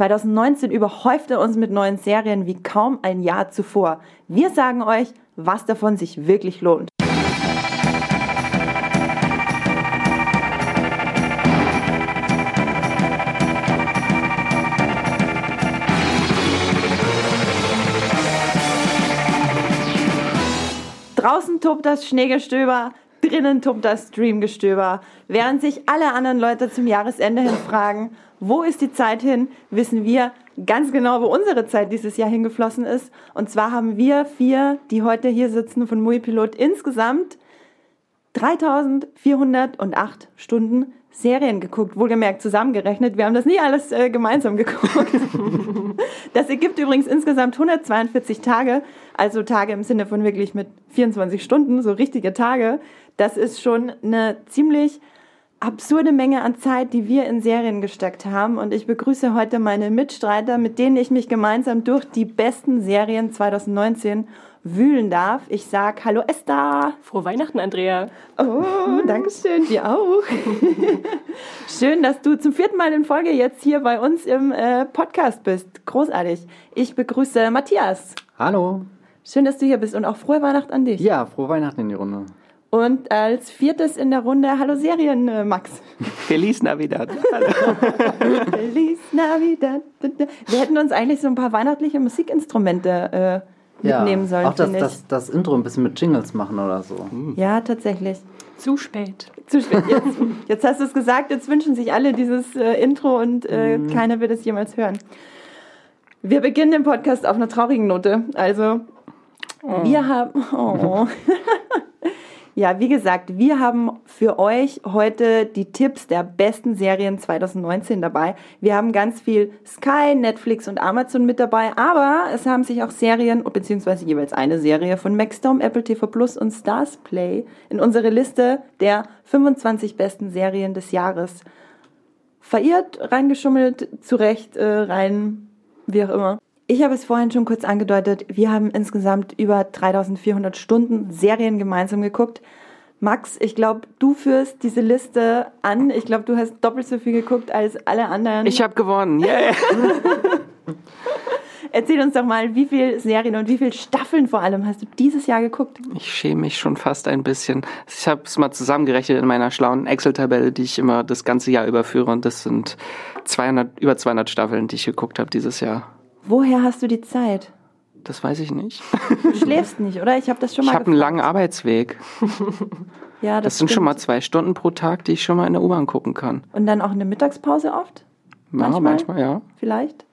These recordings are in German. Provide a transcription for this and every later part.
2019 überhäufte uns mit neuen Serien wie kaum ein Jahr zuvor. Wir sagen euch, was davon sich wirklich lohnt. Draußen tobt das Schneegestöber, drinnen tobt das Streamgestöber. Während sich alle anderen Leute zum Jahresende hin fragen, wo ist die Zeit hin, wissen wir ganz genau, wo unsere Zeit dieses Jahr hingeflossen ist. Und zwar haben wir vier, die heute hier sitzen von Muipilot, insgesamt 3408 Stunden Serien geguckt, wohlgemerkt zusammengerechnet. Wir haben das nie alles äh, gemeinsam geguckt. das ergibt übrigens insgesamt 142 Tage, also Tage im Sinne von wirklich mit 24 Stunden, so richtige Tage. Das ist schon eine ziemlich absurde Menge an Zeit, die wir in Serien gesteckt haben. Und ich begrüße heute meine Mitstreiter, mit denen ich mich gemeinsam durch die besten Serien 2019 wühlen darf. Ich sag Hallo Esther. Frohe Weihnachten, Andrea. Oh, danke schön. Dir auch. schön, dass du zum vierten Mal in Folge jetzt hier bei uns im äh, Podcast bist. Großartig. Ich begrüße Matthias. Hallo. Schön, dass du hier bist und auch frohe Weihnachten an dich. Ja, frohe Weihnachten in die Runde. Und als viertes in der Runde, hallo Serien, äh, Max. Feliz Navidad. Feliz Navidad. Wir hätten uns eigentlich so ein paar weihnachtliche Musikinstrumente äh, mitnehmen ja, sollen. Auch das, das, das, Intro ein bisschen mit Jingles machen oder so. Ja, tatsächlich. Zu spät. Zu spät. Jetzt, jetzt hast du es gesagt, jetzt wünschen sich alle dieses äh, Intro und äh, mhm. keiner wird es jemals hören. Wir beginnen den Podcast auf einer traurigen Note. Also, oh. wir haben. Oh. Ja, wie gesagt, wir haben für euch heute die Tipps der besten Serien 2019 dabei. Wir haben ganz viel Sky, Netflix und Amazon mit dabei, aber es haben sich auch Serien, beziehungsweise jeweils eine Serie von Maxdome, Apple TV Plus und Stars Play in unsere Liste der 25 besten Serien des Jahres verirrt, reingeschummelt, zurecht, äh, rein, wie auch immer. Ich habe es vorhin schon kurz angedeutet, wir haben insgesamt über 3400 Stunden Serien gemeinsam geguckt. Max, ich glaube, du führst diese Liste an. Ich glaube, du hast doppelt so viel geguckt als alle anderen. Ich habe gewonnen, yeah! Erzähl uns doch mal, wie viele Serien und wie viele Staffeln vor allem hast du dieses Jahr geguckt? Ich schäme mich schon fast ein bisschen. Ich habe es mal zusammengerechnet in meiner schlauen Excel-Tabelle, die ich immer das ganze Jahr überführe. Und das sind 200, über 200 Staffeln, die ich geguckt habe dieses Jahr. Woher hast du die Zeit? Das weiß ich nicht. Du schläfst nicht, oder? Ich habe das schon mal Ich habe einen langen Arbeitsweg. ja, das, das sind schon mal zwei Stunden pro Tag, die ich schon mal in der U-Bahn gucken kann. Und dann auch eine Mittagspause oft? Manchmal, ja, manchmal ja. Vielleicht?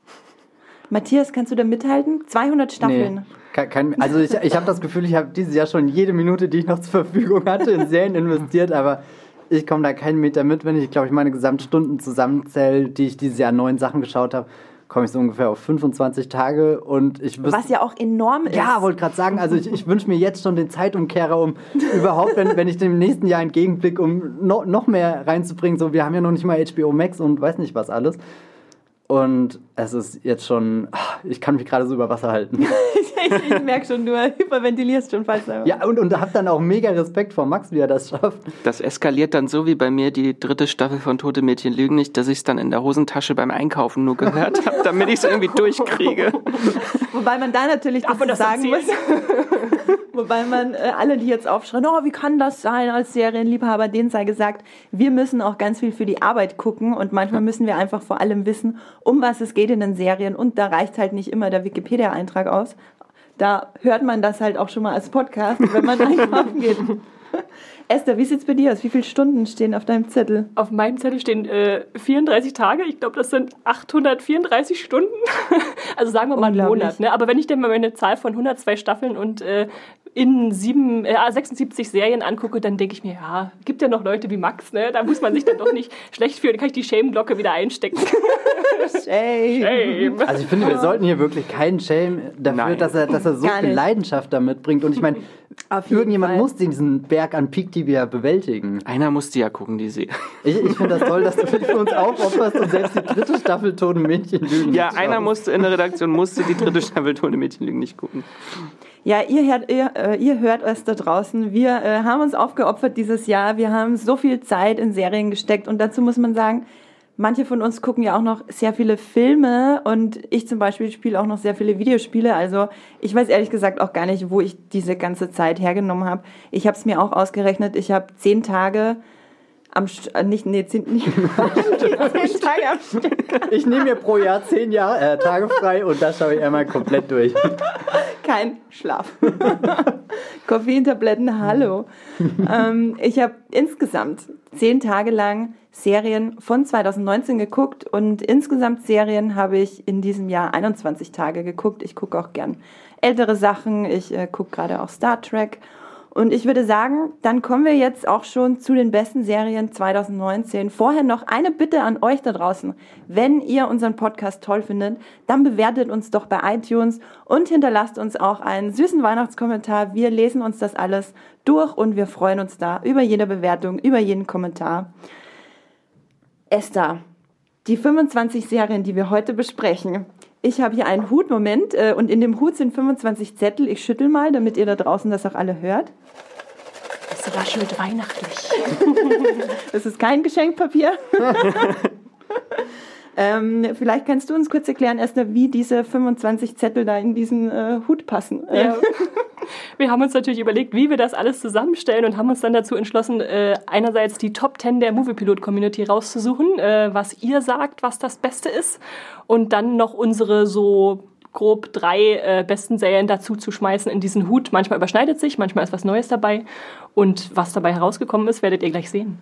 Matthias, kannst du da mithalten? 200 Staffeln. Nee. Kein, kein, also ich, ich habe das Gefühl, ich habe dieses Jahr schon jede Minute, die ich noch zur Verfügung hatte, in Serien investiert, aber ich komme da keinen Meter mit, wenn ich, glaube ich, meine Gesamtstunden zusammenzähle, die ich dieses Jahr neun Sachen geschaut habe komme ich so ungefähr auf 25 Tage und ich wüsste, Was ja auch enorm ist. Ja, wollte gerade sagen, also ich, ich wünsche mir jetzt schon den Zeitumkehrer, um überhaupt, wenn, wenn ich dem nächsten Jahr entgegenblicke, um no, noch mehr reinzubringen. So, wir haben ja noch nicht mal HBO Max und weiß nicht was alles. Und es ist jetzt schon, ich kann mich gerade so über Wasser halten. ich, ich merke schon, du hyperventilierst schon fast einfach. Ja, und, und hab dann auch mega Respekt vor Max, wie er das schafft. Das eskaliert dann so wie bei mir die dritte Staffel von Tote Mädchen lügen nicht, dass ich es dann in der Hosentasche beim Einkaufen nur gehört habe, damit ich es irgendwie durchkriege. Wobei man da natürlich das, das sagen muss. Wobei man äh, alle, die jetzt aufschreien, oh, wie kann das sein als Serienliebhaber, denen sei gesagt, wir müssen auch ganz viel für die Arbeit gucken und manchmal müssen wir einfach vor allem wissen, um was es geht in den Serien und da reicht halt nicht immer der Wikipedia-Eintrag aus. Da hört man das halt auch schon mal als Podcast, wenn man einkaufen geht. Esther, wie sieht's bei dir aus? Wie viele Stunden stehen auf deinem Zettel? Auf meinem Zettel stehen äh, 34 Tage. Ich glaube, das sind 834 Stunden. also sagen wir mal einen Monat. Ne? Aber wenn ich dann mal meine Zahl von 102 Staffeln und äh, in sieben, äh, 76 Serien angucke, dann denke ich mir, ja, gibt ja noch Leute wie Max, ne? Da muss man sich dann doch nicht schlecht fühlen. Da kann ich die Shame-Glocke wieder einstecken. Shame. Shame. Also ich finde, wir sollten hier wirklich keinen Shame dafür, dass er, dass er so viel Leidenschaft damit bringt. Und ich meine, irgendjemand Fall. muss diesen Berg an Peak TV bewältigen. Einer muss die ja gucken, die sie. Ich, ich finde das toll, dass du für uns aufopferst und selbst die dritte Staffel Tone Mädchen lügen. Ja, einer musste in der Redaktion musste die dritte Staffel Tone Mädchen lügen nicht gucken. Ja, ihr hört, ihr, äh, ihr hört es da draußen. Wir äh, haben uns aufgeopfert dieses Jahr. Wir haben so viel Zeit in Serien gesteckt und dazu muss man sagen, manche von uns gucken ja auch noch sehr viele Filme und ich zum Beispiel spiele auch noch sehr viele Videospiele. Also ich weiß ehrlich gesagt auch gar nicht, wo ich diese ganze Zeit hergenommen habe. Ich habe es mir auch ausgerechnet. Ich habe zehn Tage am St äh, nicht nee zehn, nicht, zehn Tage am Stück. Ich nehme mir pro Jahr zehn Jahr, äh, Tage frei und das schaue ich einmal komplett durch. Kein Schlaf. Koffeintabletten, hallo. ähm, ich habe insgesamt zehn Tage lang Serien von 2019 geguckt und insgesamt Serien habe ich in diesem Jahr 21 Tage geguckt. Ich gucke auch gern ältere Sachen. Ich äh, gucke gerade auch Star Trek und ich würde sagen, dann kommen wir jetzt auch schon zu den besten Serien 2019. Vorher noch eine Bitte an euch da draußen. Wenn ihr unseren Podcast toll findet, dann bewertet uns doch bei iTunes und hinterlasst uns auch einen süßen Weihnachtskommentar. Wir lesen uns das alles durch und wir freuen uns da über jede Bewertung, über jeden Kommentar. Esther, die 25 Serien, die wir heute besprechen, ich habe hier einen Hutmoment äh, und in dem Hut sind 25 Zettel. Ich schüttel mal, damit ihr da draußen das auch alle hört. Es raschelt weihnachtlich. das ist kein Geschenkpapier. ähm, vielleicht kannst du uns kurz erklären, Esther, wie diese 25 Zettel da in diesen äh, Hut passen. Ja. Wir haben uns natürlich überlegt, wie wir das alles zusammenstellen und haben uns dann dazu entschlossen, äh, einerseits die Top 10 der Moviepilot-Community rauszusuchen, äh, was ihr sagt, was das Beste ist und dann noch unsere so grob drei äh, besten Serien dazu zu schmeißen in diesen Hut. Manchmal überschneidet sich, manchmal ist was Neues dabei. Und was dabei herausgekommen ist, werdet ihr gleich sehen.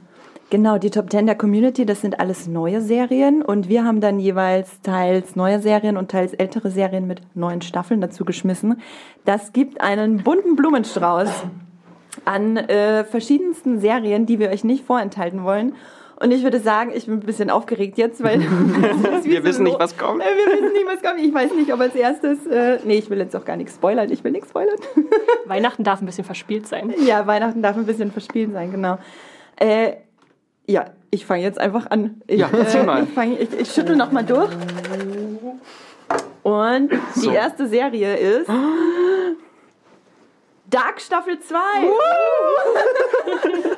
Genau, die Top 10 der Community, das sind alles neue Serien und wir haben dann jeweils teils neue Serien und teils ältere Serien mit neuen Staffeln dazu geschmissen. Das gibt einen bunten Blumenstrauß an äh, verschiedensten Serien, die wir euch nicht vorenthalten wollen. Und ich würde sagen, ich bin ein bisschen aufgeregt jetzt, weil wir wissen nicht, was kommt. Äh, wir wissen nicht, was kommt. Ich weiß nicht, ob als erstes. Äh, nee, ich will jetzt auch gar nichts spoilern. Ich will nichts spoilern. Weihnachten darf ein bisschen verspielt sein. Ja, Weihnachten darf ein bisschen verspielt sein, genau. Äh, ja, ich fange jetzt einfach an. Ich, ja, erzähl äh, mal. Ich, fang, ich, ich schüttel nochmal durch. Und so. die erste Serie ist Dark Staffel 2.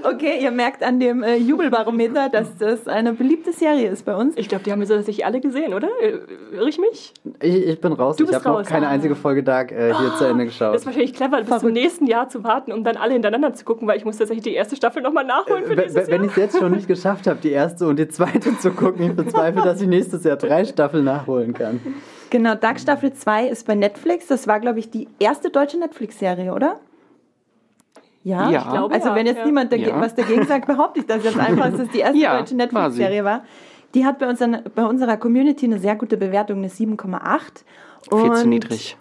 okay, ihr merkt an dem äh, Jubelbarometer, dass das eine beliebte Serie ist bei uns. Ich glaube, die haben wir tatsächlich alle gesehen, oder? Äh, irre ich mich? Ich, ich bin raus. Du ich habe noch keine ah. einzige Folge Dark äh, hier oh, zu Ende geschaut. Das ist wahrscheinlich clever, bis zum nächsten Jahr zu warten, um dann alle hintereinander zu gucken, weil ich muss tatsächlich die erste Staffel nochmal nachholen für äh, dieses Wenn ich es jetzt schon nicht geschafft habe, die erste und die zweite zu gucken, ich bezweifle, dass ich nächstes Jahr drei Staffeln nachholen kann. Genau, Dark Staffel 2 ist bei Netflix. Das war, glaube ich, die erste deutsche Netflix-Serie, oder? Ja, ja. ich glaube. Also, wenn jetzt ja. niemand dagegen, ja. was dagegen sagt, behaupte ich das jetzt einfach, dass es die erste deutsche Netflix-Serie war. Die hat bei, unseren, bei unserer Community eine sehr gute Bewertung, eine 7,8. Viel zu niedrig.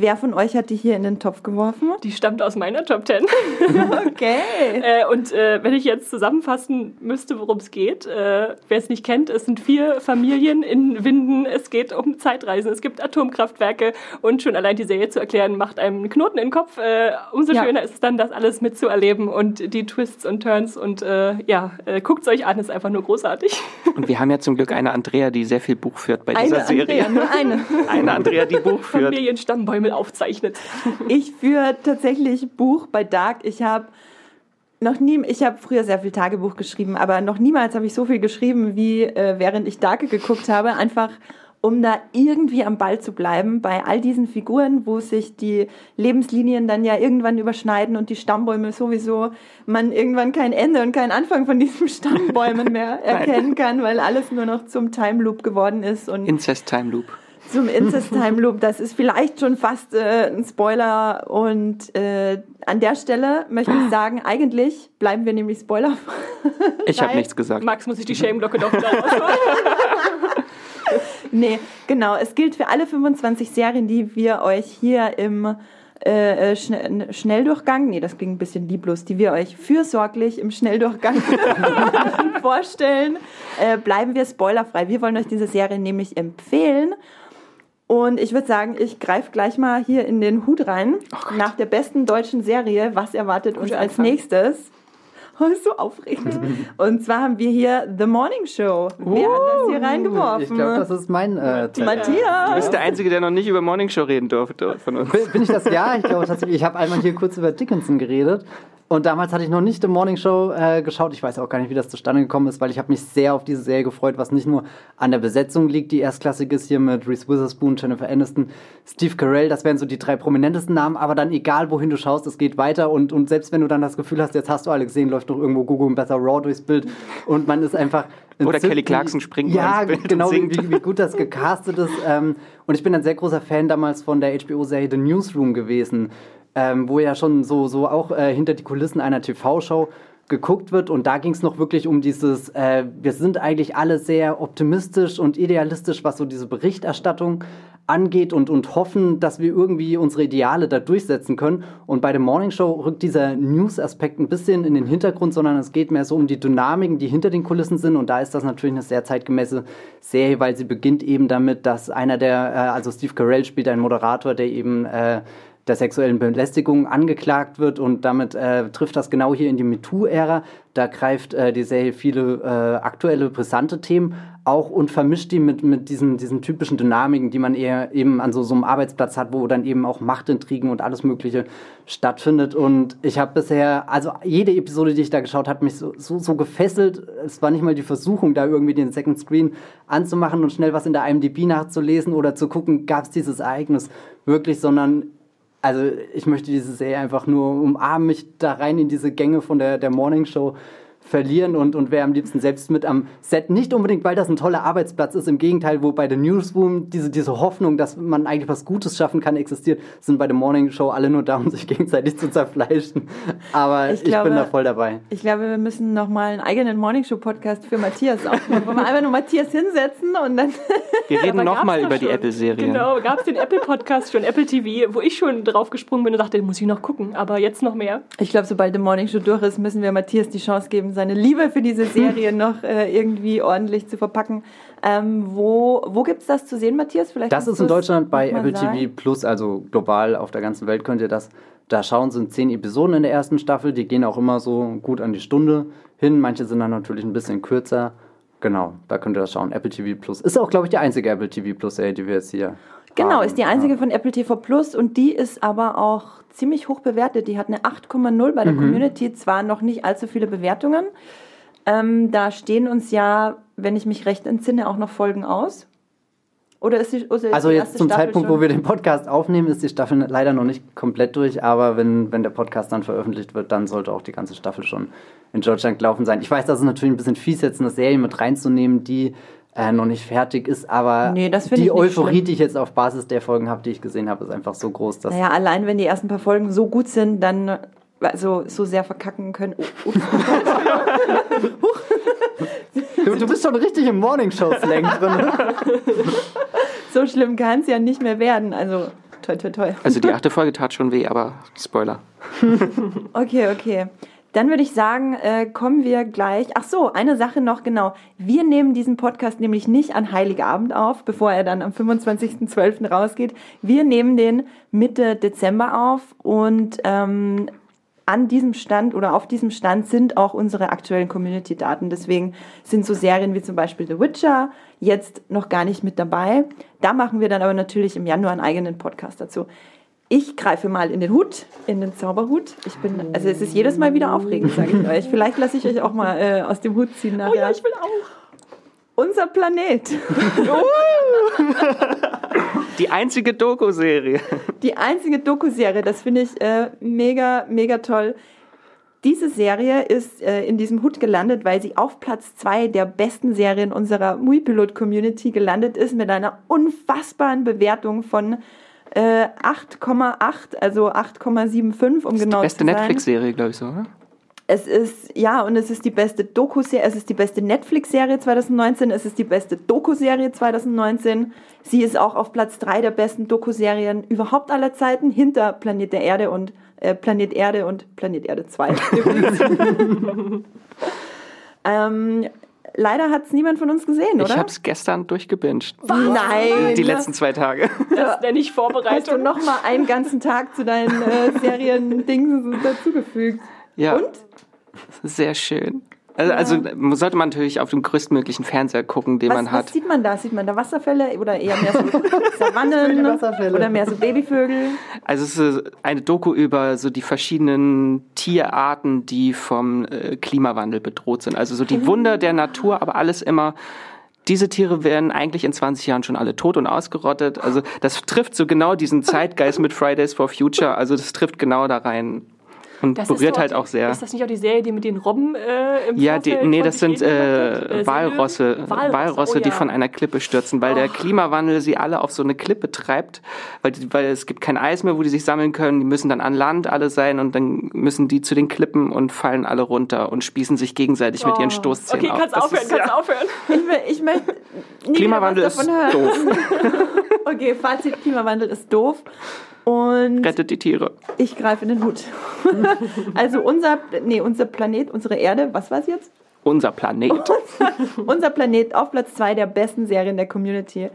Wer von euch hat die hier in den Topf geworfen? Die stammt aus meiner Top 10. okay. äh, und äh, wenn ich jetzt zusammenfassen müsste, worum es geht, äh, wer es nicht kennt, es sind vier Familien in Winden, es geht um Zeitreisen, es gibt Atomkraftwerke und schon allein die Serie zu erklären, macht einem einen Knoten in den Kopf. Äh, umso ja. schöner ist es dann, das alles mitzuerleben und die Twists und Turns und äh, ja, äh, guckt es euch an, ist einfach nur großartig. Und wir haben ja zum Glück eine Andrea, die sehr viel Buch führt bei eine dieser Serie. Andrea, nur eine. eine Andrea, die Buch führt. Familienstammbäume Bäume aufzeichnet. Ich führe tatsächlich Buch bei Dark. Ich habe noch nie, ich habe früher sehr viel Tagebuch geschrieben, aber noch niemals habe ich so viel geschrieben, wie äh, während ich Dark geguckt habe. Einfach um da irgendwie am Ball zu bleiben bei all diesen Figuren, wo sich die Lebenslinien dann ja irgendwann überschneiden und die Stammbäume sowieso man irgendwann kein Ende und keinen Anfang von diesen Stammbäumen mehr erkennen kann, weil alles nur noch zum Time Loop geworden ist und Incest Time Loop zum Incest-Time Loop. Das ist vielleicht schon fast äh, ein Spoiler. Und äh, an der Stelle möchte ich sagen, eigentlich bleiben wir nämlich Spoiler. ich habe nichts gesagt. Max muss ich die Shame-Glocke doch wieder nee, genau. Es gilt für alle 25 Serien, die wir euch hier im äh, äh Schne Schnelldurchgang, nee, das klingt ein bisschen lieblos, die wir euch fürsorglich im Schnelldurchgang vorstellen, äh, bleiben wir spoilerfrei. Wir wollen euch diese Serie nämlich empfehlen und ich würde sagen, ich greife gleich mal hier in den Hut rein. Oh Nach der besten deutschen Serie, was erwartet uns als nächstes? Oh, ist so aufregend. Und zwar haben wir hier The Morning Show. Uh, Wer hat das hier reingeworfen? Ich glaube, das ist mein äh, Matthias. Du bist der Einzige, der noch nicht über Morning Show reden durfte von uns. Bin ich das? Ja, ich glaube tatsächlich. Ich habe einmal hier kurz über Dickinson geredet. Und damals hatte ich noch nicht die Morning Show äh, geschaut. Ich weiß auch gar nicht, wie das zustande gekommen ist, weil ich habe mich sehr auf diese Serie gefreut, was nicht nur an der Besetzung liegt, die erstklassig ist hier mit Reese Witherspoon, Jennifer Aniston, Steve Carell. Das wären so die drei prominentesten Namen. Aber dann egal, wohin du schaust, es geht weiter. Und, und selbst wenn du dann das Gefühl hast, jetzt hast du alle gesehen, läuft doch irgendwo Google und Better Raw durchs Bild. Und man ist einfach... Oder Kelly Clarkson springt Ja, genau, wie, wie, gut das gecastet ist. Ähm, und ich bin ein sehr großer Fan damals von der HBO-Serie The Newsroom gewesen ähm, wo ja schon so, so auch äh, hinter die Kulissen einer TV-Show geguckt wird. Und da ging es noch wirklich um dieses, äh, wir sind eigentlich alle sehr optimistisch und idealistisch, was so diese Berichterstattung angeht und, und hoffen, dass wir irgendwie unsere Ideale da durchsetzen können. Und bei der Morning Show rückt dieser News-Aspekt ein bisschen in den Hintergrund, sondern es geht mehr so um die Dynamiken, die hinter den Kulissen sind. Und da ist das natürlich eine sehr zeitgemäße Serie, weil sie beginnt eben damit, dass einer der, äh, also Steve Carell spielt einen Moderator, der eben äh, der sexuellen Belästigung angeklagt wird und damit äh, trifft das genau hier in die MeToo-Ära. Da greift äh, die Serie viele äh, aktuelle, brisante Themen auch und vermischt die mit, mit diesen, diesen typischen Dynamiken, die man eher eben an so, so einem Arbeitsplatz hat, wo dann eben auch Machtintrigen und alles Mögliche stattfindet. Und ich habe bisher, also jede Episode, die ich da geschaut habe, mich so, so, so gefesselt. Es war nicht mal die Versuchung, da irgendwie den Second Screen anzumachen und schnell was in der IMDb nachzulesen oder zu gucken, gab es dieses Ereignis wirklich, sondern also ich möchte diese Serie einfach nur umarmen, mich da rein in diese Gänge von der, der Morning Show verlieren und, und wäre am liebsten selbst mit am Set. Nicht unbedingt, weil das ein toller Arbeitsplatz ist, im Gegenteil, wo bei der Newsroom diese, diese Hoffnung, dass man eigentlich was Gutes schaffen kann, existiert, sind bei der Morning Show alle nur da, um sich gegenseitig zu zerfleischen. Aber ich, ich glaube, bin da voll dabei. Ich glaube, wir müssen nochmal einen eigenen Morning Show Podcast für Matthias aufnehmen, wo wir einfach nur Matthias hinsetzen und dann... Wir reden nochmal über die Apple-Serie. Genau, gab es den Apple-Podcast schon, Apple TV, wo ich schon drauf gesprungen bin und dachte, muss ich noch gucken, aber jetzt noch mehr. Ich glaube, sobald die Morning Show durch ist, müssen wir Matthias die Chance geben, seine Liebe für diese Serie noch äh, irgendwie ordentlich zu verpacken. Ähm, wo wo gibt es das zu sehen, Matthias? Vielleicht das ist in Deutschland bei Apple sagen. TV Plus, also global auf der ganzen Welt könnt ihr das da schauen. Sind zehn Episoden in der ersten Staffel, die gehen auch immer so gut an die Stunde hin. Manche sind dann natürlich ein bisschen kürzer. Genau, da könnt ihr das schauen. Apple TV Plus. Ist auch, glaube ich, die einzige Apple TV Plus-Serie, die wir jetzt hier Genau, haben. ist die einzige ja. von Apple TV Plus und die ist aber auch ziemlich hoch bewertet. Die hat eine 8,0 bei der mhm. Community, zwar noch nicht allzu viele Bewertungen. Ähm, da stehen uns ja, wenn ich mich recht entsinne, auch noch Folgen aus. Oder ist die, ist also jetzt zum Staffel Zeitpunkt, wo wir den Podcast aufnehmen, ist die Staffel leider noch nicht komplett durch, aber wenn, wenn der Podcast dann veröffentlicht wird, dann sollte auch die ganze Staffel schon in Deutschland gelaufen sein. Ich weiß, das ist natürlich ein bisschen fies, jetzt eine Serie mit reinzunehmen, die äh, noch nicht fertig ist, aber nee, die Euphorie, schlimm. die ich jetzt auf Basis der Folgen habe, die ich gesehen habe, ist einfach so groß, dass. Naja, allein wenn die ersten paar Folgen so gut sind, dann also so sehr verkacken können. Oh, du, du, bist schon richtig im Morning-Show-Slang drin. so schlimm kann es ja nicht mehr werden. Also toi, toi, toi. Also die achte Folge tat schon weh, aber Spoiler. okay, okay. Dann würde ich sagen, äh, kommen wir gleich. Ach so, eine Sache noch genau. Wir nehmen diesen Podcast nämlich nicht an Heiligabend auf, bevor er dann am 25.12. rausgeht. Wir nehmen den Mitte Dezember auf und ähm, an diesem Stand oder auf diesem Stand sind auch unsere aktuellen Community-Daten. Deswegen sind so Serien wie zum Beispiel The Witcher jetzt noch gar nicht mit dabei. Da machen wir dann aber natürlich im Januar einen eigenen Podcast dazu. Ich greife mal in den Hut, in den Zauberhut. Ich bin, also es ist jedes Mal wieder aufregend, sage ich euch. Vielleicht lasse ich euch auch mal äh, aus dem Hut ziehen nachher. Oh ja, ich will auch. Unser Planet. Die einzige Doku-Serie. Die einzige Doku-Serie, das finde ich äh, mega, mega toll. Diese Serie ist äh, in diesem Hut gelandet, weil sie auf Platz zwei der besten Serien unserer Muipilot-Community gelandet ist, mit einer unfassbaren Bewertung von 8,8, also 8,75, um genau zu sein. Die beste Netflix-Serie, glaube ich so, oder? Es ist, ja, und es ist die beste Doku-Serie, es ist die beste Netflix-Serie 2019, es ist die beste Doku-Serie 2019. Sie ist auch auf Platz 3 der besten Doku-Serien überhaupt aller Zeiten, hinter Planet der Erde und äh, Planet Erde und Planet Erde 2. ähm, leider hat es niemand von uns gesehen, oder? Ich habe es gestern durchgebinged. Was? Nein! Die letzten zwei Tage. Das nenne ich Vorbereitung. Hast du noch mal einen ganzen Tag zu deinen äh, Serien-Dingen dazugefügt. Ja. Und? Sehr schön. Also, also sollte man natürlich auf dem größtmöglichen Fernseher gucken, den Was, man was hat. sieht man da? Sieht man da Wasserfälle oder eher mehr so Savannen oder mehr so Babyvögel? Also es ist eine Doku über so die verschiedenen Tierarten, die vom äh, Klimawandel bedroht sind. Also so die Wunder der Natur, aber alles immer. Diese Tiere werden eigentlich in 20 Jahren schon alle tot und ausgerottet. Also das trifft so genau diesen Zeitgeist mit Fridays for Future. Also das trifft genau da rein und Das ist berührt halt auch sehr. Ist das nicht auch die Serie, die mit den Robben äh, im Ja, die, nee, das sind äh, Äh, Walrosse, Seelöwen? Walrosse, oh, die ja. von einer Klippe stürzen, weil der Klimawandel sie alle auf so eine Klippe treibt, weil, die, weil es gibt kein Eis mehr, wo die sich sammeln können. Die müssen dann an Land alle sein und dann müssen die zu den Klippen und fallen alle runter und spießen sich gegenseitig mit ihren Oh. Stoßzähnen Okay, auf. kannst Das aufhören, ist, kannst ja, aufhören. Ich, will, ich möchte Klimawandel ist doof. Okay, Fazit, Klimawandel ist doof. Und Rettet die Tiere. ich greife in den Hut. also unser, nee, unser Planet, unsere Erde, was war es jetzt? Unser Planet. Unser Planet auf Platz zwei der besten Serien der Community.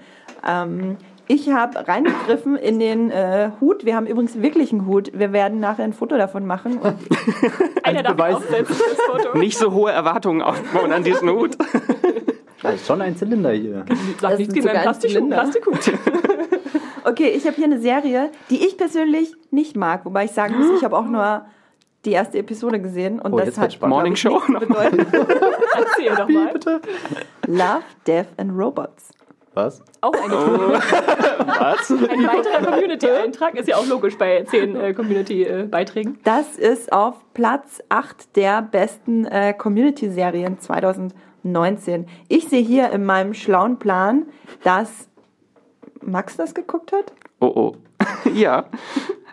Ähm, ich habe reingegriffen in den äh, Hut. Wir haben übrigens wirklich einen Hut. Wir werden nachher ein Foto davon machen. Und Einer darf Beweis. aufsetzen das Foto. Nicht so hohe Erwartungen aufbauen an diesen Hut. Da ist schon ein Zylinder hier. Sag ist gegen einen. Plastikhut. Okay, ich habe hier eine Serie, die ich persönlich nicht mag. Wobei ich sagen muss, ich habe auch nur die erste Episode gesehen. Und Oh, das jetzt hat. Morning ich, Show bedeutet. Erzähl doch mal. Bitte? Love, Death and Robots. Was? Auch eine Was? Ein weiterer Community-Eintrag ist ja auch logisch bei zehn äh, Community-Beiträgen. Das ist auf Platz 8 der besten äh, Community-Serien 2019. Ich sehe hier in meinem schlauen Plan, dass Max das geguckt hat. Oh oh. ja.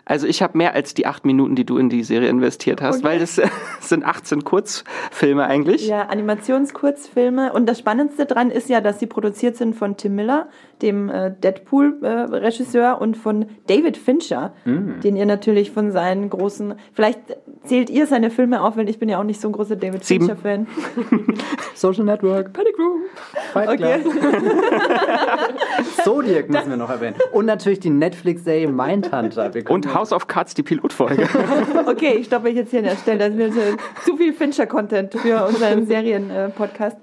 Also ich habe mehr als die acht Minuten, die du in die Serie investiert hast, Okay. weil das äh, sind 18 Kurzfilme eigentlich. Ja, Animationskurzfilme. Und das Spannendste dran ist ja, dass sie produziert sind von Tim Miller, dem äh, Deadpool-Regisseur, und von David Fincher, den ihr natürlich von seinen großen. Vielleicht zählt ihr seine Filme auf, weil ich bin ja auch nicht so ein großer David. Fincher-Fan. Social Network, Panic Room. Fight Okay. Club. Zodiac müssen wir noch erwähnen. Und natürlich die Netflix-Serie Mindhunter. Und House of Cards, die Pilotfolge. Okay, ich stoppe mich jetzt hier an der Stelle. Das ist zu- zu viel Fincher-Content für unseren Serien-Podcast.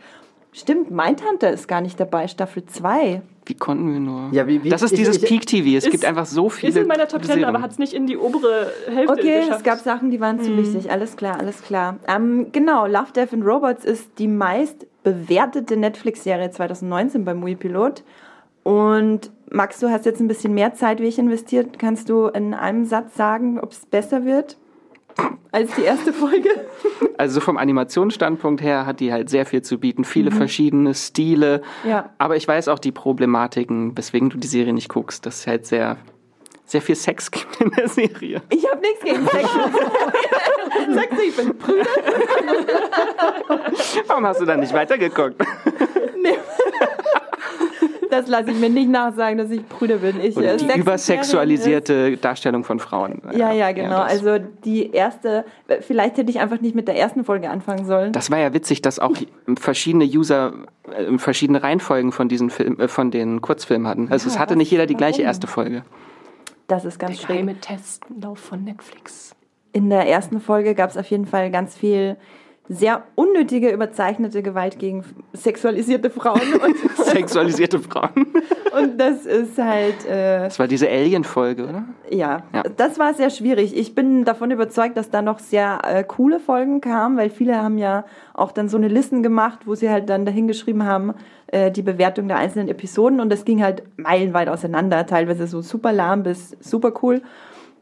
Stimmt, Mindhunter ist gar nicht dabei, Staffel 2. Wie konnten wir nur? Ja, wie- wie- das ist ich- dieses ich- Peak-TV. Es Ist- gibt einfach so viele. Ist in meiner Top 10, Serien. aber hat es nicht in die obere Hälfte Okay, geschafft. es gab Sachen, die waren zu wichtig. Alles klar, alles klar. Ähm, genau, Love, Death and Robots ist die meist bewertete Netflix-Serie 2019 beim Movie-Pilot. Und Max, du hast jetzt ein bisschen mehr Zeit wie ich investiert. Kannst du in einem Satz sagen, ob es besser wird als die erste Folge? Also vom Animationsstandpunkt her hat die halt sehr viel zu bieten. Viele verschiedene Stile. Ja. Aber ich weiß auch die Problematiken, weswegen du die Serie nicht guckst. Dass es halt sehr, sehr viel Sex gibt in der Serie. Ich habe nichts gegen Sex. Sagst du, ich bin prüde? Warum hast du dann nicht weitergeguckt? Das lasse ich mir nicht nachsagen, dass ich prüde bin. Ich, Oder äh, die Sex- übersexualisierte Darstellung von Frauen. Ja, ja, genau. das. also die erste, vielleicht hätte ich einfach nicht mit der ersten Folge anfangen sollen. Das war ja witzig, dass auch verschiedene User äh, verschiedene Reihenfolgen von diesen Film, äh, von den Kurzfilmen hatten. Also es Ja, hatte was- nicht jeder die gleiche warum? erste Folge. Das ist ganz Der schräg. geheime Testlauf von Netflix. In der ersten Folge gab es auf jeden Fall ganz viel sehr unnötige, überzeichnete Gewalt gegen sexualisierte Frauen. Sexualisierte Frauen. und das ist halt, äh, Das war diese Alien-Folge, oder? ja, Ja. das war sehr schwierig. Ich bin davon überzeugt, dass da noch sehr äh, coole Folgen kamen, weil viele haben ja auch dann so eine Listen gemacht, wo sie halt dann dahingeschrieben haben, äh, die Bewertung der einzelnen Episoden und das ging halt meilenweit auseinander, teilweise so super lahm bis super cool.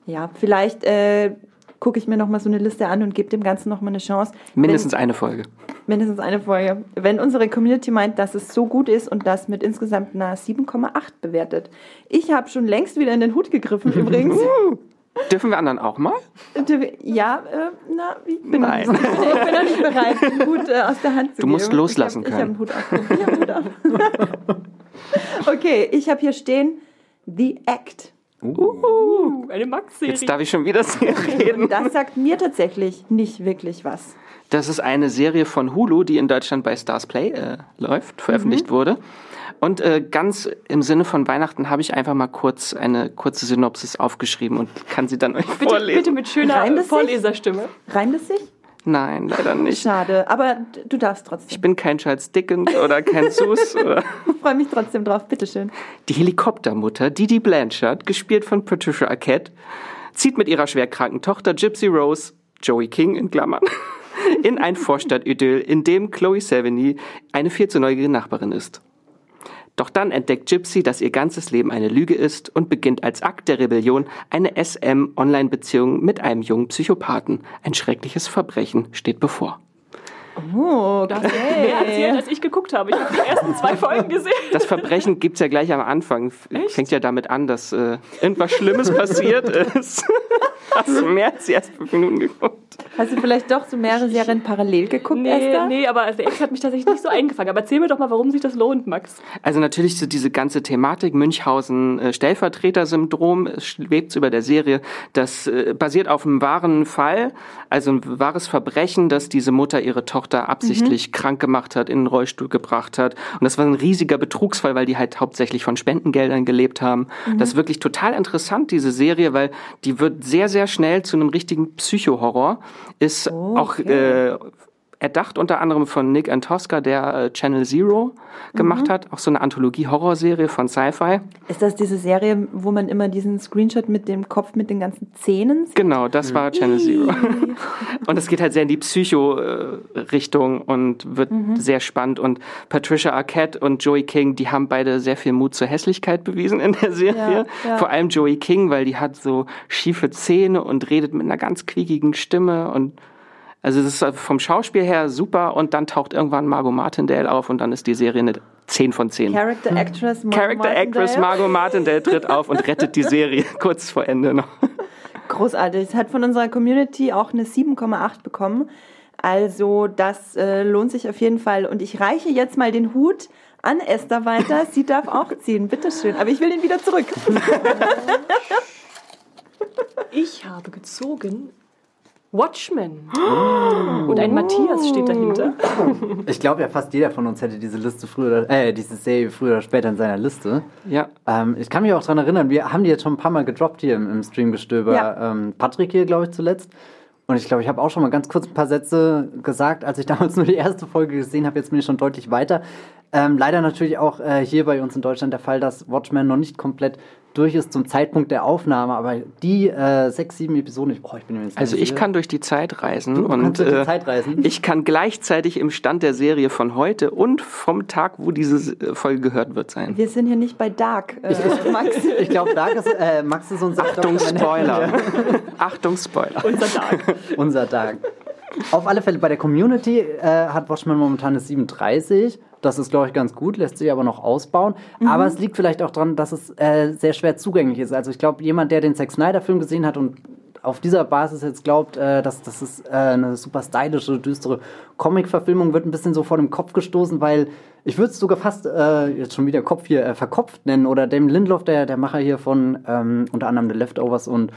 Ja, vielleicht äh, gucke ich mir noch mal so eine Liste an und gebe dem Ganzen noch mal eine Chance. Mindestens eine Folge. Wenn, mindestens eine Folge. Wenn unsere Community meint, dass es so gut ist und das mit insgesamt einer 7,8 bewertet. Ich habe schon längst wieder in den Hut gegriffen übrigens. Dürfen wir anderen auch mal? Ja, äh, na, ich bin, Nein. Noch nicht, ich bin noch nicht bereit, den Hut äh, aus der Hand zu Du geben. musst loslassen ich hab, können. Ich habe einen Hut auf. Ich hab einen Hut auf. okay, ich habe hier stehen The Act. Uh, eine Max-Serie. Jetzt darf ich schon wieder reden. Das sagt mir tatsächlich nicht wirklich was. Das ist eine Serie von Hulu, die in Deutschland bei Stars Play äh, läuft, veröffentlicht wurde. Und äh, ganz im Sinne von Weihnachten habe ich einfach mal kurz eine kurze Synopsis aufgeschrieben und kann sie dann euch bitte, vorlesen. bitte mit schöner Reimt es sich? Vorleserstimme. Reimt es sich? Nein, leider nicht. Schade, aber du darfst trotzdem. Ich bin kein Charles Dickens oder kein Sus. Oder Ich freue mich trotzdem drauf, bitteschön. Die Helikoptermutter Didi Blanchard, gespielt von Patricia Arquette, zieht mit ihrer schwerkranken Tochter Gypsy Rose, Joey King in Klammern, in ein Vorstadtidyll, in dem Chloe Sevigny eine viel zu neugierige Nachbarin ist. Doch dann entdeckt Gypsy, dass ihr ganzes Leben eine Lüge ist und beginnt als Akt der Rebellion eine SM-Online-Beziehung mit einem jungen Psychopathen. Ein schreckliches Verbrechen steht bevor. Oh, Du hast mehr erzählt, als ich geguckt habe. Ich habe die ersten zwei Folgen gesehen. Das Verbrechen gibt's ja gleich am Anfang. F- Fängt ja damit an, dass äh, irgendwas Schlimmes passiert ist. Hast du mehr als die ersten fünf Minuten geguckt? Hast du vielleicht doch so mehrere Serien parallel geguckt, Nee, Esther? nee, aber also Ex hat mich tatsächlich nicht so eingefangen. Aber erzähl mir doch mal, warum sich das lohnt, Max. Also natürlich so diese ganze Thematik Münchhausen äh, schwebt über der Serie. Das äh, basiert auf einem wahren Fall, also ein wahres Verbrechen, dass diese Mutter ihre Tochter absichtlich krank gemacht hat, in den Rollstuhl gebracht hat. Und das war ein riesiger Betrugsfall, weil die halt hauptsächlich von Spendengeldern gelebt haben. Das ist wirklich total interessant, diese Serie, weil die wird sehr, sehr schnell zu einem richtigen Psychohorror. Ist auch äh, erdacht unter anderem von Nick Antosca, der äh, Channel Zero gemacht hat. Auch so eine Anthologie-Horrorserie von Sci-Fi. Ist das diese Serie, wo man immer diesen Screenshot mit dem Kopf mit den ganzen Zähnen sieht? Genau, das war Channel Zero. und es geht halt sehr in die Psycho-Richtung und wird sehr spannend. Und Patricia Arquette und Joey King, die haben beide sehr viel Mut zur Hässlichkeit bewiesen in der Serie. Ja, ja. Vor allem Joey King, weil die hat so schiefe Zähne und redet mit einer ganz quiekigen Stimme und also das ist vom Schauspiel her super und dann taucht irgendwann Margot Martindale auf und dann ist die Serie eine 10 von 10. Character Actress Margot Character Actress Martindale. Margot Martindale tritt auf und rettet die Serie kurz vor Ende noch. Großartig. Es hat von unserer Community auch eine 7,8 bekommen. Also das äh, lohnt sich auf jeden Fall. Und ich reiche jetzt mal den Hut an Esther weiter. Sie darf auch ziehen, bitteschön. Aber ich will ihn wieder zurück. Ich habe gezogen Watchmen. Und ein Matthias steht dahinter. Ich glaube ja, fast jeder von uns hätte diese Liste früher, oder- äh, diese Serie früher oder später in seiner Liste. Ja. Ähm, ich kann mich auch daran erinnern, wir haben die jetzt schon ein paar Mal gedroppt hier im, im Streamgestöber. Ja. Ähm, Patrick hier, glaube ich, zuletzt. Und ich glaube, ich habe auch schon mal ganz kurz ein paar Sätze gesagt, als ich damals nur die erste Folge gesehen habe. Jetzt bin ich schon deutlich weiter. Ähm, leider natürlich auch äh, hier bei uns in Deutschland der Fall, dass Watchmen noch nicht komplett durch ist zum Zeitpunkt der Aufnahme. Aber die äh, sechs, sieben Episoden, ich, oh, ich bin mir jetzt Also ich kann durch die Zeit reisen Du und durch die äh, Zeit reisen? ich kann gleichzeitig im Stand der Serie von heute und vom Tag, wo diese äh, Folge gehört wird, sein. Wir sind hier nicht bei Dark, äh, Max. Ich glaube, Dark ist, äh, Max ist unser Achtung Dr. Spoiler. Achtung Spoiler. Unser Tag. unser Tag. Auf alle Fälle bei der Community äh, hat Watchmen momentan eine 37. Das ist, glaube ich, ganz gut, lässt sich aber noch ausbauen. Aber es liegt vielleicht auch daran, dass es äh, sehr schwer zugänglich ist. Also ich glaube, jemand, der den Zack Snyder-Film gesehen hat und auf dieser Basis jetzt glaubt, äh, dass das ist äh, eine super stylische, düstere Comic-Verfilmung, wird ein bisschen so vor dem Kopf gestoßen, weil ich würde es sogar fast äh, jetzt schon wieder Kopf hier äh, verkopft nennen. Oder Damon Lindelof, der, der Macher hier von ähm, unter anderem The Leftovers und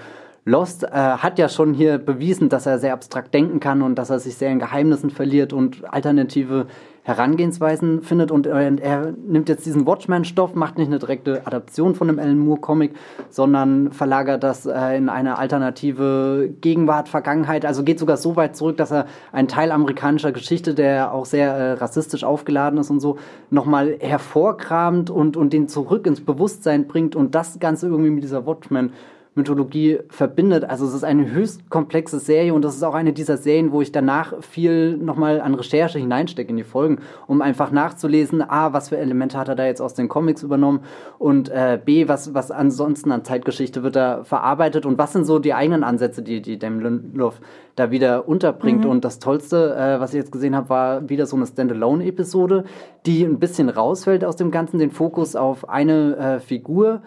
Lost äh, hat ja schon hier bewiesen, dass er sehr abstrakt denken kann und dass er sich sehr in Geheimnissen verliert und alternative Herangehensweisen findet. Und äh, er nimmt jetzt diesen Watchman-Stoff, macht nicht eine direkte Adaption von dem Alan Moore-Comic, sondern verlagert das äh, in eine alternative Gegenwart, Vergangenheit. Also geht sogar so weit zurück, dass er einen Teil amerikanischer Geschichte, der auch sehr äh, rassistisch aufgeladen ist und so, nochmal hervorkramt und, und den zurück ins Bewusstsein bringt und das Ganze irgendwie mit dieser Watchmen Mythologie verbindet. Also es ist eine höchst komplexe Serie und das ist auch eine dieser Serien, wo ich danach viel nochmal an Recherche hineinstecke in die Folgen, um einfach nachzulesen, a, was für Elemente hat er da jetzt aus den Comics übernommen und äh, b, was, was ansonsten an Zeitgeschichte wird da verarbeitet und was sind so die eigenen Ansätze, die, die Damon Lindelof da wieder unterbringt. Und das Tollste, äh, was ich jetzt gesehen habe, war wieder so eine Standalone-Episode, die ein bisschen rausfällt aus dem Ganzen, den Fokus auf eine äh, Figur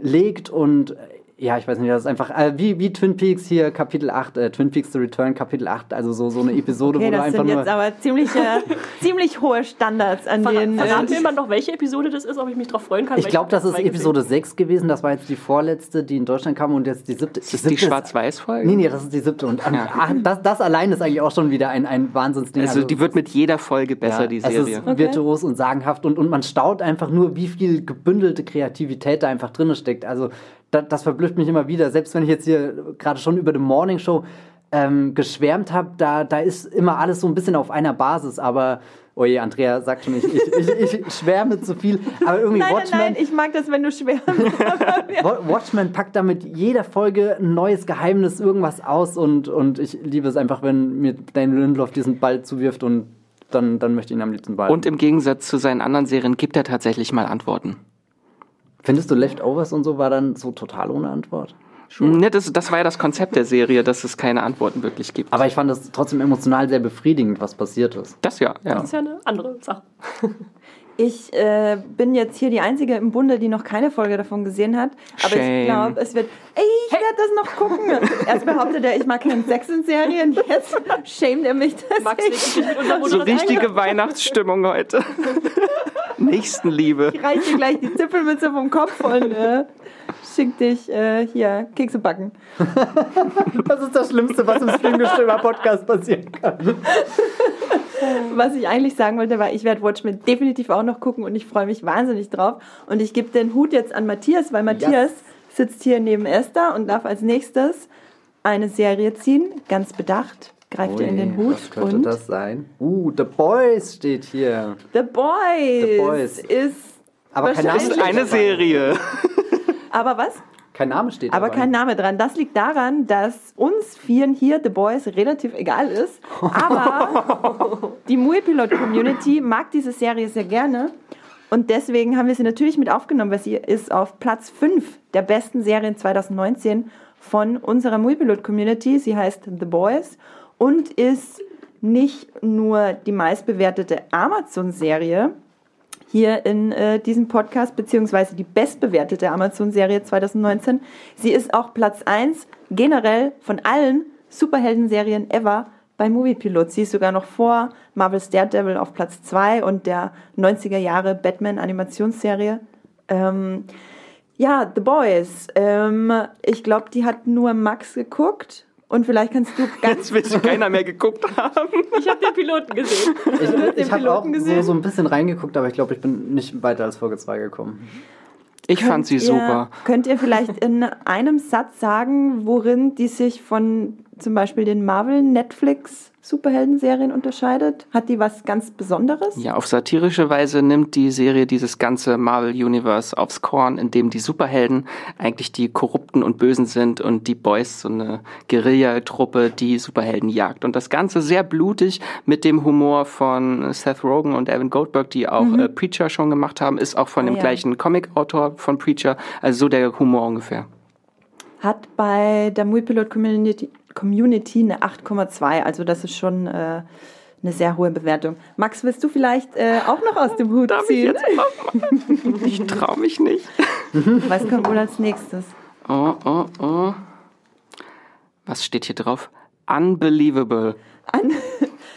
legt und ja, ich weiß nicht, das ist einfach äh, wie, wie Twin Peaks hier Kapitel 8, äh, Twin Peaks The Return Kapitel 8, also so, so eine Episode, Okay, wo du das einfach sind nur... jetzt aber ziemlich, äh, ziemlich hohe Standards, an denen... Verraten Äh, wir mal noch, welche Episode das ist, ob ich mich darauf freuen kann? ich glaube, das ist zwei gesehen. Episode 6 gewesen, das war jetzt die vorletzte, die in Deutschland kam und jetzt die siebte. Ist das die Schwarz-Weiß-Folge? Nee, nee, das ist die siebte. Und an, ah, das, das allein ist eigentlich auch schon wieder ein, ein Wahnsinnsding. Also die wird mit jeder Folge besser, Ja, die Es Serie. ist virtuos und sagenhaft und, und man staut einfach nur, wie viel gebündelte Kreativität da einfach drin steckt. Also da, das verblüfft mich immer wieder. Selbst wenn ich jetzt hier gerade schon über die Morning Show ähm, geschwärmt habe, da, da ist immer alles so ein bisschen auf einer Basis, aber Oh je, Andrea sagt schon, ich, ich, ich, ich schwärme zu viel. Aber irgendwie nein, Watchmen. Nein, nein, ich mag das, wenn du schwärmst. Watchmen packt damit jeder Folge ein neues Geheimnis, irgendwas aus und, und ich liebe es einfach, wenn mir Daniel Lindelof diesen Ball zuwirft und dann, dann möchte ich ihn am liebsten behalten. Und im Gegensatz zu seinen anderen Serien gibt er tatsächlich mal Antworten. Findest du Leftovers und so war dann so total ohne Antwort? Ne, das, das war ja das Konzept der Serie, dass es keine Antworten wirklich gibt. Aber ich fand das trotzdem emotional sehr befriedigend, was passiert ist. Das ja, ja. Das ist ja eine andere Sache. Ich äh, bin jetzt hier die Einzige im Bunde, die noch keine Folge davon gesehen hat. Aber Shame. ich glaube, es wird. Ey, ich werde das noch gucken. Erst behauptet er, ich mag keinen Sex in Serien. Jetzt schämt er mich. Dass Max ich, mit So richtige Weihnachtsstimmung heute. Nächstenliebe. ich dir gleich die Zipfelmütze vom Kopf und äh, schick dich äh, hier Kekse backen. Das ist das Schlimmste, was im Streamgestöber-Podcast passieren kann. Was ich eigentlich sagen wollte, war, ich werde Watchmen definitiv auch noch gucken und ich freue mich wahnsinnig drauf. Und ich gebe den Hut jetzt an Matthias, weil Matthias sitzt hier neben Esther und darf als nächstes eine Serie ziehen, ganz bedacht. Greift ihr in den Hut Was könnte und das sein? Uh, The Boys steht hier. The Boys, The Boys. ist Aber kein Name Wahrscheinlich- Das ist eine. Serie. aber was? Kein Name steht Aber dabei. kein Name dran. Das liegt daran, dass uns Vieren hier The Boys relativ egal ist. Aber die Muipilot-Community mag diese Serie sehr gerne. Und deswegen haben wir sie natürlich mit aufgenommen, weil sie ist auf Platz 5 der besten Serien 2019 von unserer Muipilot-Community. Sie heißt The Boys und ist nicht nur die meistbewertete Amazon-Serie, hier in äh, diesem Podcast, beziehungsweise die bestbewertete Amazon-Serie 2019. Sie ist auch Platz 1 generell von allen Superhelden-Serien ever bei Moviepilot. Sie ist sogar noch vor Marvel's Daredevil auf Platz 2 und der 90er Jahre Batman-Animationsserie. Ähm, ja, The Boys. Ähm, ich glaube, die hat nur Max geguckt. Und vielleicht kannst du ganz Jetzt will schon keiner mehr geguckt haben. Ich habe den Piloten gesehen. Ich, den ich habe auch Piloten so, gesehen? so ein bisschen reingeguckt, aber ich glaube, ich bin nicht weiter als Folge 2 gekommen. Ich fand sie ihr, super. Könnt ihr vielleicht in einem Satz sagen, worin die sich von zum Beispiel den Marvel Netflix Superhelden-Serien unterscheidet? Hat die was ganz Besonderes? Ja, auf satirische Weise nimmt die Serie dieses ganze Marvel-Universe aufs Korn, indem die Superhelden eigentlich die Korrupten und Bösen sind und die Boys so eine Guerilla-Truppe, die Superhelden jagt. Und das Ganze sehr blutig mit dem Humor von Seth Rogen und Evan Goldberg, die auch äh, Preacher schon gemacht haben, ist auch von Ah, dem ja. gleichen Comic-Autor von Preacher, also so der Humor ungefähr. Hat bei der Muipilot Community, Community eine 8,2. Also das ist schon äh, eine sehr hohe Bewertung. Max, willst du vielleicht äh, auch noch aus dem Hut Darf ich ziehen? mal? Ich trau mich nicht. Was kommt wohl als nächstes? Oh, oh, oh. Was steht hier drauf? Unbelievable.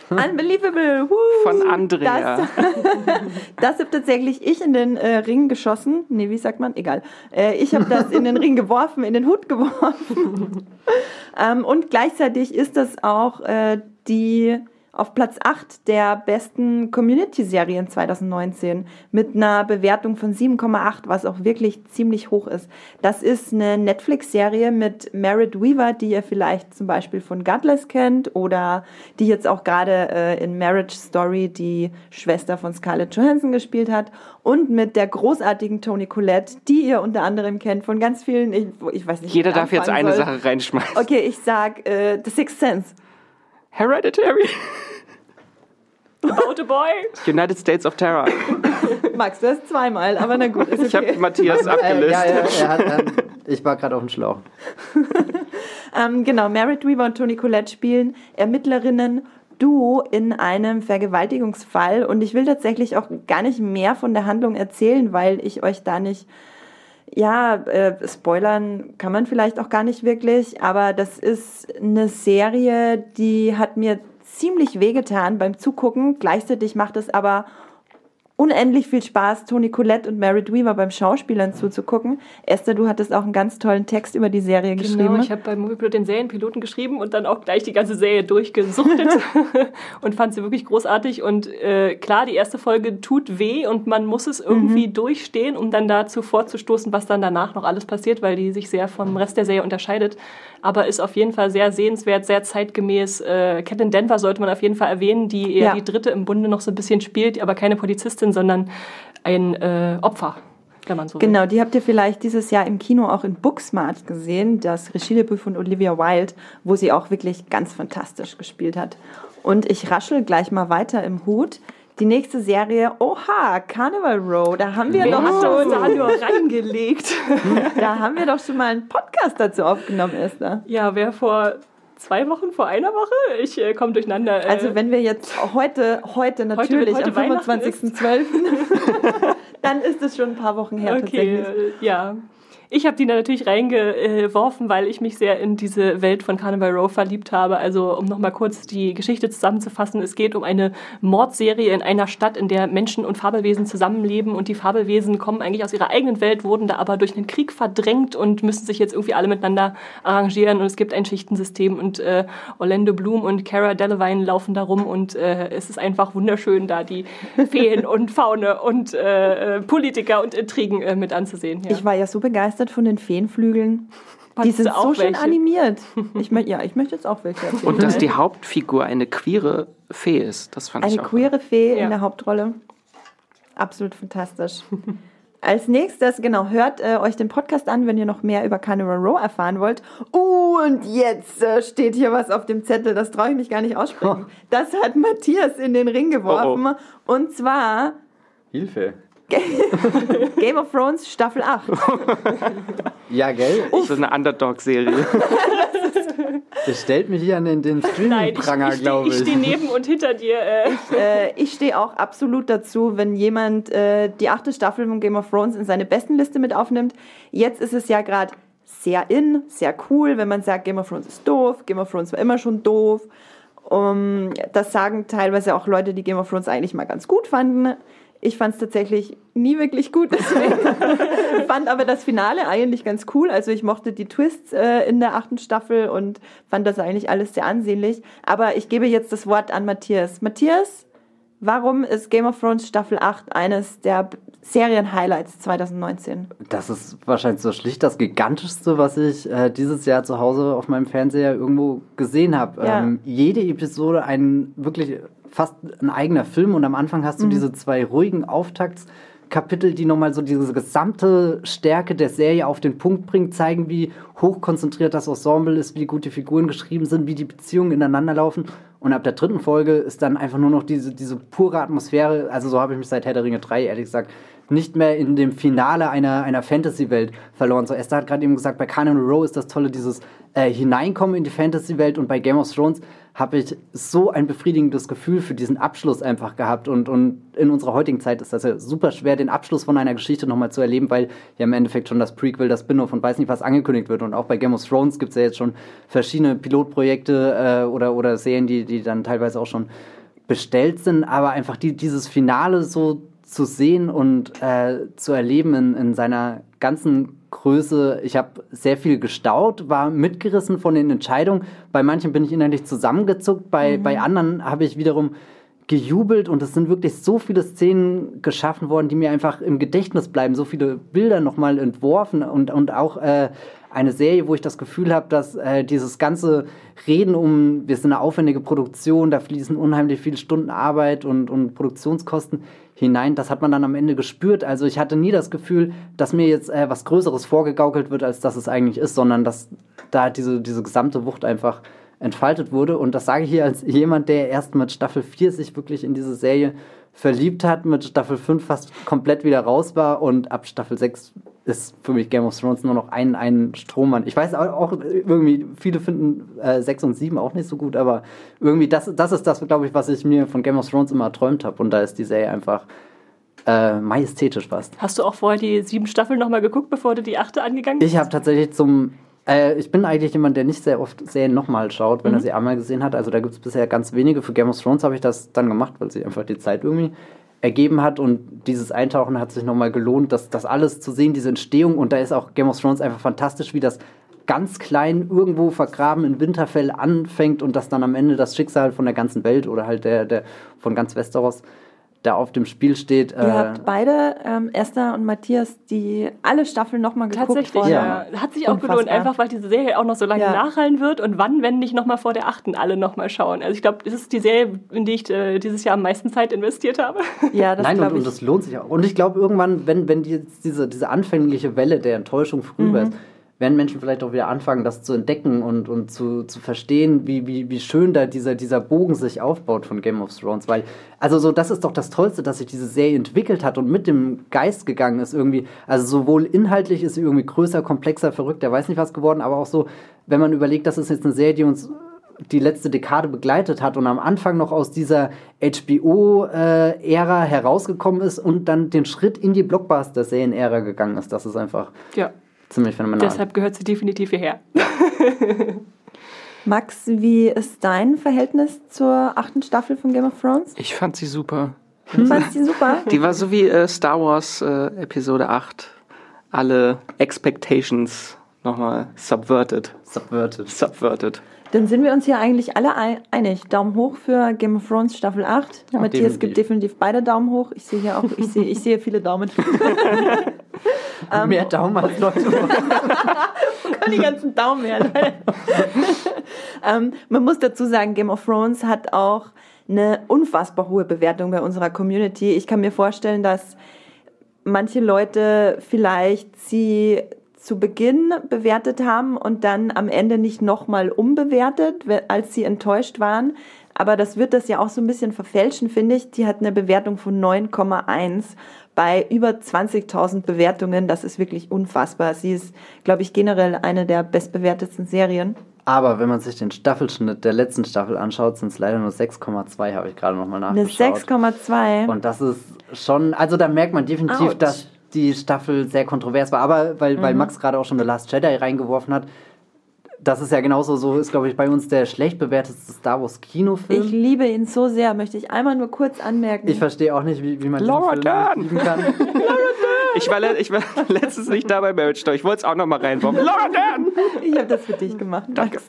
Unbelievable! Woo. Von Andrea. Das, das habe tatsächlich ich in den äh, Ring geschossen. Nee, wie sagt man? Egal. Äh, ich habe das in den Ring geworfen, in den Hut geworfen. ähm, und gleichzeitig ist das auch äh, die auf Platz 8 der besten Community-Serien 2019 mit einer Bewertung von 7,8, was auch wirklich ziemlich hoch ist. Das ist eine Netflix-Serie mit Merritt Weaver, die ihr vielleicht zum Beispiel von Godless kennt oder die jetzt auch gerade äh, in Marriage Story die Schwester von Scarlett Johansson gespielt hat und mit der großartigen Toni Collette, die ihr unter anderem kennt von ganz vielen, ich, ich weiß nicht. Jeder darf jetzt anfangen eine soll. Sache reinschmeißen. Okay, ich sag äh, The Sixth Sense. Hereditary. About a boy. United States of Terror. Max, du hast zweimal, aber na gut, ist Ich habe okay. Matthias Äh, abgelöst. ja, ja, er hat, ähm, ich war gerade auf dem Schlauch. Ähm, genau, Merritt Weaver und Toni Collette spielen Ermittlerinnen Duo in einem Vergewaltigungsfall und ich will tatsächlich auch gar nicht mehr von der Handlung erzählen, weil ich euch da nicht ja, äh, spoilern kann man vielleicht auch gar nicht wirklich, aber das ist eine Serie, die hat mir ziemlich wehgetan beim Zugucken. Gleichzeitig macht es aber unendlich viel Spaß, Toni Collette und Merit Weaver beim Schauspielern zuzugucken. Esther, du hattest auch einen ganz tollen Text über die Serie Genau, geschrieben. ich habe bei Moviepilot den Serienpiloten geschrieben und dann auch gleich die ganze Serie durchgesuchtet und fand sie wirklich großartig. Und äh, klar, die erste Folge tut weh und man muss es irgendwie durchstehen, um dann dazu vorzustoßen, was dann danach noch alles passiert, weil die sich sehr vom Rest der Serie unterscheidet. Aber ist auf jeden Fall sehr sehenswert, sehr zeitgemäß. Äh, Catelyn Denver sollte man auf jeden Fall erwähnen, die eher Ja. die dritte im Bunde noch so ein bisschen spielt, aber keine Polizistin, sondern ein äh, Opfer, wenn man so will. Genau, die habt ihr vielleicht dieses Jahr im Kino auch in Booksmart gesehen, das Regiedebüt von Olivia Wilde, wo sie auch wirklich ganz fantastisch gespielt hat. Und ich raschel gleich mal weiter im Hut. Die nächste Serie, oha, Carnival Row, da haben wir Wer schon, reingelegt? da haben wir doch schon mal einen Podcast dazu aufgenommen, Esther. Ja, wer vor zwei Wochen, vor einer Woche? Ich äh, komme durcheinander. Äh, Also wenn wir jetzt heute, heute natürlich heute am Weihnachten 25.12., dann ist es schon ein paar Wochen her okay, tatsächlich. äh, ja. Ich habe die natürlich reingeworfen, weil ich mich sehr in diese Welt von Carnival Row verliebt habe. Also um nochmal kurz die Geschichte zusammenzufassen. Es geht um eine Mordserie in einer Stadt, in der Menschen und Fabelwesen zusammenleben. Und die Fabelwesen kommen eigentlich aus ihrer eigenen Welt, wurden da aber durch einen Krieg verdrängt und müssen sich jetzt irgendwie alle miteinander arrangieren. Und es gibt ein Schichtensystem. Und äh, Orlando Bloom und Cara Delevingne laufen da rum. Und äh, es ist einfach wunderschön, da die Feen und Faune und äh, äh, Politiker und Intrigen äh, mit anzusehen. Ja. Ich war ja so begeistert von den Feenflügeln. Die sind auch so schön welche? animiert. Ich mö ja, ich möchte jetzt auch welche. erzählen. Und dass die Hauptfigur eine queere Fee ist, das fand Eine ich auch. queere Fee Ja. in der Hauptrolle. Absolut fantastisch. Als nächstes, genau, hört äh, euch den Podcast an, wenn ihr noch mehr über Carnival Row erfahren wollt. Uh, und jetzt äh, steht hier was auf dem Zettel, das traue ich mich gar nicht aussprechen. Das hat Matthias in den Ring geworfen. Und zwar Hilfe. Game of Thrones Staffel 8. Ja, gell? So eine Underdog-Serie. Ihr stellt mich hier an den, den Nein, ich, Streaming-Pranger, ich, glaube ich ich. stehe neben und hinter dir. Äh. äh, ich stehe auch absolut dazu, wenn jemand äh, die achte Staffel von Game of Thrones in seine besten Liste mit aufnimmt. Jetzt ist es ja gerade sehr in, sehr cool, wenn man sagt, Game of Thrones ist doof, Game of Thrones war immer schon doof. Um, das sagen teilweise auch Leute, die Game of Thrones eigentlich mal ganz gut fanden. Ich fand es tatsächlich nie wirklich gut, deswegen fand aber das Finale eigentlich ganz cool. Also ich mochte die Twists äh, in der achten Staffel und fand das eigentlich alles sehr ansehnlich. Aber ich gebe jetzt das Wort an Matthias. Matthias, warum ist Game of Thrones Staffel 8 eines der Serien-Highlights 2019? Das ist wahrscheinlich so schlicht das gigantischste, was ich äh, dieses Jahr zu Hause auf meinem Fernseher irgendwo gesehen habe. Ja. Ähm, jede Episode ein wirklich fast ein eigener Film und am Anfang hast du diese zwei ruhigen Auftaktskapitel, die nochmal so diese gesamte Stärke der Serie auf den Punkt bringen, zeigen, wie hochkonzentriert das Ensemble ist, wie gut die Figuren geschrieben sind, wie die Beziehungen ineinander laufen. Und ab der dritten Folge ist dann einfach nur noch diese, diese pure Atmosphäre. Also so habe ich mich seit Herr der Ringe 3, ehrlich gesagt, nicht mehr in dem Finale einer, einer Fantasy-Welt verloren. So, Esther hat gerade eben gesagt, bei Carnival Row ist das Tolle, dieses äh, Hineinkommen in die Fantasy-Welt und bei Game of Thrones habe ich so ein befriedigendes Gefühl für diesen Abschluss einfach gehabt. Und, und in unserer heutigen Zeit ist das ja super schwer, den Abschluss von einer Geschichte nochmal zu erleben, weil ja im Endeffekt schon das Prequel, das Spin-off und weiß nicht was angekündigt wird. Und auch bei Game of Thrones gibt es ja jetzt schon verschiedene Pilotprojekte äh, oder, oder Serien, die, die dann teilweise auch schon bestellt sind. Aber einfach die, dieses Finale so zu sehen und äh, zu erleben in, in seiner ganzen Größe. Ich habe sehr viel gestaut, war mitgerissen von den Entscheidungen. Bei manchen bin ich innerlich zusammengezuckt, bei, bei anderen habe ich wiederum gejubelt und es sind wirklich so viele Szenen geschaffen worden, die mir einfach im Gedächtnis bleiben, so viele Bilder nochmal entworfen und, und auch äh, eine Serie, wo ich das Gefühl habe, dass äh, dieses ganze Reden um, wir sind eine aufwendige Produktion, da fließen unheimlich viele Stunden Arbeit und, und Produktionskosten hinein, das hat man dann am Ende gespürt. Also ich hatte nie das Gefühl, dass mir jetzt äh, was Größeres vorgegaukelt wird, als dass es eigentlich ist, sondern dass da diese, diese gesamte Wucht einfach entfaltet wurde. Und das sage ich hier als jemand, der erst mit Staffel 4 sich wirklich in diese Serie verliebt hat, mit Staffel 5 fast komplett wieder raus war und ab Staffel 6 ist für mich Game of Thrones nur noch ein, ein Strohmann. Ich weiß auch, irgendwie, viele finden äh, 6 und 7 auch nicht so gut, aber irgendwie, das, das ist das, glaube ich, was ich mir von Game of Thrones immer erträumt habe. Und da ist die Serie einfach äh, majestätisch fast. Hast du auch vorher die sieben Staffeln nochmal geguckt, bevor du die achte angegangen bist? Ich habe tatsächlich zum. Äh, ich bin eigentlich jemand, der nicht sehr oft Serien nochmal schaut, wenn er sie einmal gesehen hat. Also da gibt es bisher ganz wenige. Für Game of Thrones habe ich das dann gemacht, weil sich einfach die Zeit irgendwie ergeben hat und dieses Eintauchen hat sich nochmal gelohnt, das, das alles zu sehen, diese Entstehung. Und da ist auch Game of Thrones einfach fantastisch, wie das ganz klein irgendwo vergraben in Winterfell anfängt und das dann am Ende das Schicksal von der ganzen Welt oder halt der, der von ganz Westeros da auf dem Spiel steht. Ihr äh, habt beide, ähm, Esther und Matthias, die alle Staffeln nochmal geguckt Tatsächlich, ja. Hat sich auch Unfassbar. gelohnt, einfach weil diese Serie auch noch so lange ja. nachhallen wird und wann, wenn nicht nochmal vor der achten alle nochmal schauen. Also ich glaube, das ist die Serie, in die ich äh, dieses Jahr am meisten Zeit investiert habe. Ja, das Nein, und, ich. und das lohnt sich auch. Und ich glaube, irgendwann, wenn, wenn die, diese, diese anfängliche Welle der Enttäuschung vorüber mhm. ist, werden Menschen vielleicht auch wieder anfangen, das zu entdecken und, und zu, zu verstehen, wie, wie, wie schön da dieser, dieser Bogen sich aufbaut von Game of Thrones. Weil, also so, das ist doch das Tollste, dass sich diese Serie entwickelt hat und mit dem Geist gegangen ist irgendwie. Also sowohl inhaltlich ist sie irgendwie größer, komplexer, verrückter, weiß nicht was geworden, aber auch so, wenn man überlegt, das ist jetzt eine Serie, die uns die letzte Dekade begleitet hat und am Anfang noch aus dieser HBO-Ära äh, herausgekommen ist und dann den Schritt in die Blockbuster-Serien-Ära gegangen ist. Das ist einfach ja ziemlich phänomenal. Deshalb gehört sie definitiv hierher. Max, wie ist dein Verhältnis zur achten Staffel von Game of Thrones? Ich fand sie super. Du fandst sie super? Die war so wie äh, Star Wars äh, Episode 8. Alle Expectations nochmal subverted. Subverted. Subverted. Dann sind wir uns hier eigentlich alle einig. Daumen hoch für Game of Thrones Staffel 8. Ja, Matthias definitiv. gibt definitiv beide Daumen hoch. Ich sehe hier auch, ich sehe, ich sehe viele Daumen. Mehr Daumen als Leute. Wo die ganzen Daumen her? ähm, man muss dazu sagen, Game of Thrones hat auch eine unfassbar hohe Bewertung bei unserer Community. Ich kann mir vorstellen, dass manche Leute vielleicht sie zu Beginn bewertet haben und dann am Ende nicht nochmal umbewertet, als sie enttäuscht waren. Aber das wird das ja auch so ein bisschen verfälschen, finde ich. Die hat eine Bewertung von 9,1 bei über 20.000 Bewertungen. Das ist wirklich unfassbar. Sie ist, glaube ich, generell eine der bestbewertetsten Serien. Aber wenn man sich den Staffelschnitt der letzten Staffel anschaut, sind es leider nur 6,2, habe ich gerade nochmal nachgeschaut. Eine 6,2. Und das ist schon, also da merkt man definitiv, Ouch. dass die Staffel sehr kontrovers war. Aber weil, mhm. weil Max gerade auch schon The Last Jedi reingeworfen hat, das ist ja genauso so, ist glaube ich bei uns der schlecht bewertetste Star Wars Kinofilm. Ich liebe ihn so sehr, möchte ich einmal nur kurz anmerken. Ich verstehe auch nicht, wie, wie man Laura lieben kann. ich, war, ich war letztens nicht da bei Marriage Story. Ich wollte es auch noch mal reinbauen. Laura Dern! Ich habe das für dich gemacht. Danke.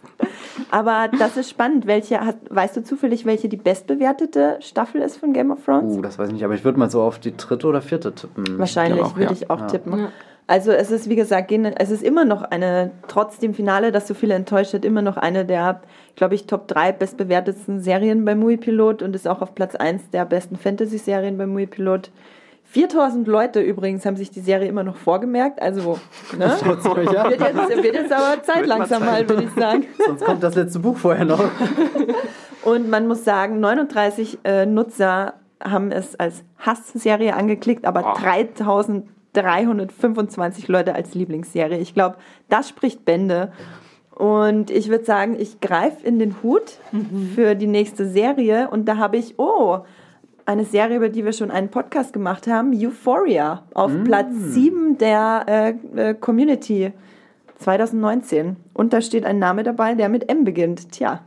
Aber das ist spannend. Welche hat, weißt du zufällig, welche die bestbewertete Staffel ist von Game of Thrones? Uh, das weiß ich nicht, aber ich würde mal so auf die dritte oder vierte tippen. Wahrscheinlich würde ja. ich auch ja. tippen. Ja. Also es ist, wie gesagt, es ist immer noch eine, trotz dem Finale, das so viele enttäuscht hat, immer noch eine der, glaube ich, Top 3 bestbewertetsten Serien bei Movie Pilot und ist auch auf Platz 1 der besten Fantasy-Serien bei Movie Pilot. 4000 Leute übrigens haben sich die Serie immer noch vorgemerkt. Also, ne? wird, jetzt, wird jetzt aber Zeit langsam mal, würde ich sagen. Sonst kommt das letzte Buch vorher noch. Und man muss sagen, 39 äh, Nutzer haben es als Hassserie angeklickt, aber oh. 3325 Leute als Lieblingsserie. Ich glaube, das spricht Bände. Und ich würde sagen, ich greife in den Hut mhm. für die nächste Serie und da habe ich, oh, eine Serie, über die wir schon einen Podcast gemacht haben, Euphoria, auf mm. Platz 7 der äh, äh, Community 2019. Und da steht ein Name dabei, der mit M beginnt. Tja.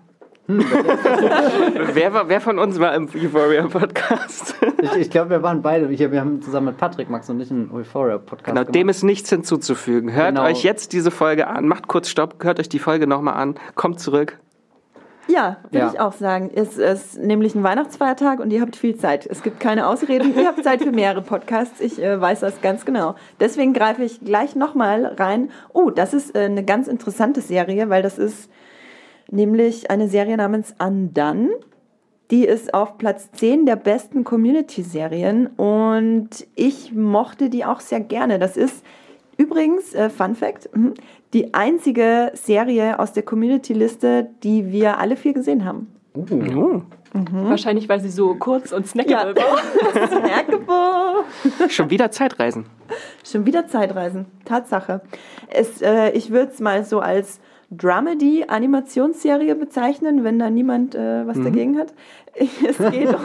Hm, wer, war, wer von uns war im Euphoria-Podcast? ich, ich glaube, wir waren beide. Wir, wir haben zusammen mit Patrick, Max und ich einen Euphoria-Podcast genau, gemacht. Dem ist nichts hinzuzufügen. Hört genau. euch jetzt diese Folge an. Macht kurz Stopp, hört euch die Folge nochmal an. Kommt zurück. Ja, würde ja. ich auch sagen. Es ist nämlich ein Weihnachtsfeiertag und ihr habt viel Zeit. Es gibt keine Ausreden. ihr habt Zeit für mehrere Podcasts. Ich äh, weiß das ganz genau. Deswegen greife ich gleich nochmal rein. Oh, das ist äh, eine ganz interessante Serie, weil das ist nämlich eine Serie namens Undone. Die ist auf Platz 10 der besten Community-Serien und ich mochte die auch sehr gerne. Das ist übrigens, äh, Fun Fact, mhm, die einzige Serie aus der Community-Liste, die wir alle vier gesehen haben. Uh. Mhm. Wahrscheinlich, weil sie so kurz und snackable ja. war. snackable. Schon wieder Zeitreisen. Schon wieder Zeitreisen, Tatsache. Es, äh, ich würde es mal so als Dramedy-Animationsserie bezeichnen, wenn da niemand äh, was mhm. dagegen hat. Es geht um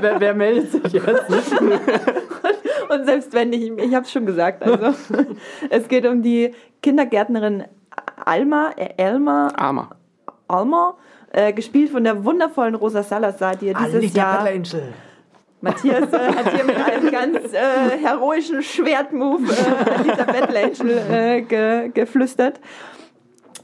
wer, wer, meldet sich jetzt? und, selbst wenn ich, ich habe es schon gesagt, also es geht um die Kindergärtnerin Alma, äh, Elma, Alma, Alma äh, gespielt von der wundervollen Rosa Salazar, die dieses Alita Jahr Angel. Matthias äh, hat hier mit einem ganz äh, heroischen Schwertmove äh, Anita Battle Angel äh, ge geflüstert.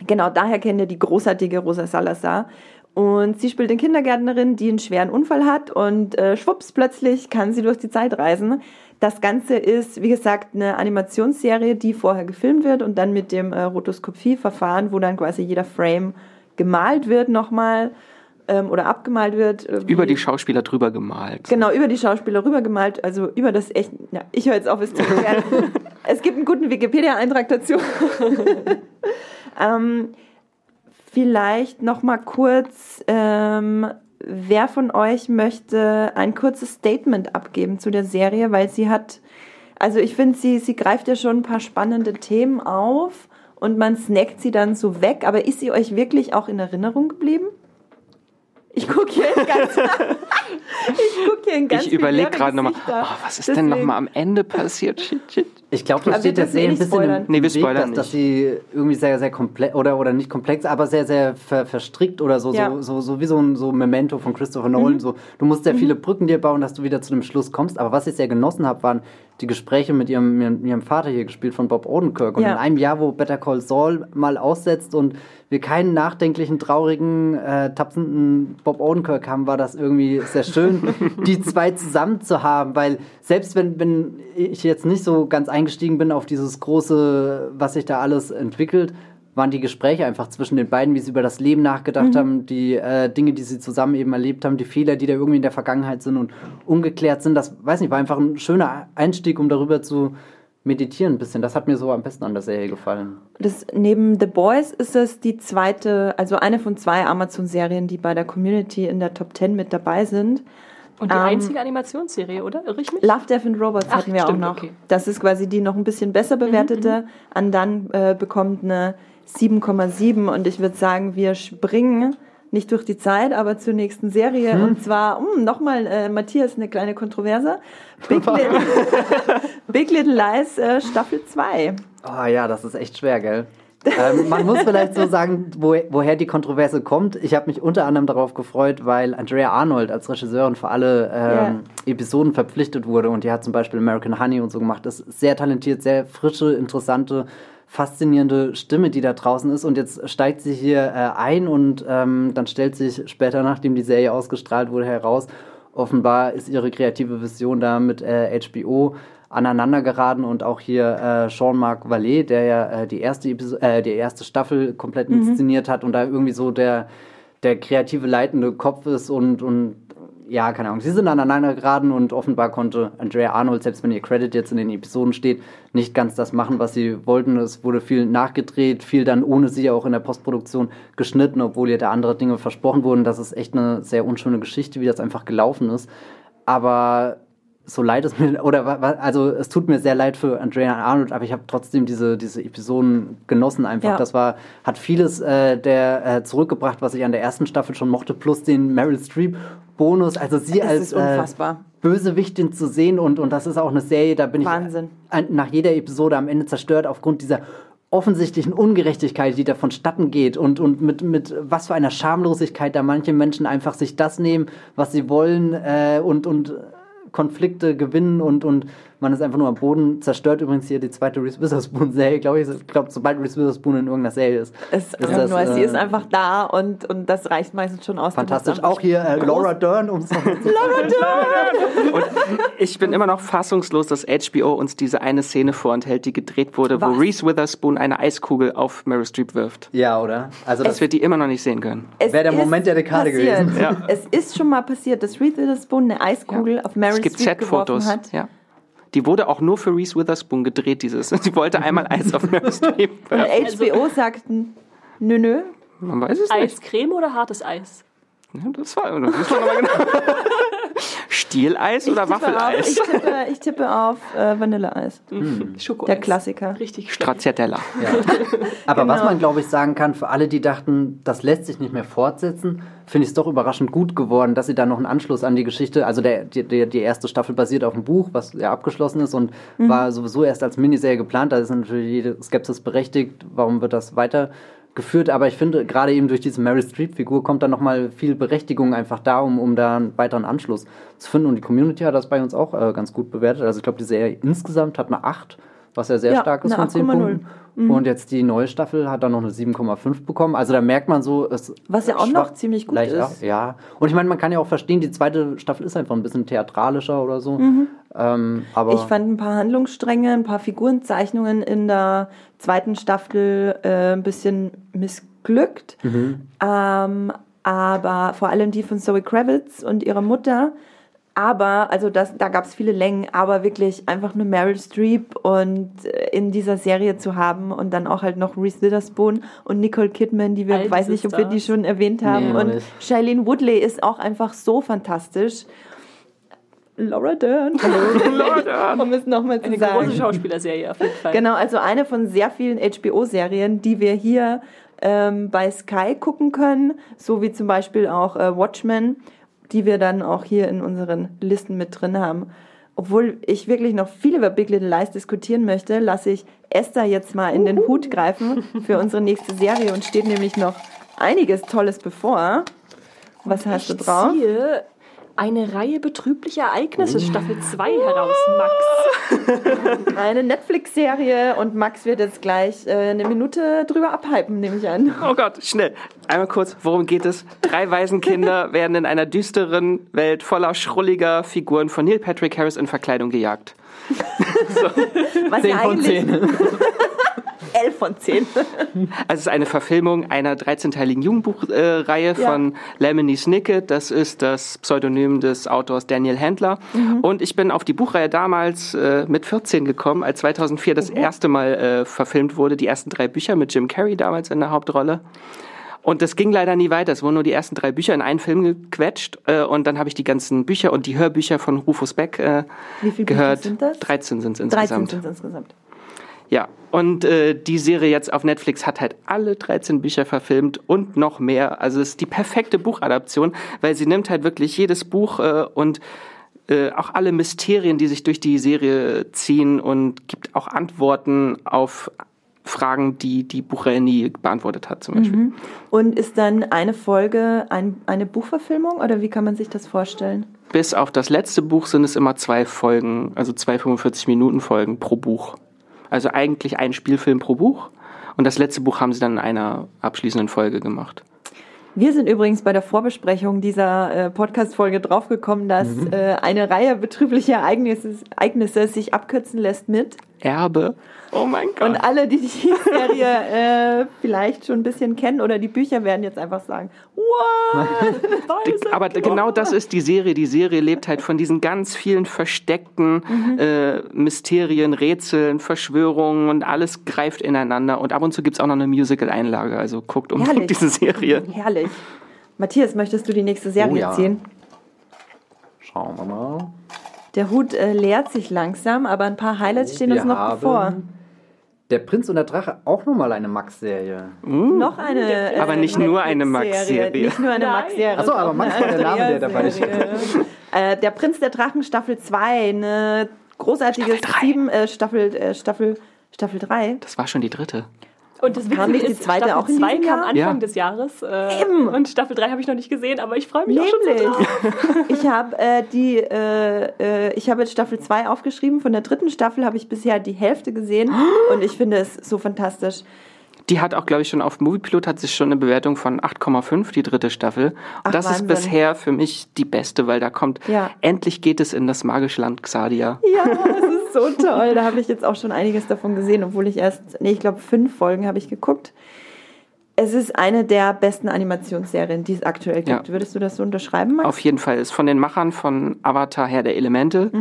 Genau, daher kennt ihr die großartige Rosa Salazar. Und sie spielt eine Kindergärtnerin, die einen schweren Unfall hat und äh, schwupps, plötzlich kann sie durch die Zeit reisen. Das Ganze ist, wie gesagt, eine Animationsserie, die vorher gefilmt wird und dann mit dem äh, Rotoskopie-Verfahren, wo dann quasi jeder Frame gemalt wird nochmal ähm, oder abgemalt wird. Über die Schauspieler drüber gemalt. Genau, über die Schauspieler rüber gemalt, also über das echt. Ja, ich höre jetzt auf, es zu erklären. es gibt einen guten Wikipedia-Eintrag dazu. ähm, vielleicht noch mal kurz, ähm, wer von euch möchte ein kurzes Statement abgeben zu der Serie, weil sie hat, also ich finde, sie, sie greift ja schon ein paar spannende Themen auf und man snackt sie dann so weg, aber ist sie euch wirklich auch in Erinnerung geblieben? Ich gucke hier ganz. ich gucke hier in ganz. Ich überlege gerade nochmal, oh, was ist Deswegen. denn nochmal am Ende passiert? Shit, shit. Ich glaube, das steht jetzt sehr ein bisschen spoilern. im nee, wir Weg, dass, dass sie irgendwie sehr, sehr komplex oder, oder nicht komplex, aber sehr, sehr ver, verstrickt oder so, ja. so, so, so wie so ein so Memento von Christopher Nolan. Mhm. So, du musst sehr mhm. viele Brücken dir bauen, dass du wieder zu dem Schluss kommst. Aber was ich sehr genossen habe, waren die Gespräche mit ihrem, ihrem Vater hier gespielt von Bob Odenkirk. Und ja. in einem Jahr, wo Better Call Saul mal aussetzt und wir keinen nachdenklichen, traurigen, äh, tapsenden Bob Odenkirk haben, war das irgendwie sehr schön, die zwei zusammen zu haben. Weil selbst wenn, wenn ich jetzt nicht so ganz eingestiegen bin auf dieses große, was sich da alles entwickelt, waren die Gespräche einfach zwischen den beiden, wie sie über das Leben nachgedacht mhm. haben, die äh, Dinge, die sie zusammen eben erlebt haben, die Fehler, die da irgendwie in der Vergangenheit sind und ungeklärt sind. Das, weiß nicht, war einfach ein schöner Einstieg, um darüber zu meditieren ein bisschen. Das hat mir so am besten an der Serie gefallen. Das, neben The Boys ist es die zweite, also eine von zwei Amazon-Serien, die bei der Community in der Top 10 mit dabei sind. Und die ähm, einzige Animationsserie, oder? Irre ich mich? Love, Death and Robots Ach, hatten wir stimmt, auch noch. Okay. Das ist quasi die noch ein bisschen besser bewertete. Mhm, mhm. Andan äh, bekommt eine 7,7 und ich würde sagen, wir springen nicht durch die Zeit, aber zur nächsten Serie. Hm. Und zwar, um, hm, nochmal, äh, Matthias, eine kleine Kontroverse. Big, Little, Big Little Lies äh, Staffel 2. Oh ja, das ist echt schwer, gell? ähm, man muss vielleicht so sagen, wo, woher die Kontroverse kommt. Ich habe mich unter anderem darauf gefreut, weil Andrea Arnold als Regisseurin für alle ähm, yeah. Episoden verpflichtet wurde und die hat zum Beispiel American Honey und so gemacht. Das ist sehr talentiert, sehr frische, interessante faszinierende Stimme, die da draußen ist. Und jetzt steigt sie hier äh, ein und ähm, dann stellt sich später, nachdem die Serie ausgestrahlt wurde, heraus, offenbar ist ihre kreative Vision da mit äh, HBO aneinandergeraten und auch hier äh, Jean-Marc Vallée, der ja äh, die, erste äh, die erste Staffel komplett mhm. inszeniert hat und da irgendwie so der, der kreative leitende Kopf ist und, und ja, keine Ahnung, sie sind aneinander geraten und offenbar konnte Andrea Arnold, selbst wenn ihr Credit jetzt in den Episoden steht, nicht ganz das machen, was sie wollten. Es wurde viel nachgedreht, viel dann ohne sie auch in der Postproduktion geschnitten, obwohl ihr da andere Dinge versprochen wurden. Das ist echt eine sehr unschöne Geschichte, wie das einfach gelaufen ist. Aber so leid es mir, oder also es tut mir sehr leid für Andrea Arnold, aber ich habe trotzdem diese, diese Episoden genossen einfach. Ja. Das war, hat vieles äh, der äh, zurückgebracht, was ich an der ersten Staffel schon mochte, plus den Meryl Streep Bonus, also sie das als äh, Bösewichtin zu sehen und, und das ist auch eine Serie, da bin Wahnsinn. ich nach jeder Episode am Ende zerstört aufgrund dieser offensichtlichen Ungerechtigkeit, die da vonstatten geht und, und mit, mit was für einer Schamlosigkeit da manche Menschen einfach sich das nehmen, was sie wollen äh, und, und Konflikte gewinnen und, und man ist einfach nur am Boden zerstört. Übrigens hier die zweite Reese Witherspoon-Serie, glaube ich. Ich glaube, sobald Reese Witherspoon in irgendeiner Serie ist. Es ist das, nur, äh, sie ist einfach da und, und das reicht meistens schon aus. Fantastisch. Auch hier äh, Laura Dern, um Laura Dern! und ich bin immer noch fassungslos, dass HBO uns diese eine Szene vorenthält, die gedreht wurde, Was? wo Reese Witherspoon eine Eiskugel auf Meryl Streep wirft. Ja, oder? Also, dass wir die immer noch nicht sehen können. Wäre der Moment der Dekade passiert. gewesen. Ja. Es ist schon mal passiert, dass Reese Witherspoon eine Eiskugel ja. auf Meryl Streep geworfen hat. Ja. Die wurde auch nur für Reese Witherspoon gedreht, dieses. Sie wollte einmal Eis auf Meryl Streep. Und HBO sagten, nö, nö. Man weiß es nicht. Eiscreme oder hartes Eis? Das war, das muss man aber genau. Stieleis ich oder Waffeleis? Auf, ich, tippe, ich tippe auf äh, Vanilleeis. Mhm. Der Klassiker. Richtig Stracciatella. Ja. Aber genau. was man, glaube ich, sagen kann, für alle, die dachten, das lässt sich nicht mehr fortsetzen, finde ich es doch überraschend gut geworden, dass sie da noch einen Anschluss an die Geschichte, also der, die, die erste Staffel basiert auf dem Buch, was ja abgeschlossen ist und mhm. war sowieso erst als Miniserie geplant. Da ist natürlich jede Skepsis berechtigt, warum wird das weiter geführt, aber ich finde, gerade eben durch diese Mary Streep-Figur kommt dann nochmal viel Berechtigung einfach da, um, um da einen weiteren Anschluss zu finden. Und die Community hat das bei uns auch äh, ganz gut bewertet. Also ich glaube, die Serie insgesamt hat eine 8, was ja sehr Ja, stark ist von 10 8,0. Punkten. Und jetzt die neue Staffel hat dann noch eine 7,5 bekommen. Also da merkt man so, es Was ja auch noch ziemlich gut ist. ab, ja. Und ich meine, man kann ja auch verstehen, die zweite Staffel ist einfach ein bisschen theatralischer oder so. Ähm, aber Ich fand ein paar Handlungsstränge, ein paar Figurenzeichnungen in der zweiten Staffel äh, ein bisschen missglückt. Ähm, aber vor allem die von Zoe Kravitz und ihrer Mutter. Aber, also das, da gab es viele Längen, aber wirklich einfach nur Meryl Streep und äh, in dieser Serie zu haben und dann auch halt noch Reese Witherspoon und Nicole Kidman, die wir, All weiß nicht, ob wir die schon erwähnt haben. Nee, und. Shailene Woodley ist auch einfach so fantastisch. Laura Dern. um es nochmal zu Eine sagen. große Schauspielerserie auf jeden Fall. Genau, also eine von sehr vielen HBO-Serien, die wir hier ähm, bei Sky gucken können, so wie zum Beispiel auch äh, Watchmen, die wir dann auch hier in unseren Listen mit drin haben. Obwohl ich wirklich noch viel über Big Little Lies diskutieren möchte, lasse ich Esther jetzt mal in den Hut greifen für unsere nächste Serie und steht nämlich noch einiges Tolles bevor. Was hast du Ich drauf? ziehe eine Reihe betrüblicher Ereignisse, Staffel 2 heraus, Max. Eine Netflix-Serie und Max wird jetzt gleich äh, eine Minute drüber abhypen, nehme ich an. Oh Gott, schnell. Einmal kurz, worum geht es? Drei Waisenkinder werden in einer düsteren Welt voller schrulliger Figuren von Neil Patrick Harris in Verkleidung gejagt. Was 10 ja von eigentlich 10. 11 von 10. Also es ist eine Verfilmung einer 13-teiligen Jugendbuchreihe äh, Ja. von Lemony Snicket. Das ist das Pseudonym des Autors Daniel Handler. Und ich bin auf die Buchreihe damals äh, mit 14 gekommen, als 2004 das erste Mal äh, verfilmt wurde. Die ersten drei Bücher mit Jim Carrey damals in der Hauptrolle. Und das ging leider nie weiter. Es wurden nur die ersten drei Bücher in einen Film gequetscht. Äh, und dann habe ich die ganzen Bücher und die Hörbücher von Rufus Beck äh, Wie viele Bücher gehört. sind das? 13 sind es 13 insgesamt. sind es insgesamt. Ja, und äh, die Serie jetzt auf Netflix hat halt alle 13 Bücher verfilmt und noch mehr. Also es ist die perfekte Buchadaption, weil sie nimmt halt wirklich jedes Buch äh, und äh, auch alle Mysterien, die sich durch die Serie ziehen und gibt auch Antworten auf Fragen, die die Buchreihe nie beantwortet hat, zum Beispiel. Und ist dann eine Folge ein, eine Buchverfilmung oder wie kann man sich das vorstellen? Bis auf das letzte Buch sind es immer zwei Folgen, also zwei 45-Minuten-Folgen pro Buch. Also eigentlich ein Spielfilm pro Buch. Und das letzte Buch haben sie dann in einer abschließenden Folge gemacht. Wir sind übrigens bei der Vorbesprechung dieser äh, Podcast-Folge draufgekommen, dass äh, eine Reihe betrüblicher Ereignisse, Ereignisse sich abkürzen lässt mit. Erbe. Oh mein Gott. Und alle, die die Serie äh, vielleicht schon ein bisschen kennen oder die Bücher werden jetzt einfach sagen, what? Aber genau das ist die Serie. Die Serie lebt halt von diesen ganz vielen versteckten äh, Mysterien, Rätseln, Verschwörungen und alles greift ineinander. Und ab und zu gibt's auch noch eine Musical-Einlage. Also guckt um Herrlich. diese Serie. Herrlich. Matthias, möchtest du die nächste Serie Oh ja. ziehen? Schauen wir mal. Der Hut äh, leert sich langsam, aber ein paar Highlights stehen uns Wir noch haben bevor. Der Prinz und der Drache, auch nochmal eine Max-Serie. Noch eine. äh, Aber nicht nur eine. Max-Serie. Nicht nur eine. Max-Serie. Ach so, es ist aber Max war der Name, der dabei Andrea-Serie. äh, Der Prinz der Drachen Staffel 2, eine großartige Staffel drei. sieben, äh, Staffel, äh, Staffel, Staffel 3. Das war schon die dritte. Und das Kam nicht die zweite Staffel auch in 2 diesem kam Jahr? Anfang Ja. des Jahres. Äh, Eben. Und Staffel 3 habe ich noch nicht gesehen, aber ich freue mich auch schon so Nämlich. drauf. Ich habe äh, die, äh, äh, ich habe jetzt Staffel 2 aufgeschrieben. Von der dritten Staffel habe ich bisher die Hälfte gesehen und ich finde es so fantastisch. Die hat auch, glaube ich, schon auf Moviepilot hat sie schon eine Bewertung von 8,5, die dritte Staffel. Und Ach, das Wahnsinn. ist bisher für mich die beste, weil da kommt, Ja. endlich geht es in das magische Land Xadia. Ja, es ist so toll. Da habe ich jetzt auch schon einiges davon gesehen, obwohl ich erst, nee, ich glaube, fünf Folgen habe ich geguckt. Es ist eine der besten Animationsserien, die es aktuell gibt. Ja. Würdest du das so unterschreiben, Max? Auf jeden Fall ist von den Machern von Avatar Herr der Elemente.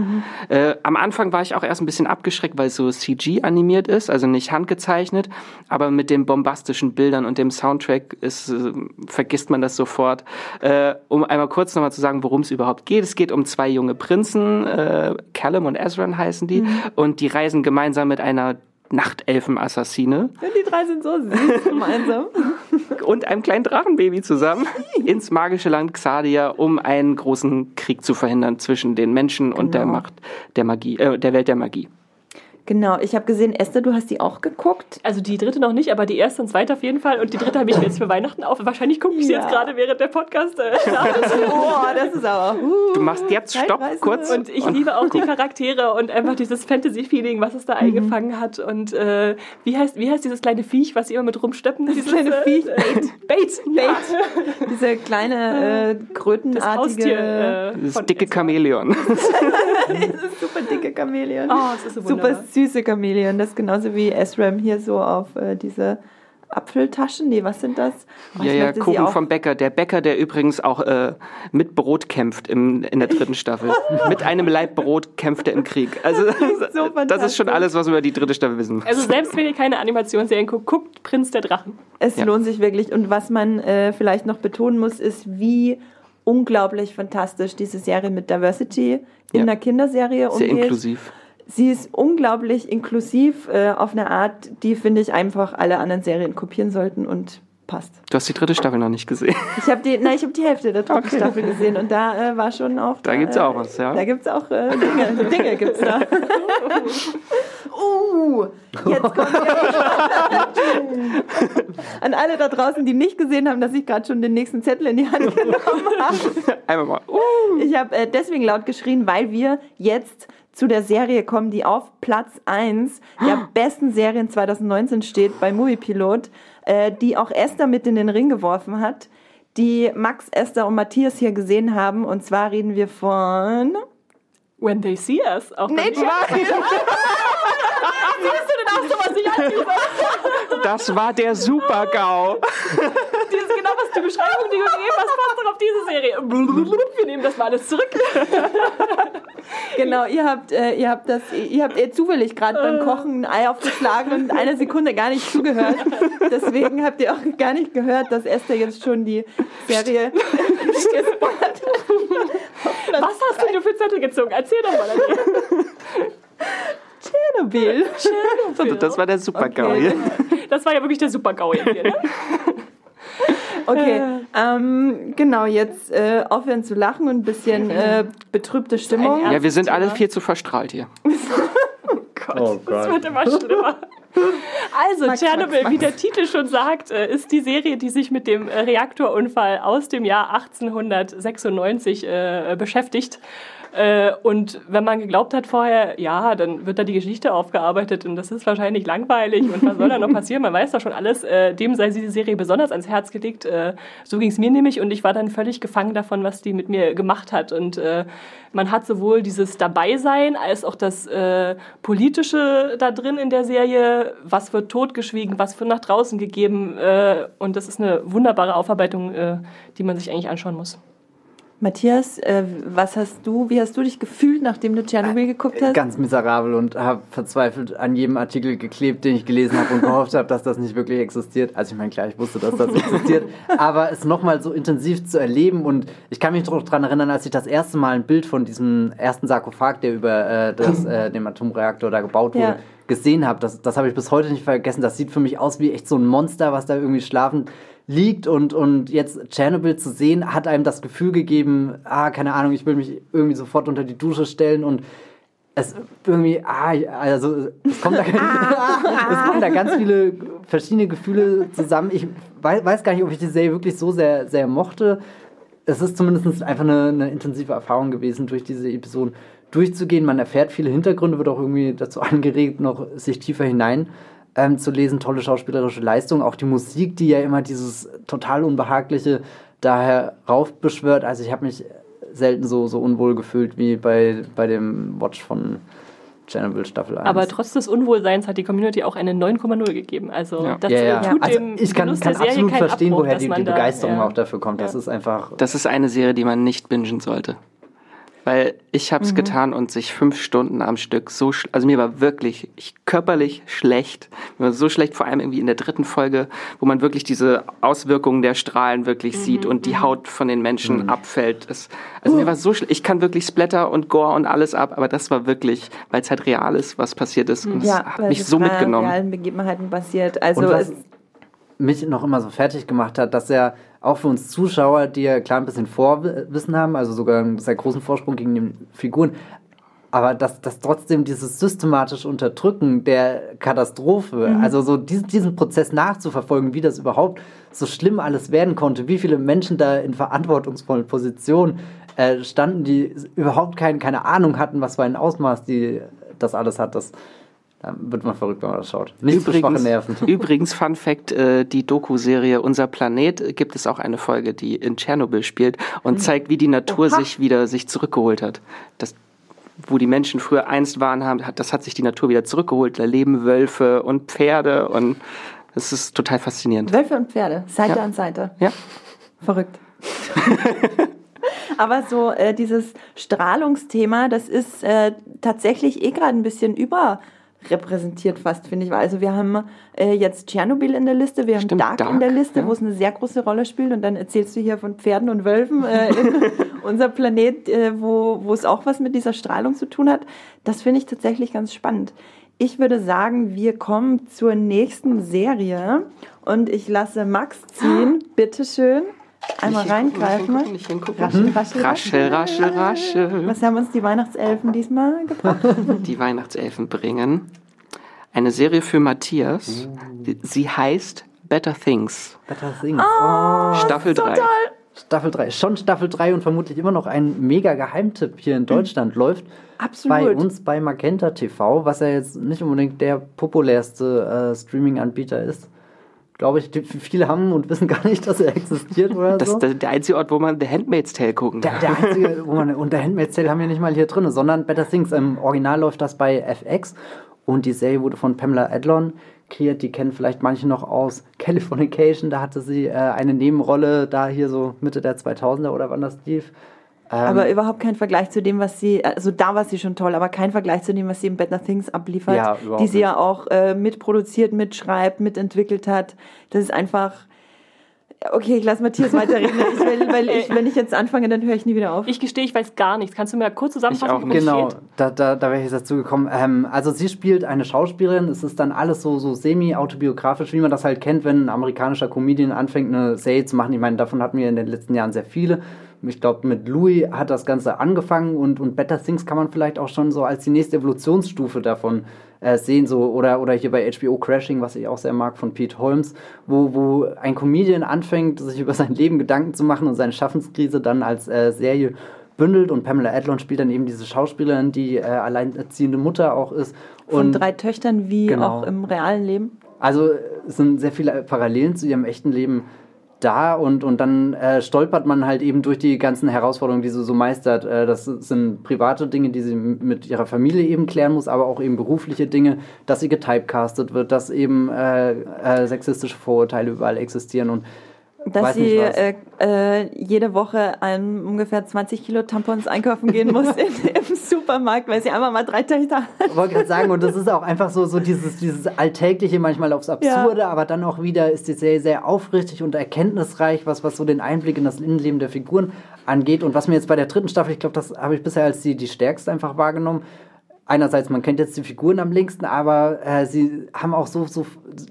Äh, am Anfang war ich auch erst ein bisschen abgeschreckt, weil es so CG animiert ist, also nicht handgezeichnet, aber mit den bombastischen Bildern und dem Soundtrack ist, äh, vergisst man das sofort. Äh, um einmal kurz nochmal zu sagen, worum es überhaupt geht. Es geht um zwei junge Prinzen, äh, Callum und Ezran heißen die, und die reisen gemeinsam mit einer Nachtelfen-Assassine Und die drei sind so süß gemeinsam. und einem kleinen Drachenbaby zusammen ins magische Land Xadia, um einen großen Krieg zu verhindern zwischen den Menschen und der Genau. Macht der Magie, äh, der Welt der Magie. Genau, ich habe gesehen, Esther, du hast die auch geguckt. Also die dritte noch nicht, aber die erste und zweite auf jeden Fall. Und die dritte habe ich mir jetzt für Weihnachten auf. Wahrscheinlich gucke ich sie Ja. jetzt gerade während der Podcast. Äh, Oh, das ist aber. Uh, Du machst jetzt Stopp kurz. und ich liebe auch die Charaktere und einfach dieses Fantasy-Feeling, was es da eingefangen hat. Und äh, wie, heißt, wie heißt dieses kleine Viech, was sie immer mit rumsteppen? Dieses kleine äh, Viech, Bait. Bait. Bait. Diese kleine äh, Das krötenartige, Haustier. Äh, Das dicke. Chamäleon. dieses super dicke Chamäleon. Oh, das ist so super wunderbar. Süße Chamäleon. Das ist genauso wie Esram hier so auf äh, diese Apfeltaschen. Nee, was sind das? Oh, Ja, ja, Kuchen vom Bäcker. Der Bäcker, der übrigens auch äh, mit Brot kämpft im, in der dritten Staffel. mit einem Laib Brot kämpft er im Krieg. Also so das ist schon alles, was wir über die dritte Staffel wissen. Also selbst wenn ihr keine Animationsserien guckt, guckt Prinz der Drachen. Es Ja. lohnt sich wirklich. Und was man äh, vielleicht noch betonen muss, ist, wie unglaublich fantastisch diese Serie mit Diversity in Ja. der Kinderserie Sehr umgeht. inklusiv. Sie ist unglaublich inklusiv äh, auf eine Art, die, finde ich, einfach alle anderen Serien kopieren sollten und passt. Du hast die dritte Staffel noch nicht gesehen. Ich habe die, nein, ich habe die Hälfte der dritten Staffel gesehen und da äh, war schon auch. Da gibt's auch was, ja. Da gibt's auch äh, Dinge, Dinge gibt's da. uh, jetzt kommt ja An alle da draußen, die nicht gesehen haben, dass ich gerade schon den nächsten Zettel in die Hand genommen habe. Einmal mal. Uh, Ich habe äh, deswegen laut geschrien, weil wir jetzt zu der Serie kommen, die auf Platz 1 der besten Serien 2019 steht bei Moviepilot, äh, die auch Esther mit in den Ring geworfen hat, die Max, Esther und Matthias hier gesehen haben. Und zwar reden wir von... When they see us. Auch Nature. mir. Siehst du denn auch sowas nicht an? das war der Super-GAU. Dieses genau, was die Beschreibung, die du gegeben hast, passt doch auf diese Serie. Wir nehmen das mal alles zurück. Genau, ihr habt, äh, ihr habt das, ihr habt äh, zufällig gerade beim Kochen ein Ei aufgeschlagen und eine Sekunde gar nicht zugehört. Deswegen habt ihr auch gar nicht gehört, dass Esther jetzt schon die Serie gespoilert hat. Was hast du denn für Zettel gezogen? Erzähl doch mal. Tschernobyl. Also, das war der Super-GAU Okay. hier. Das war ja wirklich der Super-GAU hier, ne? Okay, ähm, genau, jetzt äh, aufhören zu lachen und ein bisschen äh, betrübte Stimmung. Ja, wir sind alle viel zu verstrahlt hier. Oh Das wird immer schlimmer. Also, Tschernobyl, wie der Titel schon sagt, äh, ist die Serie, die sich mit dem äh, Reaktorunfall aus dem Jahr 1896 äh, beschäftigt. Äh, und wenn man geglaubt hat vorher, ja, dann wird da die Geschichte aufgearbeitet und das ist wahrscheinlich langweilig und was soll da noch passieren? Man weiß doch schon alles. Äh, dem sei diese Serie besonders ans Herz gelegt. Äh, so ging es mir nämlich und ich war dann völlig gefangen davon, was die mit mir gemacht hat. Und äh, man hat sowohl dieses Dabeisein als auch das äh, Politische da drin in der Serie. Was wird totgeschwiegen, was wird nach draußen gegeben. Und das ist eine wunderbare Aufarbeitung, die man sich eigentlich anschauen muss. Matthias, äh, was hast du, wie hast du dich gefühlt, nachdem du Tschernobyl geguckt hast? Ganz miserabel und habe verzweifelt an jedem Artikel geklebt, den ich gelesen habe und gehofft habe, dass das nicht wirklich existiert. Also ich meine, klar, ich wusste, dass das existiert, aber es nochmal so intensiv zu erleben und ich kann mich noch daran erinnern, als ich das erste Mal ein Bild von diesem ersten Sarkophag, der über äh, das, äh, dem Atomreaktor da gebaut wurde, Ja. gesehen habe. Das, das habe ich bis heute nicht vergessen. Das sieht für mich aus wie echt so ein Monster, was da irgendwie schlafend liegt und, und jetzt Tschernobyl zu sehen, hat einem das Gefühl gegeben, ah, keine Ahnung, ich will mich irgendwie sofort unter die Dusche stellen und es irgendwie, ah, also es kommt da, es kommen da ganz viele verschiedene Gefühle zusammen. Ich weiß, weiß gar nicht, ob ich die Serie wirklich so sehr, sehr mochte. Es ist zumindest einfach eine, eine intensive Erfahrung gewesen, durch diese Episoden durchzugehen. Man erfährt viele Hintergründe, wird auch irgendwie dazu angeregt, noch sich tiefer hinein ähm, zu lesen. Tolle schauspielerische Leistung. Auch die Musik, die ja immer dieses total Unbehagliche da heraufbeschwört. Also ich habe mich selten so, so unwohl gefühlt wie bei, bei dem Watch von Chernobyl Staffel 1. Aber trotz des Unwohlseins hat die Community auch eine 9,0 gegeben. Also Ja. das ja, ja. tut Also dem ich kann, Genuss kann absolut verstehen, Abbruch, woher die, die da- Begeisterung ja. auch dafür kommt. Das ist einfach. Das ist eine Serie, die man nicht bingen sollte. Weil ich habe es getan und sich fünf Stunden am Stück so, also mir war wirklich ich, körperlich schlecht. Mir war so schlecht, vor allem irgendwie in der dritten Folge, wo man wirklich diese Auswirkungen der Strahlen wirklich sieht und die Haut von den Menschen abfällt. Das, also mir war so schlecht. Ich kann wirklich Splatter und Gore und alles ab, aber das war wirklich, weil es halt real ist, was passiert ist. Und das Ja, hat mich es so mitgenommen. realen Begebenheiten passiert. Also Und was es, mich noch immer so fertig gemacht hat, dass er auch für uns Zuschauer, die ja klar ein bisschen Vorwissen haben, also sogar einen sehr großen Vorsprung gegen die Figuren, aber dass, dass trotzdem dieses systematische Unterdrücken der Katastrophe, mhm. also so diesen, diesen Prozess nachzuverfolgen, wie das überhaupt so schlimm alles werden konnte, wie viele Menschen da in verantwortungsvollen Positionen äh, standen, die überhaupt kein, keine Ahnung hatten, was für ein Ausmaß die das alles hat, das da wird man verrückt, wenn man das schaut. Nicht übrigens, Nerven. Übrigens, Fun Fact, äh, die Doku-Serie Unser Planet äh, gibt es auch eine Folge, die in Tschernobyl spielt und mhm. zeigt, wie die Natur Oha. sich wieder sich zurückgeholt hat. Das, wo die Menschen früher einst waren, haben, das hat sich die Natur wieder zurückgeholt. Da leben Wölfe und Pferde und das ist total faszinierend. Wölfe und Pferde, Seite ja. an Seite. Ja. Verrückt. Aber so äh, dieses Strahlungsthema, das ist äh, tatsächlich eh gerade ein bisschen überrepräsentiert fast, finde ich. Also wir haben äh, jetzt Tschernobyl in der Liste, wir haben Stimmt, Dark, Dark, in der Liste, ja. wo es eine sehr große Rolle spielt und dann erzählst du hier von Pferden und Wölfen äh, in unser Planet, äh, wo, wo es auch was mit dieser Strahlung zu tun hat. Das finde ich tatsächlich ganz spannend. Ich würde sagen, wir kommen zur nächsten Serie und ich lasse Max ziehen. Bitteschön. Einmal nicht reingreifen. Mal. Nicht hingucken. Raschel, raschel, raschel, raschel, raschel. Was haben uns die Weihnachtselfen diesmal gebracht? Die Weihnachtselfen bringen eine Serie für Matthias. Sie heißt Better Things. Better Things. Oh, Staffel 3. Total. Staffel 3. Schon Staffel 3 und vermutlich immer noch ein mega Geheimtipp hier in Deutschland mhm. läuft. Absolut. Bei uns bei Magenta TV, was ja jetzt nicht unbedingt der populärste äh, Streaming-Anbieter ist glaube ich, viele haben und wissen gar nicht, dass er existiert oder das so. Das ist der einzige Ort, wo man The Handmaid's Tale gucken kann. Der, der einzige, wo man, und The Handmaid's Tale haben wir nicht mal hier drin, sondern Better Things. Im Original läuft das bei FX und die Serie wurde von Pamela Adlon kreiert. Die kennen vielleicht manche noch aus Californication. Da hatte sie äh, eine Nebenrolle, da hier so Mitte der 2000er oder wann das lief. Ähm, aber überhaupt kein Vergleich zu dem, was sie, also da war sie schon toll, aber kein Vergleich zu dem, was sie in Better Things abliefert, ja, die sie nicht. ja auch äh, mitproduziert, mitschreibt, mitentwickelt hat. Das ist einfach. Okay, ich lasse Matthias weiterreden, ich will, weil ich, wenn ich jetzt anfange, dann höre ich nie wieder auf. Ich gestehe, ich weiß gar nichts. Kannst du mir kurz zusammenfassen, worum Genau, da, da, da wäre ich dazu gekommen. Ähm, also sie spielt eine Schauspielerin, es ist dann alles so, so semi-autobiografisch, wie man das halt kennt, wenn ein amerikanischer Comedian anfängt, eine Serie zu machen. Ich meine, davon hatten wir in den letzten Jahren sehr viele ich glaube, mit Louis hat das Ganze angefangen und, und Better Things kann man vielleicht auch schon so als die nächste Evolutionsstufe davon äh, sehen. So, oder, oder hier bei HBO Crashing, was ich auch sehr mag, von Pete Holmes, wo, wo ein Comedian anfängt, sich über sein Leben Gedanken zu machen und seine Schaffenskrise dann als äh, Serie bündelt und Pamela Adlon spielt dann eben diese Schauspielerin, die äh, alleinerziehende Mutter auch ist. Von drei Töchtern wie genau. auch im realen Leben. Also es sind sehr viele Parallelen zu ihrem echten Leben da und, und dann äh, stolpert man halt eben durch die ganzen Herausforderungen, die sie so meistert. Äh, das sind private Dinge, die sie mit ihrer Familie eben klären muss, aber auch eben berufliche Dinge, dass sie getypecastet wird, dass eben äh, äh sexistische Vorurteile überall existieren und dass sie äh, äh, jede Woche ein, ungefähr 20 Kilo Tampons einkaufen gehen muss in, im Supermarkt, weil sie einfach mal drei Töchter hat. Ich wollte gerade sagen, und das ist auch einfach so, so dieses, dieses Alltägliche, manchmal aufs Absurde, ja. aber dann auch wieder ist die sehr, sehr aufrichtig und erkenntnisreich, was, was so den Einblick in das Innenleben der Figuren angeht. Und was mir jetzt bei der dritten Staffel, ich glaube, das habe ich bisher als die, die stärkste einfach wahrgenommen, einerseits, man kennt jetzt die Figuren am längsten, aber äh, sie haben auch so, so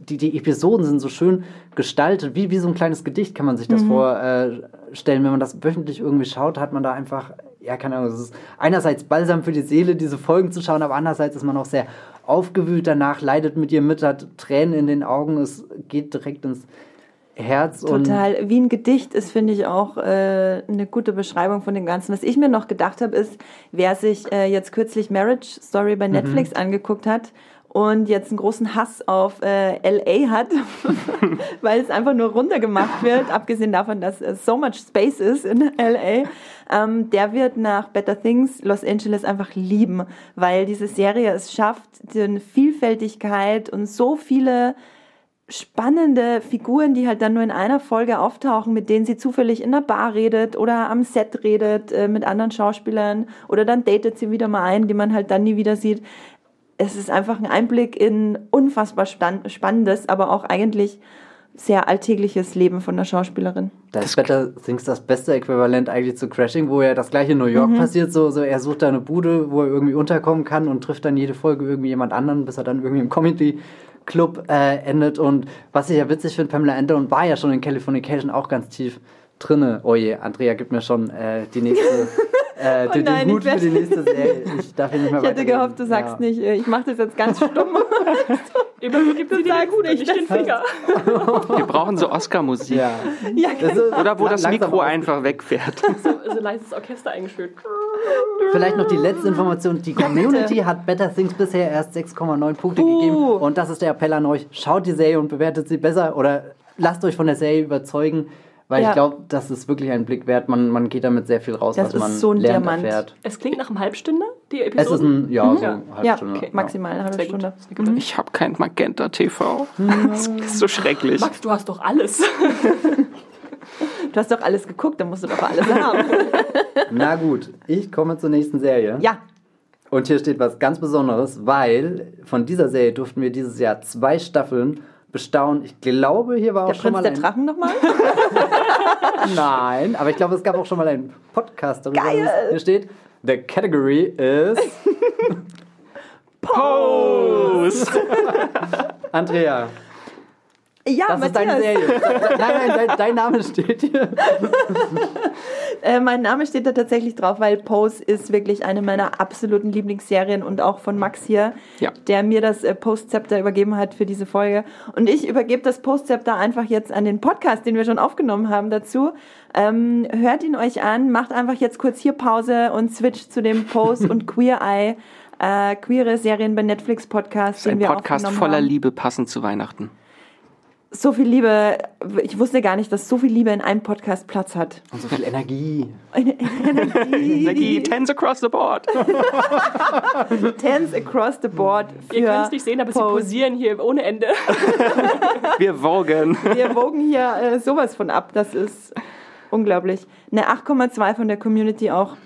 die, die Episoden sind so schön gestaltet, wie, wie so ein kleines Gedicht kann man sich das mhm. vorstellen. Wenn man das wöchentlich irgendwie schaut, hat man da einfach, ja, keine Ahnung, es ist einerseits balsam für die Seele, diese Folgen zu schauen, aber andererseits ist man auch sehr aufgewühlt danach, leidet mit ihr mit, hat Tränen in den Augen, es geht direkt ins Herz. Total. Wie ein Gedicht ist, finde ich, auch äh, eine gute Beschreibung von dem Ganzen. Was ich mir noch gedacht habe, ist, wer sich äh, jetzt kürzlich Marriage Story bei mhm. Netflix mhm. angeguckt hat und jetzt einen großen Hass auf äh, LA hat, weil es einfach nur runtergemacht wird, abgesehen davon, dass es so much space ist in LA, ähm, der wird nach Better Things Los Angeles einfach lieben, weil diese Serie es schafft, die Vielfältigkeit und so viele spannende Figuren, die halt dann nur in einer Folge auftauchen, mit denen sie zufällig in der Bar redet oder am Set redet äh, mit anderen Schauspielern oder dann datet sie wieder mal ein, die man halt dann nie wieder sieht. Es ist einfach ein Einblick in unfassbar spannendes, aber auch eigentlich sehr alltägliches Leben von der Schauspielerin. Da ist Better Things das beste Äquivalent eigentlich zu Crashing, wo ja das gleiche in New York mhm. passiert. So, so er sucht da eine Bude, wo er irgendwie unterkommen kann und trifft dann jede Folge irgendwie jemand anderen, bis er dann irgendwie im Comedy Club äh, endet. Und was ich ja witzig finde, Pamela Anderson war ja schon in Californication auch ganz tief drinne. Oh je, Andrea gibt mir schon äh, die nächste äh, den, Oh nein, den werd- für die nächste Serie. Ich darf hier nicht mehr Ich hätte gehofft, du sagst Ja. nicht, äh, ich mache das jetzt ganz stumm. Immerhin gibt es die sagst gut, nicht, den Finger. Wir brauchen so Oscar-Musik. Ja. ja, Oder wo das Mikro einfach wegfährt. So, so leises Orchester eingeschüttet. Vielleicht noch die letzte Information. Die Community hat Better Things bisher erst 6,9 Punkte gegeben. Und das ist der Appell an euch. Schaut die Serie und bewertet sie besser oder lasst euch von der Serie überzeugen. Weil Ja. ich glaube, das ist wirklich ein Blick wert. Man, man geht damit sehr viel raus, Das was ist man so ein lernt, Diamant. erfährt. Es klingt nach einem Halbstünder, die Es Episode. ist ein, ja, so Ja. eine halbe ja Stunde. okay, maximal eine halbe. Stunde. Gut. Ich habe kein Magenta TV. Das ist so schrecklich. Max, du hast doch alles. Du hast doch alles geguckt, dann musst du doch alles haben. Na gut, ich komme zur nächsten Serie. ja, Und hier steht was ganz Besonderes, weil von dieser Serie durften wir dieses Jahr zwei Staffeln bestaunen. Ich glaube, hier war auch der schon Prinz mal der ein... Drachen nochmal. Nein, aber ich glaube, es gab auch schon mal einen Podcast darüber. Geil. Hier steht, the category is... Post! Andrea, Ja, das ist deine Matthias. Serie. Nein, nein, dein, dein Name steht hier. Äh, mein Name steht da tatsächlich drauf, weil Pose ist wirklich eine meiner absoluten Lieblingsserien und auch von Max hier, Ja. der mir das äh, Post-Zepter übergeben hat für diese Folge. Und ich übergebe das Post-Zepter einfach jetzt an den Podcast, den wir schon aufgenommen haben dazu. Ähm, hört ihn euch an, macht einfach jetzt kurz hier Pause und switcht zu dem Post und Queer Eye, äh, queere Serien bei Netflix Podcast, den Ein wir Podcast aufgenommen voller haben. Liebe passend zu Weihnachten. So viel Liebe, ich wusste gar nicht, dass so viel Liebe in einem Podcast Platz hat. Und so viel Energie. Energie. Energie, tens across the board. Tens across the board für Ihr könnt es nicht sehen, aber sie Pose. posieren hier ohne Ende. Wir wogen. Wir wogen hier äh, sowas von ab. Das ist unglaublich. Eine 8,2 von der Community auch.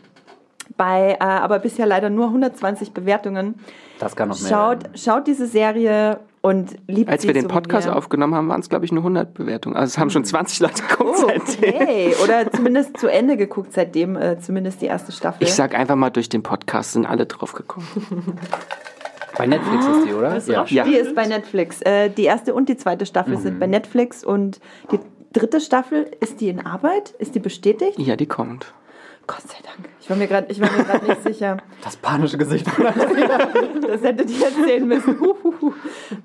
Bei, äh, aber bisher leider nur 120 Bewertungen. Das kann noch mehr Schaut, schaut diese Serie und liebt Als wir den so Podcast aufgenommen haben, waren es, glaube ich, nur 100 Bewertungen. Also es haben schon 20 Leute geguckt Oh, seitdem. okay. Oder zumindest zu Ende geguckt seitdem, äh, zumindest die erste Staffel. Ich sag einfach mal, durch den Podcast sind alle drauf gekommen. Bei Netflix ist die, oder? Ist Ja. Ja. Die ist bei Netflix. Äh, die erste und die zweite Staffel Mhm. sind bei Netflix und die dritte Staffel, ist die in Arbeit? Ist die bestätigt? Ja, die kommt. Gott sei Dank. Ich war mir gerade nicht sicher. Das panische Gesicht. Das hättet ihr erzählen müssen.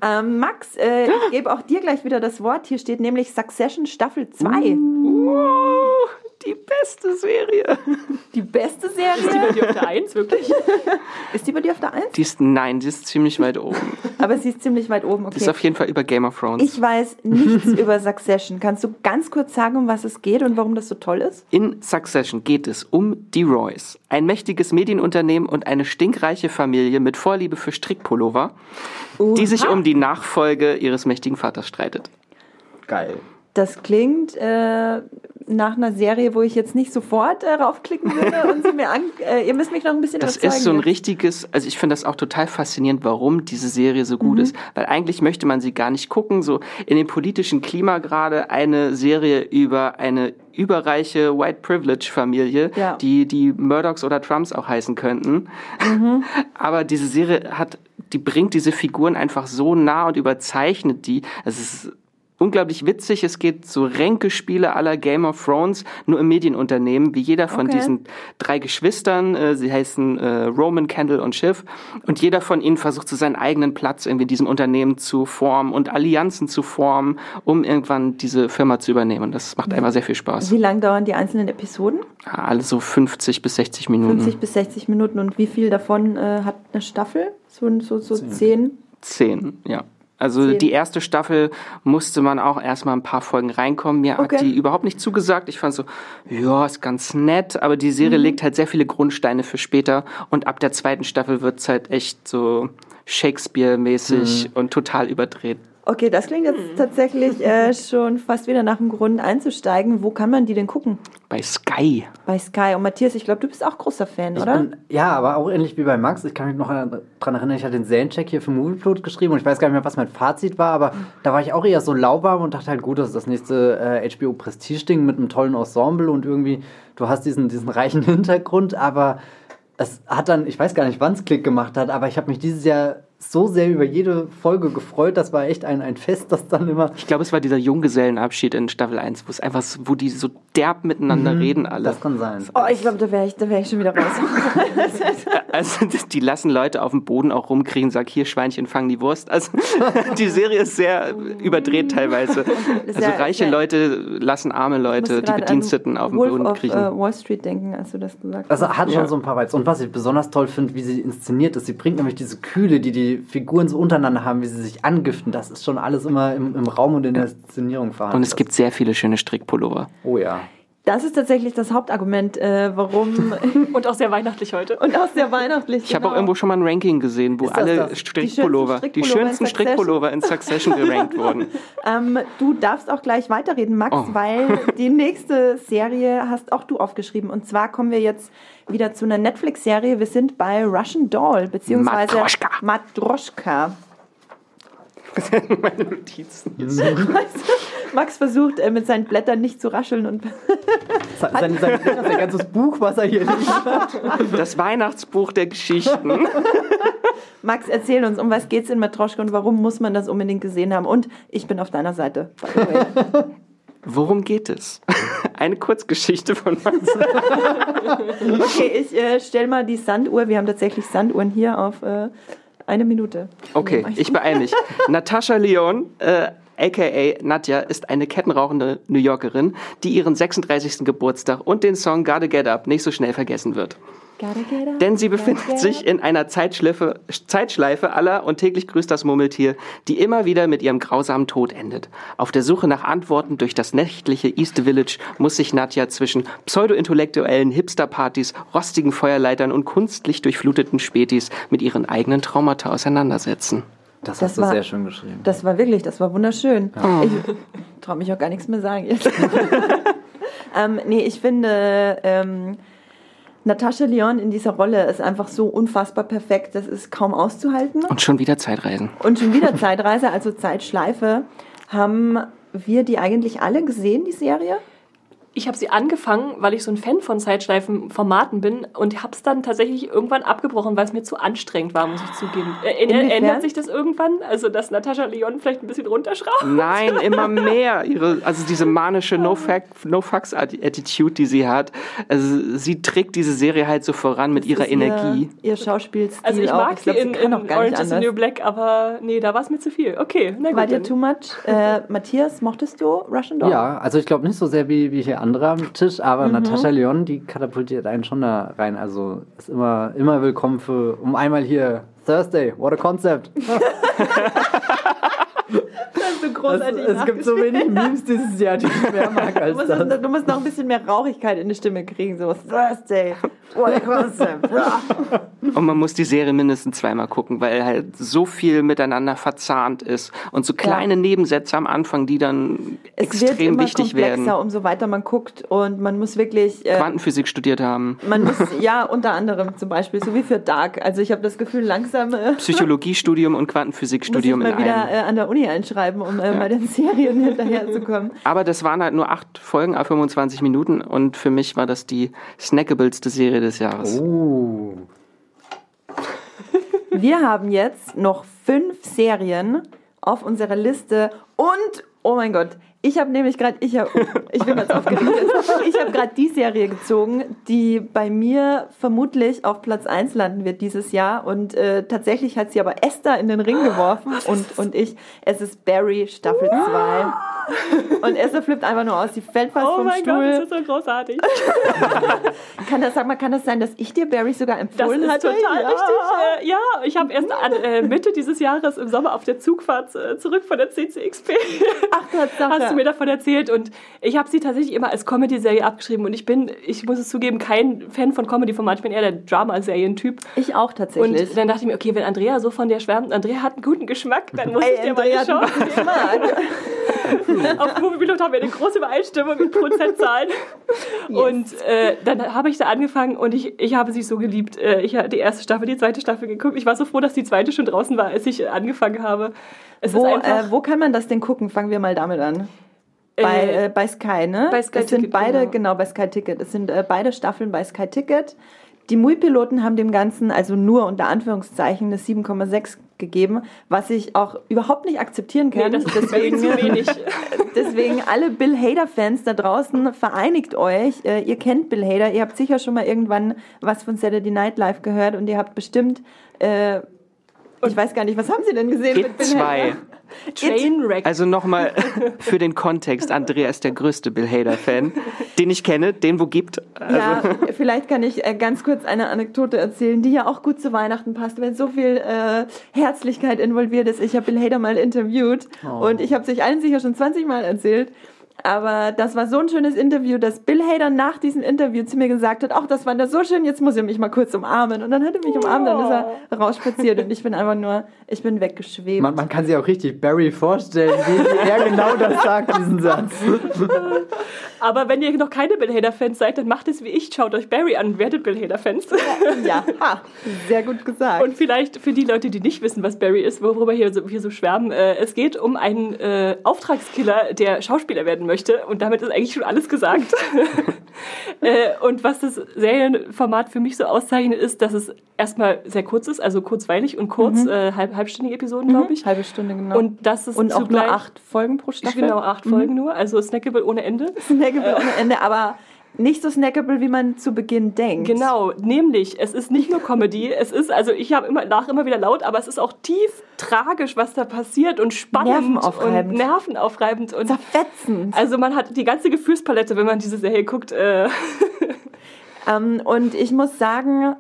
Ähm, Max, äh, ich gebe auch dir gleich wieder das Wort. Hier steht nämlich Succession Staffel 2. Wow, die beste Serie. Die beste Ist die Serie. bei dir auf der Eins, wirklich? Ist die bei dir auf der 1? Die ist, nein, die ist ziemlich weit oben. Aber sie ist ziemlich weit oben. Die ist Okay. auf jeden Fall über Game of Thrones. Ich weiß nichts über Succession. Kannst du ganz kurz sagen, um was es geht und warum das so toll ist? In Succession geht es um die Roys, ein mächtiges Medienunternehmen und eine stinkreiche Familie mit Vorliebe für Strickpullover, die sich um die Nachfolge ihres mächtigen Vaters streitet. Geil. Das klingt äh, nach einer Serie, wo ich jetzt nicht sofort äh, raufklicken würde und sie mir an. Äh, ihr müsst mich noch ein bisschen Das ist so ein richtiges, also ich finde das auch total faszinierend, warum diese Serie so gut ist, weil eigentlich möchte man sie gar nicht gucken, so in dem politischen Klima gerade eine Serie über eine überreiche White Privilege Familie, Ja. die die Murdochs oder Trumps auch heißen könnten. Aber diese Serie hat, die bringt diese Figuren einfach so nah und überzeichnet die. Es ist unglaublich witzig. Es geht so Ränkespiele aller Game of Thrones, nur im Medienunternehmen, wie jeder von Okay. diesen drei Geschwistern. Äh, sie heißen äh, Roman, Kendall und Schiff. Und jeder von ihnen versucht so seinen eigenen Platz irgendwie in diesem Unternehmen zu formen und Allianzen zu formen, um irgendwann diese Firma zu übernehmen. Und das macht einfach sehr viel Spaß. Wie lang dauern die einzelnen Episoden? Ja, Alle so 50 bis 60 Minuten. 50 bis 60 Minuten. Und wie viel davon äh, hat eine Staffel? So, so, so zehn? Zehn, ja. Also die erste Staffel musste man auch erstmal ein paar Folgen reinkommen. Mir Okay. hat die überhaupt nicht zugesagt. Ich fand so, ja, ist ganz nett, aber die Serie legt halt sehr viele Grundsteine für später. Und ab der zweiten Staffel wird's halt echt so Shakespeare-mäßig und total überdreht. Okay, das klingt jetzt tatsächlich äh, schon fast wieder nach dem Grund einzusteigen. Wo kann man die denn gucken? Bei Sky. Bei Sky. Und Matthias, ich glaube, du bist auch großer Fan, Ich oder? bin, ja, aber auch ähnlich wie bei Max. Ich kann mich noch daran erinnern, ich hatte den Seriencheck hier für Movieplot geschrieben und ich weiß gar nicht mehr, was mein Fazit war, aber da war ich auch eher so lauwarm und dachte halt, gut, das ist das nächste äh, HBO Prestige-Ding mit einem tollen Ensemble und irgendwie, du hast diesen, diesen reichen Hintergrund, aber es hat dann, ich weiß gar nicht, wann es Klick gemacht hat, aber ich habe mich dieses Jahr so sehr über jede Folge gefreut. Das war echt ein, ein Fest, das dann immer. Ich glaube, es war dieser Junggesellenabschied in Staffel 1, wo es einfach, so- wo die so derb miteinander Mhm. reden alle. Das kann sein. Oh, ich glaube, da wäre ich, da wär ich schon wieder raus. Also die lassen Leute auf dem Boden auch rumkriegen, sag hier Schweinchen, fangen die Wurst. Also die Serie ist sehr überdreht teilweise. Also Sehr- reiche sehr- Leute lassen arme Leute, die Bediensteten an auf dem Wolf Boden of, kriechen. äh, Wall Street denken, als du das gesagt Also hast. hat schon Ja. so ein paar Vibes. Und was ich besonders toll finde, wie sie inszeniert ist, sie bringt nämlich diese Kühle, die die Figuren so untereinander haben, wie sie sich angiften. Das ist schon alles immer im, im Raum und in der Inszenierung vorhanden. Und es gibt sehr viele schöne Strickpullover. Oh ja. Das ist tatsächlich das Hauptargument, äh, warum Und auch sehr weihnachtlich heute. und auch sehr weihnachtlich. Ich habe auch irgendwo schon mal ein Ranking gesehen, wo alle das? Strickpullover, Die schönsten Strickpullover in Strickpullover in Succession gerankt wurden. Ähm, du darfst auch gleich weiterreden, Max, Oh. weil die nächste Serie hast auch du aufgeschrieben. Und zwar kommen wir jetzt wieder zu einer Netflix-Serie. Wir sind bei Russian Doll, beziehungsweise Matroschka. Matroschka. Meine Notizen. Max versucht äh, mit seinen Blättern nicht zu rascheln und Sein, sein, sein, sein ganzes Buch, was er hier liegt. Das Weihnachtsbuch der Geschichten. Max, erzähl uns, um was geht's in Matroschka und warum muss man das unbedingt gesehen haben? Und ich bin auf deiner Seite. Worum geht es? Eine Kurzgeschichte von Max. Okay, ich äh, stell mal die Sanduhr. Wir haben tatsächlich Sanduhren hier auf äh, eine Minute. Okay, ich beeile mich. Natascha Leon, äh, aka Nadja, ist eine kettenrauchende New Yorkerin, die ihren 36. Geburtstag und den Song Gotta Get Up nicht so schnell vergessen wird. Denn sie befindet sich in einer Zeitschleife, Zeitschleife aller und täglich grüßt das Murmeltier, die immer wieder mit ihrem grausamen Tod endet. Auf der Suche nach Antworten durch das nächtliche East Village muss sich Nadja zwischen pseudo-intellektuellen Hipster-Partys, rostigen Feuerleitern und kunstlich durchfluteten Spätis mit ihren eigenen Traumata auseinandersetzen. Das, Das hast du war- sehr schön geschrieben. Das war wirklich, das war wunderschön. Ich traue mich auch gar nichts mehr sagen jetzt. ähm, nee, ich finde, ähm, Natascha Leon in dieser Rolle ist einfach so unfassbar perfekt, das ist kaum auszuhalten. Und schon wieder Zeitreisen. Und schon wieder Zeitreise, also Zeitschleife. Haben wir die eigentlich alle gesehen, die Serie? Ich habe sie angefangen, weil ich so ein Fan von Zeitschleifen-Formaten bin und habe es dann tatsächlich irgendwann abgebrochen, weil es mir zu anstrengend war, muss ich zugeben. Äh, Inwiefern? ändert sich das irgendwann? Also, dass Natascha Leon vielleicht ein bisschen runterschraubt? Nein, immer mehr. Ihre, also diese manische No-Fucks-Attitude, die sie hat. Also sie trägt diese Serie halt so voran mit Das ihrer Energie. Ihr, ihr Schauspielstil Also, ich auch. mag glaub, sie in, kann in auch gar nicht Orange is the New. Black, aber nee, da war es mir zu viel. Okay, na gut. War dir too much? Äh, Matthias, mochtest du Russian Doll? Ja, also ich glaube nicht so sehr wie, wie hier andere am Tisch, aber Natascha Leon, die katapultiert einen schon da rein. Also ist immer, immer willkommen für, um einmal hier, Thursday, what a concept. so Es, großartig es gibt so wenig Memes dieses Jahr, die ich mehr mag Du als musst, das. du musst noch ein bisschen mehr Rauchigkeit in die Stimme kriegen, so Thursday. Und man muss die Serie mindestens zweimal gucken, weil halt so viel miteinander verzahnt ist und so kleine Nebensätze am Anfang, die dann Es wird extrem immer wichtig komplexer, werden. umso weiter man guckt und man muss wirklich, äh, Quantenphysik studiert haben, man muss, ja, unter anderem zum Beispiel, so wie für Dark. Also ich habe das Gefühl, langsam äh, Psychologiestudium und muss ich Quantenphysikstudium in mal wieder einem. äh, an der Uni einschreiben, um äh, bei den Serien hinterherzukommen. Aber das waren halt nur acht Folgen, a 25 Minuten und für mich war das die snackabelste Serie des Jahres. Uh. Wir haben jetzt noch fünf Serien auf unserer Liste und, oh mein Gott, ich habe nämlich gerade, ich, hab, ich bin ganz aufgeregt, ich habe gerade die Serie gezogen, die bei mir vermutlich auf Platz 1 landen wird dieses Jahr und äh, tatsächlich hat sie aber Esther in den Ring geworfen und, und ich, es ist Barry Staffel 2. Und Esther flippt einfach nur aus, sie fällt fast Oh vom mein Gott, Stuhl. das ist so großartig. kann das, sag mal, kann das sein, dass ich dir Barry sogar Das empfohlen ist hatte? total ja. richtig. Äh, ja, ich habe erst an, äh, Mitte dieses Jahres im Sommer auf der Zugfahrt äh, zurück von der CCXP Ach, Tatsache. hast du mir davon erzählt und ich habe sie tatsächlich immer als Comedy-Serie abgeschrieben und ich bin, ich muss es zugeben, kein Fan von Comedy-Format, ich bin eher der Drama-Serien-Typ. Ich auch tatsächlich. Und dann dachte ich mir, okay, wenn Andrea so von dir schwärmt, Andrea hat einen guten Geschmack, dann muss Ey, ich dir mal Andrea die hat einen Chance Geschmack. Auf Moviepilot haben wir eine große Übereinstimmung in Prozentzahlen. Und äh, dann habe ich da angefangen und ich, ich habe sie so geliebt. Äh, ich habe die erste Staffel, die zweite Staffel geguckt. Ich war so froh, dass die zweite schon draußen war, als ich angefangen habe. Es Wo, äh, wo kann man das denn gucken? Fangen wir mal damit an. Bei, Äh, äh, bei Sky, ne? bei Sky das sind Ticket, beide, genau. genau. bei Sky Ticket. Es sind äh, beide Staffeln bei Sky Ticket. Die Mui-Piloten haben dem Ganzen, also nur unter Anführungszeichen, eine 7,6 gegeben, was ich auch überhaupt nicht akzeptieren kann. Nee, das ist deswegen. Deswegen alle Bill Hader-Fans da draußen, vereinigt euch. Äh, ihr kennt Bill Hader, ihr habt sicher schon mal irgendwann was von Saturday Night Live gehört und ihr habt bestimmt, äh, ich weiß gar nicht, was haben Sie denn gesehen It 2. Trainwreck. Also nochmal für den Kontext. Andrea ist der größte Bill Hader-Fan, den ich kenne, den wo gibt. Also Ja, vielleicht kann ich äh, ganz kurz eine Anekdote erzählen, die ja auch gut zu Weihnachten passt, weil so viel äh, Herzlichkeit involviert ist. Ich habe Bill Hader mal interviewt und ich habe es euch allen sicher schon 20 Mal erzählt. Aber das war so ein schönes Interview, dass Bill Hader nach diesem Interview zu mir gesagt hat, ach, das war da so schön, jetzt muss er mich mal kurz umarmen. Und dann hat er mich umarmt, dann ist er rausspaziert und ich bin einfach nur, ich bin weggeschwebt. Man, man kann sich auch richtig Barry vorstellen, wie er genau das sagt, diesen Satz. Aber wenn ihr noch keine Bill Hader-Fans seid, dann macht es wie ich. Schaut euch Barry an werdet Bill Hader-Fans. ja, ha, sehr gut gesagt. Und vielleicht für die Leute, die nicht wissen, was Barry ist, worüber hier so, hier so schwärmen, äh, es geht um einen äh, Auftragskiller, der Schauspieler werden möchte. Und damit ist eigentlich schon alles gesagt. äh, und was das Serienformat für mich so auszeichnet, ist, dass es erstmal sehr kurz ist, also kurzweilig und kurz, äh, halb, halbstündige Episoden, glaube ich. Halbe Stunde, genau. Und das ist Und auch nur acht Folgen pro Staffel. Genau, acht Folgen nur, also snackable ohne Ende. Snackable ohne Ende, aber nicht so snackable, wie man zu Beginn denkt. Genau, nämlich, es ist nicht nur Comedy, es ist, also ich habe immer, lach immer wieder laut, aber es ist auch tief tragisch, was da passiert und spannend Nervenaufreibend. und nervenaufreibend und Zerfetzend. also man hat die ganze Gefühlspalette, wenn man diese Serie guckt. Äh, Ähm, und ich muss sagen,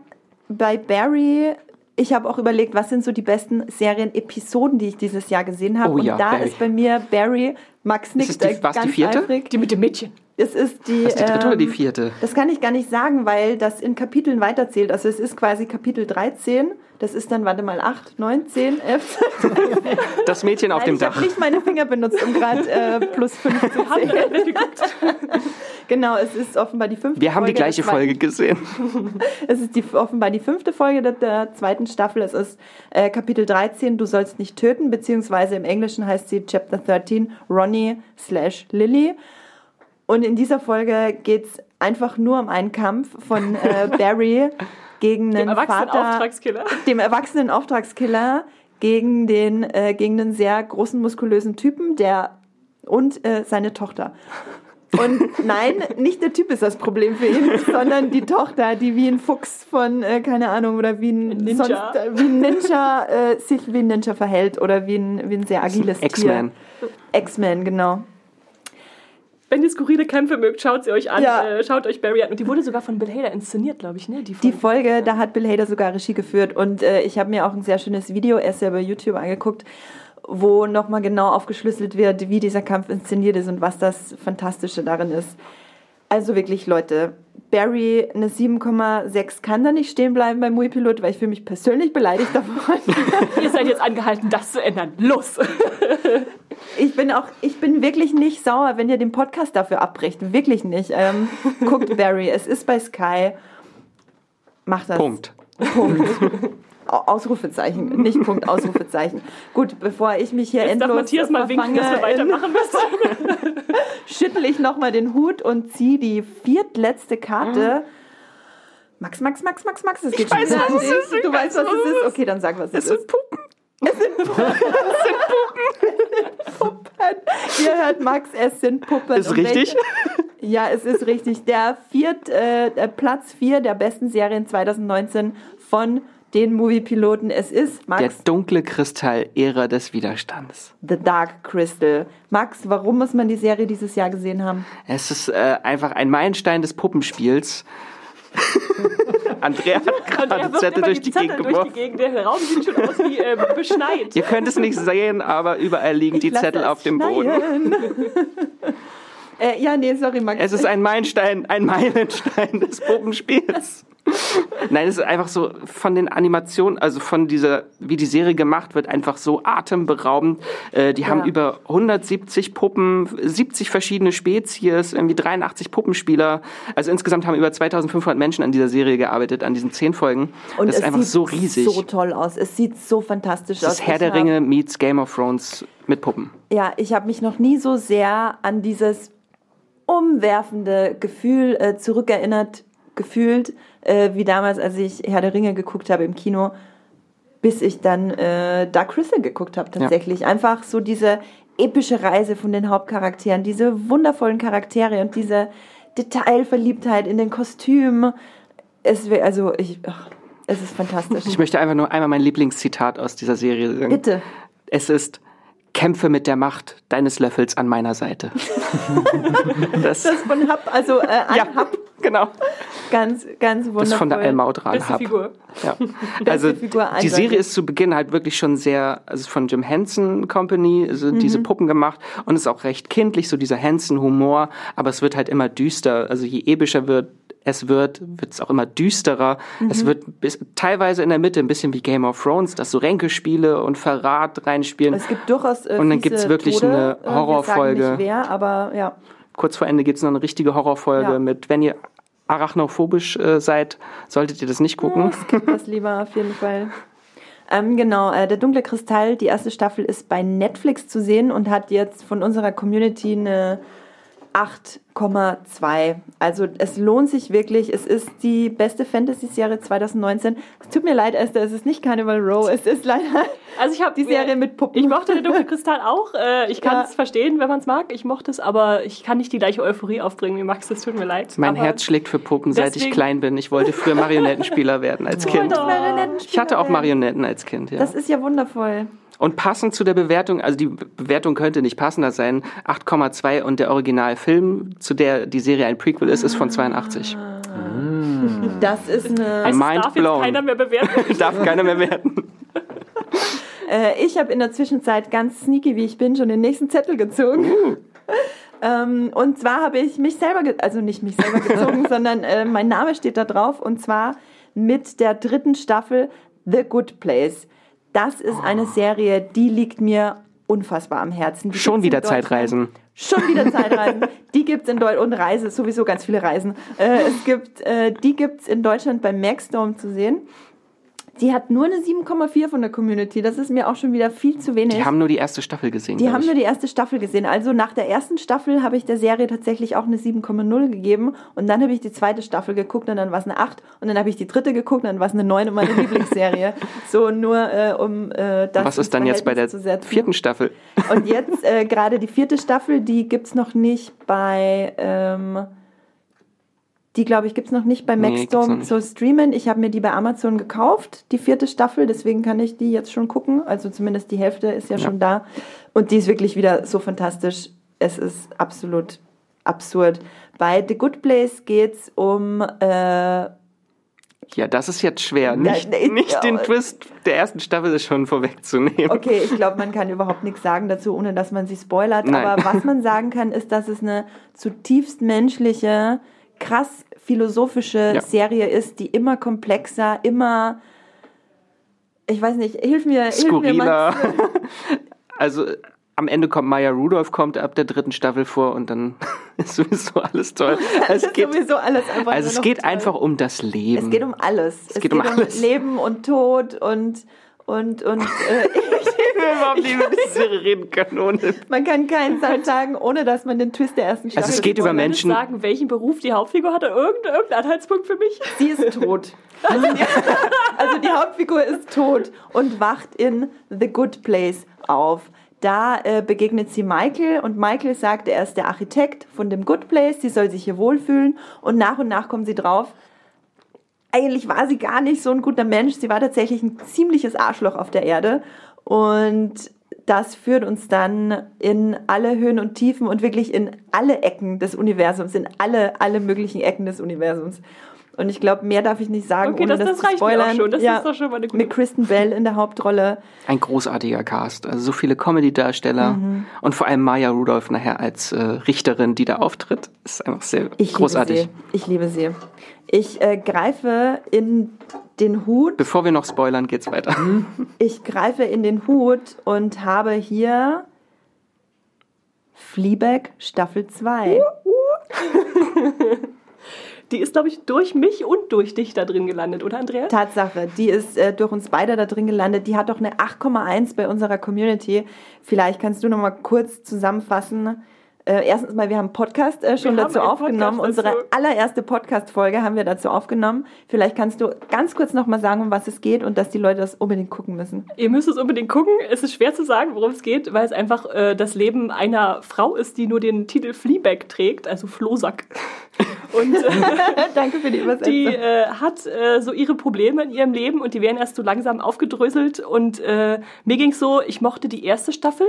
bei Barry, ich habe auch überlegt, was sind so die besten Serien-Episoden, die ich dieses Jahr gesehen habe. Oh ja, und da Barry. ist bei mir Barry, Max nickt die- äh, war's die ganz vierte? eifrig. die mit dem Mädchen. Es ist die, das ist die dritte oder die ähm, vierte? Das kann ich gar nicht sagen, weil das in Kapiteln weiterzählt. Also es ist quasi Kapitel 13, das ist dann, warte mal, 8, 9, 10, 11. Das Mädchen auf Nein, dem ich habe Dach. nicht meine Finger benutzt, um gerade äh, plus 5 zu zählen. Genau, es ist offenbar die fünfte Wir haben die Folge der gleiche zweiten- Folge gesehen. Es ist die, offenbar die fünfte Folge der, der zweiten Staffel. Es ist äh, Kapitel 13, Du sollst nicht töten, beziehungsweise im Englischen heißt sie Chapter 13, Ronnie slash Lily. Und in dieser Folge geht es einfach nur um einen Kampf von äh, Barry gegen einen erwachsenen Vater, Auftragskiller. dem erwachsenen Auftragskiller, gegen den, äh, gegen einen sehr großen, muskulösen Typen, der und äh, seine Tochter. Und nein, nicht der Typ ist das Problem für ihn, sondern die Tochter, die wie ein Fuchs von, äh, keine Ahnung, oder wie ein Ninja. Sonst, äh, wie ein Ninja äh, sich wie ein Ninja verhält oder wie ein, wie ein sehr agiles X-Man. Tier. X-Man, genau. Wenn ihr skurrile Kämpfe mögt, schaut sie euch an. Ja. Äh, schaut euch Barry an. Und die wurde sogar von Bill Hader inszeniert, glaube ich, ne? Die, Die Folge. Folge, da hat Bill Hader sogar Regie geführt und äh, ich habe mir auch ein sehr schönes Video erst ja bei YouTube angeguckt, wo nochmal genau aufgeschlüsselt wird, wie dieser Kampf inszeniert ist und was das Fantastische darin ist. Also wirklich, Leute, Barry eine 7,6 kann da nicht stehen bleiben beim Muipilot, weil ich fühle mich persönlich beleidigt davon. Ihr seid jetzt angehalten, das zu ändern. Los! Ich bin auch, ich bin wirklich nicht sauer, wenn ihr den Podcast dafür abbricht. Wirklich nicht. Ähm, guckt Barry, es ist bei Sky. Macht das. Punkt. Punkt. Au- Ausrufezeichen, nicht Punkt, Ausrufezeichen. Gut, bevor ich mich hier Jetzt darf endlos Matthias mal winken, dass wir weitermachen müssen. schüttel ich nochmal den Hut und ziehe die viertletzte Karte. Max, Max, Max, Max, Max, es geht schon weiß, was an es dich. ist, ich Du weißt, was es ist? Okay, dann sag, was es, Es ist. sind Puppen. Ihr hört Max, es sind Puppen. Ist Und richtig? Ja, es ist richtig. Der viert, äh, der Platz 4 der besten Serien 2019 von den Movie-Piloten. Es ist Der Max dunkle Kristall, Ära des Widerstands. The Dark Crystal. Max, warum muss man die Serie dieses Jahr gesehen haben? Es ist äh, einfach ein Meilenstein des Puppenspiels. Andrea hat er gerade Zettel durch die Zettel Gegend die geworfen. Der Raum sieht schon aus wie äh, beschneit. Ihr könnt es nicht sehen, aber überall liegen die Ich lasse Zettel auf dem Boden. schneien. äh, ja, nee, sorry, Max. Es ist ein Meilenstein, ein Meilenstein des Puppenspiels. Nein, es ist einfach so von den Animationen, also von dieser, wie die Serie gemacht wird, einfach so atemberaubend. Äh, die haben über 170 Puppen, 70 verschiedene Spezies, irgendwie 83 Puppenspieler. Also insgesamt haben über 2500 Menschen an dieser Serie gearbeitet, an diesen zehn Folgen. Und das ist es einfach sieht so riesig. so toll aus. Es sieht so fantastisch das aus. ist Herr der Ringe meets Game of Thrones mit Puppen. Ja, ich habe mich noch nie so sehr an dieses umwerfende Gefühl äh, zurückerinnert, gefühlt, äh, wie damals, als ich Herr der Ringe geguckt habe im Kino. bis ich dann äh, Dark Crystal geguckt habe tatsächlich. Ja. Einfach so diese epische Reise von den Hauptcharakteren, diese wundervollen Charaktere und diese Detailverliebtheit in den Kostümen. Es also ich, ach, es ist fantastisch. Ich möchte einfach nur einmal mein Lieblingszitat aus dieser Serie sagen. Bitte. Es ist Kämpfe mit der Macht deines Löffels an meiner Seite. das, das von Hub, also äh, an ja, Hub. Genau. Ganz, ganz wundervoll. Das von der Elmaudran Beste Hub. Figur. Ja. Also Figur die Serie ist zu Beginn halt wirklich schon sehr, also von Jim Henson Company, also mhm. diese Puppen gemacht und ist auch recht kindlich, so dieser Henson-Humor, aber es wird halt immer düster. Also je epischer wird, es wird, wird es auch immer düsterer. Mhm. Es wird bis, teilweise in der Mitte ein bisschen wie Game of Thrones, dass so Ränkespiele und Verrat reinspielen. Es gibt durchaus äh, Und dann gibt es wirklich Tode. eine Horrorfolge. Wir nicht wer, aber ja. Kurz vor Ende gibt es noch eine richtige Horrorfolge ja. mit, wenn ihr arachnophobisch äh, seid, solltet ihr das nicht gucken. Ja, das lieber auf jeden Fall. Ähm, genau, äh, der dunkle Kristall, die erste Staffel ist bei Netflix zu sehen und hat jetzt von unserer Community eine 8,2. Also es lohnt sich wirklich. Es ist die beste Fantasy-Serie 2019. Es tut mir leid, Esther, es ist nicht Carnival Row. Es ist leider also ich die Serie mit Puppen. Ich mochte den dunklen Kristall auch. Äh, ich kann es ja. verstehen, wenn man es mag. Ich mochte es, aber ich kann nicht die gleiche Euphorie aufbringen wie Max. Das tut mir leid. Mein aber Herz schlägt für Puppen, seit ich klein bin. Ich wollte früher Marionettenspieler werden als Kind. Ich hatte auch Marionetten als Kind. Ja. Das ist ja wundervoll. Und passend zu der Bewertung, also die Bewertung könnte nicht passender sein, 8,2 und der Originalfilm, zu der die Serie ein Prequel ist, ist von 82. Ah. Das ist eine... Also Mind darf blown. jetzt keiner mehr bewerten. darf keiner mehr bewerten. äh, ich habe in der Zwischenzeit ganz sneaky, wie ich bin, schon den nächsten Zettel gezogen. Uh. Ähm, und zwar habe ich mich selber, also nicht mich selber gezogen, sondern äh, mein Name steht da drauf und zwar mit der dritten Staffel The Good Place. Das ist eine oh. Serie, die liegt mir unfassbar am Herzen. Die Schon wieder Zeitreisen. Schon wieder Zeitreisen. die gibt es in Deutschland und Reise, sowieso ganz viele Reisen. Äh, es gibt, äh, die gibt es in Deutschland beim Maxdome zu sehen. Die hat nur eine 7,4 von der Community. Das ist mir auch schon wieder viel zu wenig. Die haben nur die erste Staffel gesehen. Die haben ich. nur die erste Staffel gesehen. Also nach der ersten Staffel habe ich der Serie tatsächlich auch eine 7,0 gegeben. Und dann habe ich die zweite Staffel geguckt und dann war es eine 8. Und dann habe ich die dritte geguckt und dann war es eine 9 und meine Lieblingsserie. So nur äh, um äh, das Was ist dann jetzt bei der vierten Staffel? Und jetzt äh, gerade die vierte Staffel, die gibt es noch nicht bei. Ähm, die, glaube ich, gibt es noch nicht bei Maxdome nee, zu streamen. Ich habe mir die bei Amazon gekauft, die vierte Staffel, deswegen kann ich die jetzt schon gucken. Also zumindest die Hälfte ist ja, ja. schon da. Und die ist wirklich wieder so fantastisch. Es ist absolut absurd. Bei The Good Place geht es um. Äh, ja, das ist jetzt schwer. Nicht, ja, nicht ja, den Twist der ersten Staffel ist schon vorwegzunehmen. Okay, ich glaube, man kann überhaupt nichts sagen dazu, ohne dass man sie spoilert. Nein. Aber was man sagen kann, ist, dass es eine zutiefst menschliche, krass philosophische ja. Serie ist, die immer komplexer, immer, ich weiß nicht, hilf mir, Skurriler. Hilf mir also am Ende kommt Maya Rudolph kommt ab der dritten Staffel vor und dann ist sowieso alles toll. Es ist geht, sowieso alles einfach Also es geht toll. einfach um das Leben. Es geht um alles. Es, es geht, um, alles. Leben und Tod und und, und äh, ich überhaupt nicht über die Serie reden können. Ohne. Man kann keinen Satz sagen, ohne dass man den Twist der ersten Staffel Also es geht über Menschen. sagen, welchen Beruf die Hauptfigur hatte, irgendein, irgendein Anhaltspunkt für mich? Sie ist tot. Also die, also die Hauptfigur ist tot und wacht in The Good Place auf. Da äh, begegnet sie Michael und Michael sagt, er ist der Architekt von dem Good Place, sie soll sich hier wohlfühlen und nach und nach kommen sie drauf, eigentlich war sie gar nicht so ein guter Mensch. Sie war tatsächlich ein ziemliches Arschloch auf der Erde. Und das führt uns dann in alle Höhen und Tiefen und wirklich in alle Ecken des Universums, in alle, alle möglichen Ecken des Universums. Und ich glaube, mehr darf ich nicht sagen, okay, ohne das, das, das zu spoilern. schon. Das ja, ist doch schon mal eine gute Mit Kristen Bell in der Hauptrolle. Ein großartiger Cast. Also so viele Comedy-Darsteller mhm. und vor allem Maya Rudolph nachher als äh, Richterin, die da auftritt, ist einfach sehr ich großartig. Liebe sie. Ich liebe sie. Ich äh, greife in den Hut. Bevor wir noch spoilern, geht's weiter. Ich greife in den Hut und habe hier Fleabag Staffel 2. Uh, uh. Die ist, glaube ich, durch mich und durch dich da drin gelandet, oder Andrea? Tatsache, die ist äh, durch uns beide da drin gelandet. Die hat doch eine 8,1 bei unserer Community. Vielleicht kannst du noch mal kurz zusammenfassen, Äh, erstens mal, wir haben einen Podcast äh, schon Wir dazu aufgenommen. Podcast Unsere dazu. allererste Podcast-Folge haben wir dazu aufgenommen. Vielleicht kannst du ganz kurz nochmal sagen, um was es geht und dass die Leute das unbedingt gucken müssen. Ihr müsst es unbedingt gucken. Es ist schwer zu sagen, worum es geht, weil es einfach äh, das Leben einer Frau ist, die nur den Titel Fleabag trägt, also Flohsack. Und äh, Danke für die Übersetzung. die äh, hat äh, so ihre Probleme in ihrem Leben und die werden erst so langsam aufgedröselt. Und mir ging so, ich mochte die erste Staffel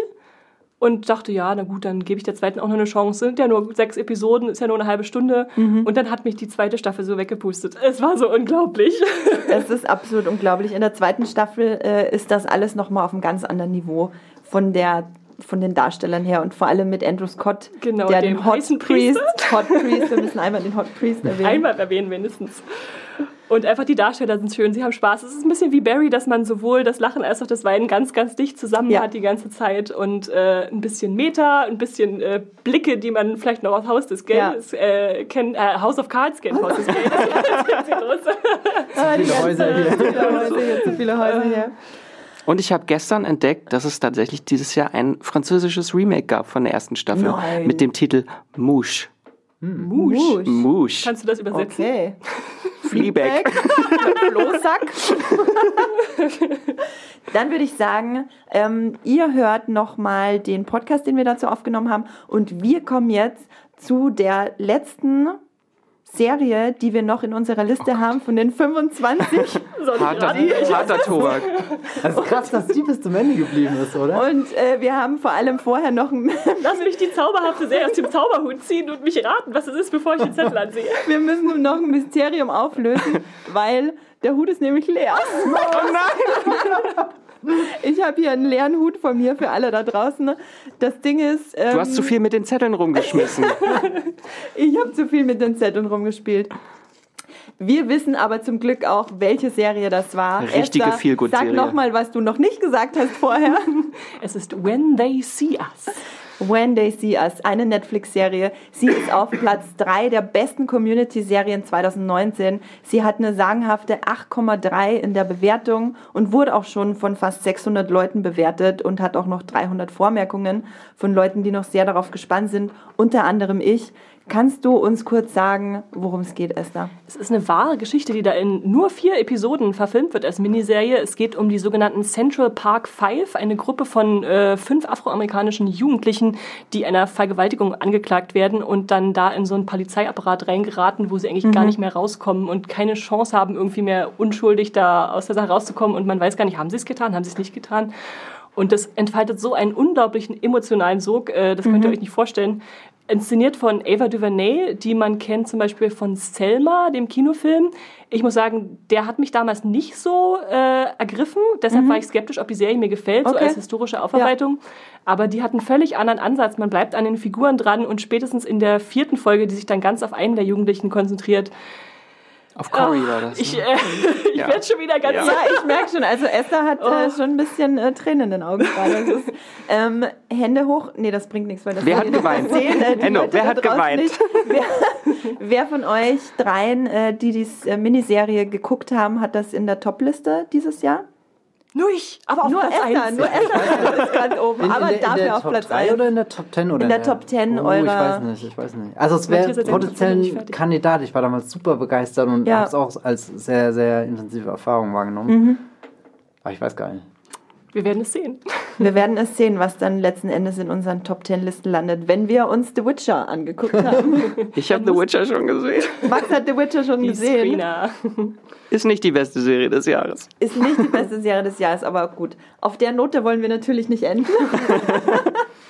und dachte, ja, na gut, dann gebe ich der zweiten auch noch eine Chance. Sind ja nur sechs Episoden, ist ja nur eine halbe Stunde. Und dann hat mich die zweite Staffel so weggepustet. Es war so unglaublich. Es ist absolut unglaublich. In der zweiten Staffel äh, ist das alles nochmal auf einem ganz anderen Niveau von der von den Darstellern her und vor allem mit Andrew Scott, Genau, der den Hot Priest. Hot Priest, wir müssen einmal den Hot Priest erwähnen. Einmal erwähnen mindestens. Und einfach die Darsteller sind schön, sie haben Spaß. Es ist ein bisschen wie Barry, dass man sowohl das Lachen als auch das Weinen ganz, ganz dicht zusammen Ja. hat die ganze Zeit. Und äh, ein bisschen Meta, ein bisschen äh, Blicke, die man vielleicht noch aus Haus des Geldes äh, kennt, äh, House of Cards kennt, Haus des Geldes. Ah, die viele ganze- Häuser hier. Zu viele Häuser hier, zu viele Häuser hier. Und ich habe gestern entdeckt, dass es tatsächlich dieses Jahr ein französisches Remake gab von der ersten Staffel Nein. mit dem Titel Mouche. Musch. Mouche. Kannst du das übersetzen? Okay. Fleabag. Flohsack. Dann würde ich sagen, ähm, ihr hört nochmal den Podcast, den wir dazu aufgenommen haben. Und wir kommen jetzt zu der letzten Serie, die wir noch in unserer Liste haben von den 25. Soll ich Harter, harter Tobak. Das ist krass, dass die bis zum Ende geblieben ist, oder? Und äh, wir haben vor allem vorher noch ein Lass mich die zauberhafte Serie aus dem Zauberhut ziehen und mich raten, was es ist, bevor ich den Zettel ansehe. Wir müssen noch ein Mysterium auflösen, weil der Hut ist nämlich leer. Oh nein! Ich habe hier einen leeren Hut von mir für alle da draußen. Das Ding ist, ähm, Du hast zu viel mit den Zetteln rumgeschmissen. ich habe zu viel mit den Zetteln rumgespielt. Wir wissen aber zum Glück auch, welche Serie das war. Richtige Feelgood-Serie. Sag nochmal, was du noch nicht gesagt hast vorher. Es ist When They See Us. When They See Us, eine Netflix-Serie. Sie ist auf Platz 3 der besten Community-Serien 2019. Sie hat eine sagenhafte 8,3 in der Bewertung und wurde auch schon von fast 600 Leuten bewertet und hat auch noch 300 Vormerkungen von Leuten, die noch sehr darauf gespannt sind, unter anderem ich. Kannst du uns kurz sagen, worum es geht, Esther? Es ist eine wahre Geschichte, die da in nur vier Episoden verfilmt wird als Miniserie. Es geht um die sogenannten Central Park Five, eine Gruppe von äh, fünf afroamerikanischen Jugendlichen, die einer Vergewaltigung angeklagt werden und dann da in so einen Polizeiapparat reingeraten, wo sie eigentlich gar nicht mehr rauskommen und keine Chance haben, irgendwie mehr unschuldig da aus der Sache rauszukommen. Und man weiß gar nicht, haben sie es getan, haben sie es nicht getan. Und das entfaltet so einen unglaublichen emotionalen Sog, äh, das könnt ihr euch nicht vorstellen. Inszeniert von Ava DuVernay, die man kennt zum Beispiel von Selma, dem Kinofilm. Ich muss sagen, der hat mich damals nicht so äh, ergriffen. Deshalb war ich skeptisch, ob die Serie mir gefällt, so Okay. als historische Aufarbeitung. Aber die hat einen völlig anderen Ansatz. Man bleibt an den Figuren dran und spätestens in der vierten Folge, die sich dann ganz auf einen der Jugendlichen konzentriert. Auf Cory war das. Ich, ne? äh, ich Ja. werde schon wieder ganz Ja. Ja, ich merke schon. Also Esther hat Oh. äh, schon ein bisschen äh, Tränen in den Augen gerade. Ähm, Hände hoch. Nee, das bringt nichts, weil das Wer hat geweint? Sehen, äh, Enno, Leute wer hat geweint? Nicht. Wer, wer von euch dreien, äh, die die äh, Miniserie geguckt haben, hat das in der Topliste dieses Jahr? Nur ich, aber auf nur Platz Esther, eins. nur Esther ist ganz oben. In, aber in der, dafür in der auf Top Platz 3 1. oder in der Top 10? Oder In der Top 10 oh, ich eurer- weiß nicht, ich weiß nicht. Also es wäre potenziell. Kandidat. Ich war damals super begeistert und Ja. habe es auch als sehr, sehr intensive Erfahrung wahrgenommen. Mhm. Aber ich weiß gar nicht. Wir werden es sehen. Wir werden es sehen, was dann letzten Endes in unseren Top 10 Listen landet, wenn wir uns The Witcher angeguckt haben. Ich habe The Witcher schon gesehen. Max hat The Witcher schon Die gesehen. Screener. Ist nicht die beste Serie des Jahres. Ist nicht die beste Serie des Jahres, aber gut. Auf der Note wollen wir natürlich nicht enden.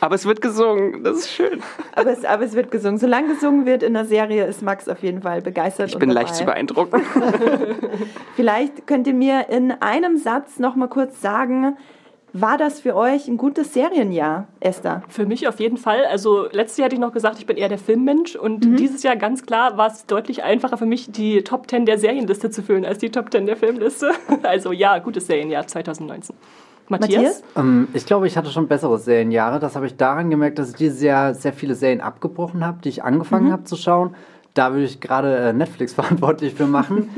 Aber es wird gesungen. Das ist schön. Aber es, aber es wird gesungen. Solange gesungen wird in der Serie, ist Max auf jeden Fall begeistert. Ich bin dabei. leicht zu beeindrucken. Vielleicht könnt ihr mir in einem Satz noch mal kurz sagen, war das für euch ein gutes Serienjahr, Esther? Für mich auf jeden Fall. Also letztes Jahr hatte ich noch gesagt, ich bin eher der Filmmensch und Mhm. dieses Jahr ganz klar war es deutlich einfacher für mich, die Top 10 der Serienliste zu füllen, als die Top 10 der Filmliste. Also ja, gutes Serienjahr 2019. Matthias? Matthias? Ähm, ich glaube, ich hatte schon bessere Serienjahre. Das habe ich daran gemerkt, dass ich dieses Jahr sehr viele Serien abgebrochen habe, die ich Mhm. angefangen habe zu schauen. Da würde ich gerade äh, Netflix verantwortlich für machen.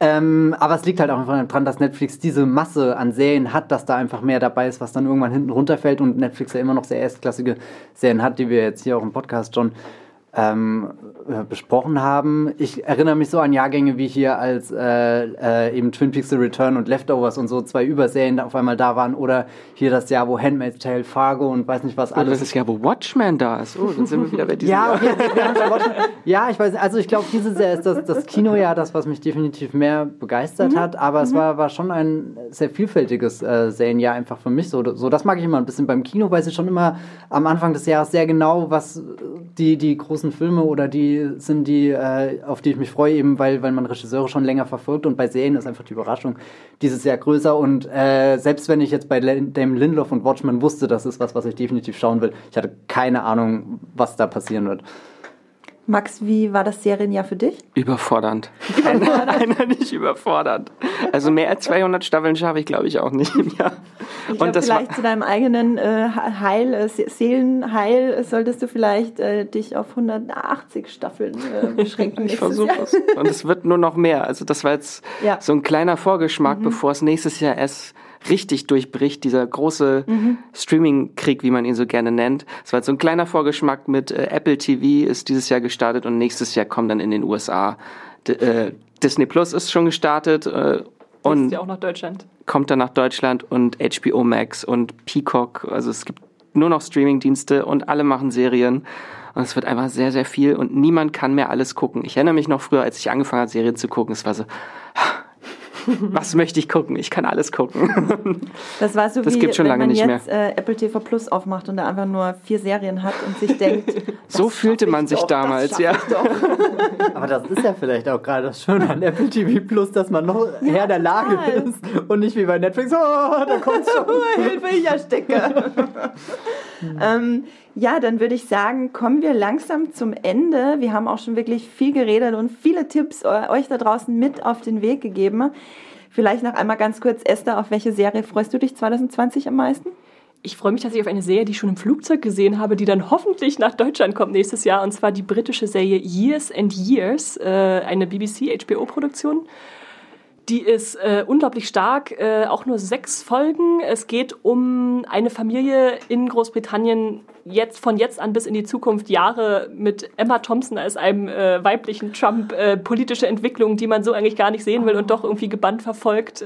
Ähm, aber es liegt halt auch einfach daran, dass Netflix diese Masse an Serien hat, dass da einfach mehr dabei ist, was dann irgendwann hinten runterfällt und Netflix ja immer noch sehr erstklassige Serien hat, die wir jetzt hier auch im Podcast schon ähm, äh, besprochen haben. Ich erinnere mich so an Jahrgänge wie hier, als äh, äh, eben Twin Peaks The Return und Leftovers und so zwei Überserien auf einmal da waren. Oder hier das Jahr, wo Handmaid's Tale, Fargo und weiß nicht was Oder alles. das ist ja, wo Watchmen da ist. Oh, dann sind wir wieder bei diesem Ja, okay, ja, ich weiß nicht. Also ich glaube, dieses Jahr ist das, das Kinojahr das, was mich definitiv mehr begeistert hat. Aber es war, war schon ein sehr vielfältiges äh, Serienjahr einfach für mich. So, so, das mag ich immer ein bisschen beim Kino, weil sie schon immer am Anfang des Jahres sehr genau, was die, die großen Filme oder die sind, die, äh, auf die ich mich freue, eben weil, weil man Regisseure schon länger verfolgt. Und bei Serien ist einfach die Überraschung dieses Jahr größer. Und äh, selbst wenn ich jetzt bei Damon Lindelof und Watchmen wusste, das ist was, was ich definitiv schauen will, ich hatte keine Ahnung, was da passieren wird. Max, wie war das Serienjahr für dich? Überfordernd. Einer, einer nicht überfordernd. Also mehr als 200 Staffeln schaffe ich, glaube ich, auch nicht im Jahr. Ich war- vielleicht zu deinem eigenen äh, Heil, äh, Se- Seelenheil, solltest du vielleicht äh, dich auf 180 Staffeln äh, beschränken. Ich versuche es. Und es wird nur noch mehr. Also das war jetzt Ja. so ein kleiner Vorgeschmack, bevor es nächstes Jahr erst richtig durchbricht, dieser große Streaming-Krieg, wie man ihn so gerne nennt. Es war jetzt so ein kleiner Vorgeschmack mit äh, Apple TV ist dieses Jahr gestartet und nächstes Jahr kommt dann in den USA. D äh, Disney Plus ist schon gestartet äh, Und ja auch nach Deutschland. kommt dann nach Deutschland und HBO Max und Peacock. Also es gibt nur noch Streamingdienste und alle machen Serien. Und es wird einfach sehr, sehr viel und niemand kann mehr alles gucken. Ich erinnere mich noch früher, als ich angefangen habe, Serien zu gucken, es war so, was möchte ich gucken? Ich kann alles gucken. Das war so Das wie gibt's schon wenn lange man nicht jetzt äh, Apple TV Plus aufmacht und da einfach nur vier Serien hat und sich denkt, So fühlte man ich sich doch, damals, ja. Doch. Aber das ist ja vielleicht auch gerade das Schöne an Apple TV Plus, dass man noch Herr der Lage total. ist und nicht wie bei Netflix, oh, da kommt's schon. Oh, Hilfe, ich ersticke. ähm, ja, dann würde ich sagen, kommen wir langsam zum Ende. Wir haben auch schon wirklich viel geredet und viele Tipps euch da draußen mit auf den Weg gegeben. Vielleicht noch einmal ganz kurz, Esther, auf welche Serie freust du dich 2020 am meisten? Ich freue mich tatsächlich auf eine Serie, die ich schon im Flugzeug gesehen habe, die dann hoffentlich nach Deutschland kommt nächstes Jahr. Und zwar die britische Serie Years and Years, äh, eine BBC-HBO-Produktion. Die ist äh, unglaublich stark, äh, auch nur sechs Folgen. Es geht um eine Familie in Großbritannien, jetzt von jetzt an bis in die Zukunft, Jahre mit Emma Thompson als einem äh, weiblichen Trump, äh, politische Entwicklungen, die man so eigentlich gar nicht sehen will und doch irgendwie gebannt verfolgt.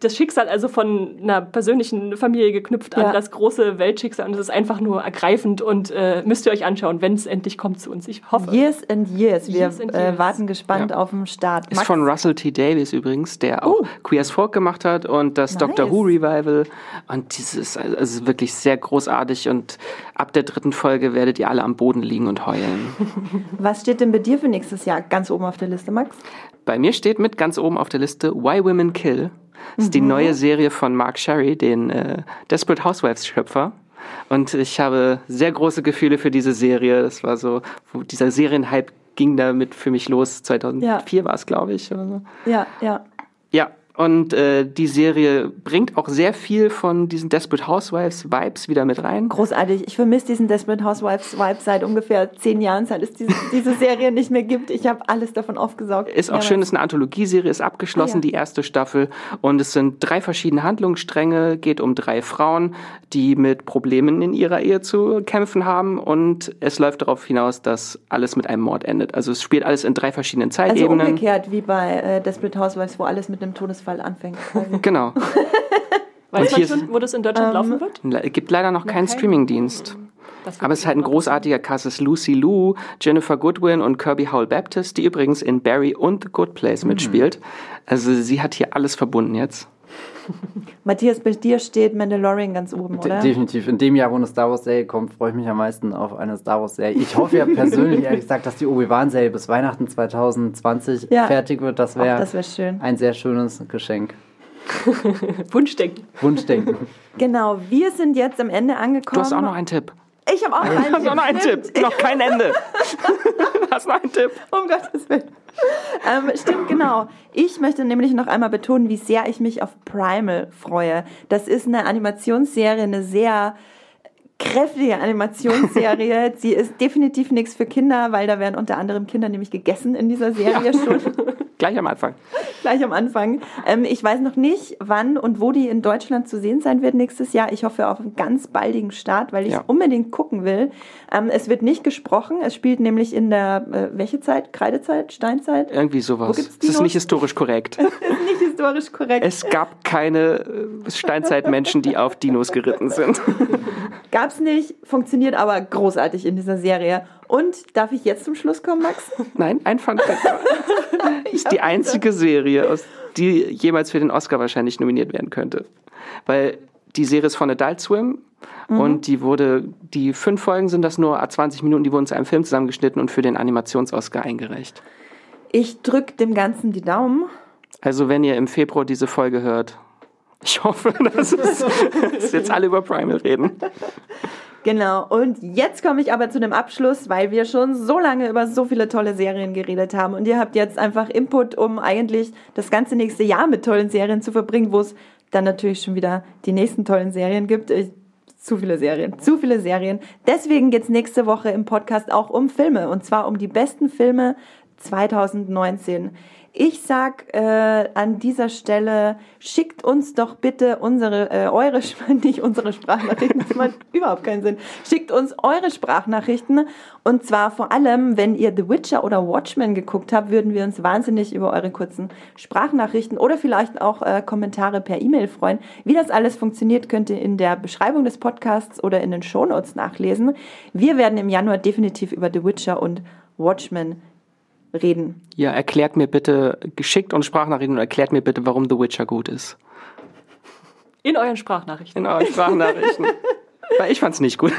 Das Schicksal also von einer persönlichen Familie geknüpft Ja. an das große Weltschicksal und es ist einfach nur ergreifend und äh, müsst ihr euch anschauen, wenn es endlich kommt zu uns. Ich hoffe. Years and Years. Wir Years and Äh, Years. warten gespannt Ja. auf den Start. Ist von Russell T. Davis übrigens, der auch Oh. Queer as Folk gemacht hat und das Nice. Doctor Who Revival. Und dieses also es ist wirklich sehr großartig und ab der dritten Folge werdet ihr alle am Boden liegen und heulen. Was steht denn bei dir für nächstes Jahr ganz oben auf der Liste, Max? Bei mir steht mit ganz oben auf der Liste Why Women Kill. Das ist die neue Serie von Mark Sherry, den äh, Desperate Housewives Schöpfer. Und ich habe sehr große Gefühle für diese Serie. Das war so, wo dieser Serienhype ging damit für mich los. 2004 war es, glaube ich. Oder so. Ja, ja. Ja, und äh, die Serie bringt auch sehr viel von diesen Desperate Housewives Vibes wieder mit rein. Großartig. Ich vermisse diesen Desperate Housewives Vibe seit ungefähr zehn Jahren, seit es diese, diese Serie nicht mehr gibt. Ich habe alles davon aufgesaugt. Ist auch Mehrmals. schön, ist eine Anthologieserie, ist abgeschlossen, Ah, ja. die erste Staffel. Und es sind drei verschiedene Handlungsstränge, geht um drei Frauen, die mit Problemen in ihrer Ehe zu kämpfen haben. Und es läuft darauf hinaus, dass alles mit einem Mord endet. Also es spielt alles in drei verschiedenen Also Zeitebenen. umgekehrt wie bei äh, Desperate Housewives, wo alles mit einem Todesfall anfängt. quasi. genau. Weiß Und man hier schon, wo das in Deutschland Ähm, laufen wird? Le- gibt leider noch keinen keinen? Streamingdienst. Wird Aber es ist halt ein großartiger Cast. Es ist Lucy Liu, Jennifer Goodwin und Kirby Howell Baptist, die übrigens in Barry und The Good Place mitspielt. Also sie hat hier alles verbunden jetzt. Matthias, bei dir steht Mandalorian ganz oben, De oder? definitiv. In dem Jahr, wo eine Star Wars-Serie kommt, freue ich mich am meisten auf eine Star Wars-Serie. Ich hoffe ja persönlich, ehrlich gesagt, dass die Obi-Wan-Serie bis Weihnachten 2020 Ja. fertig wird. Das wäre das wäre schön. ein sehr schönes Geschenk. Wunschdenken. Wunschdenken. Genau, wir sind jetzt am Ende angekommen. Du hast auch noch einen Tipp. Ich habe auch noch einen auch noch einen. Tipp. Noch kein Ende. hast noch einen Tipp. Um Gottes Willen. Ähm, stimmt, genau. Ich möchte nämlich noch einmal betonen, wie sehr ich mich auf Primal freue. Das ist eine Animationsserie, eine sehr kräftige Animationsserie. Sie ist definitiv nichts für Kinder, weil da werden unter anderem Kinder nämlich gegessen in dieser Serie schon. Gleich am Anfang. Gleich am Anfang. Ähm, ich weiß noch nicht, wann und wo die in Deutschland zu sehen sein wird nächstes Jahr. Ich hoffe auf einen ganz baldigen Start, weil ich ja. unbedingt gucken will. Ähm, es wird nicht gesprochen. Es spielt nämlich in der, äh, welche Zeit? Kreidezeit? Steinzeit? Irgendwie sowas. Es ist nicht historisch korrekt. es ist nicht historisch korrekt. Es gab keine äh, Steinzeitmenschen, die auf Dinos geritten sind. Gab's nicht, funktioniert aber großartig in dieser Serie. Und darf ich jetzt zum Schluss kommen, Max? Nein, ein Fun Fact. ist die einzige Serie, aus die jemals für den Oscar wahrscheinlich nominiert werden könnte. Weil die Serie ist von Adult Swim mhm. und die wurde, die fünf Folgen sind das nur 20 Minuten, die wurden zu einem Film zusammengeschnitten und für den Animations-Oscar eingereicht. Ich drücke dem Ganzen die Daumen. Also wenn ihr im Februar diese Folge hört, ich hoffe, dass, es, dass jetzt alle über Primal reden. Genau, und jetzt komme ich aber zu dem Abschluss, weil wir schon so lange über so viele tolle Serien geredet haben und ihr habt jetzt einfach Input, um eigentlich das ganze nächste Jahr mit tollen Serien zu verbringen, wo es dann natürlich schon wieder die nächsten tollen Serien gibt. Ich, zu viele Serien, zu viele Serien. Deswegen geht es nächste Woche im Podcast auch um Filme und zwar um die besten Filme 2019. Ich sag äh, an dieser Stelle, schickt uns doch bitte unsere, äh, eure, nicht unsere Sprachnachrichten, das macht überhaupt keinen Sinn. Schickt uns eure Sprachnachrichten und zwar vor allem, wenn ihr The Witcher oder Watchmen geguckt habt, würden wir uns wahnsinnig über eure kurzen Sprachnachrichten oder vielleicht auch äh, Kommentare per E-Mail freuen. Wie das alles funktioniert, könnt ihr in der Beschreibung des Podcasts oder in den Shownotes nachlesen. Wir werden im Januar definitiv über The Witcher und Watchmen reden. Ja, erklärt mir bitte geschickt und Sprachnachrichten und erklärt mir bitte, warum The Witcher gut ist. In euren Sprachnachrichten. In euren Sprachnachrichten. Weil ich fand's nicht gut.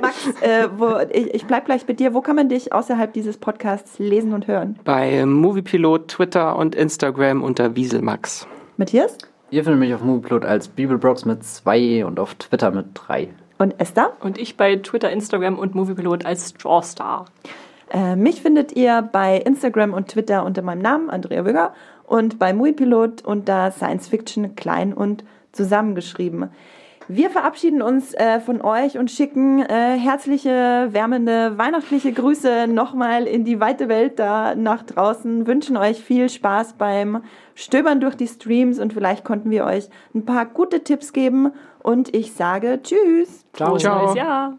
Max, äh, wo, ich, ich bleib gleich bei dir. Wo kann man dich außerhalb dieses Podcasts lesen und hören? Bei Moviepilot, Twitter und Instagram unter Wieselmax. Matthias? Ihr findet mich auf Moviepilot als Bibelbrox mit zwei und auf Twitter mit drei. Und Esther? Und ich bei Twitter, Instagram und Moviepilot als Strawstar. Äh, mich findet ihr bei Instagram und Twitter unter meinem Namen, Andrea Wügger, und bei Muipilot unter Science Fiction klein und zusammengeschrieben. Wir verabschieden uns äh, von euch und schicken äh, herzliche, wärmende, weihnachtliche Grüße nochmal in die weite Welt da nach draußen. Wünschen euch viel Spaß beim Stöbern durch die Streams und vielleicht konnten wir euch ein paar gute Tipps geben. Und ich sage Tschüss. Ciao, ciao. Ja.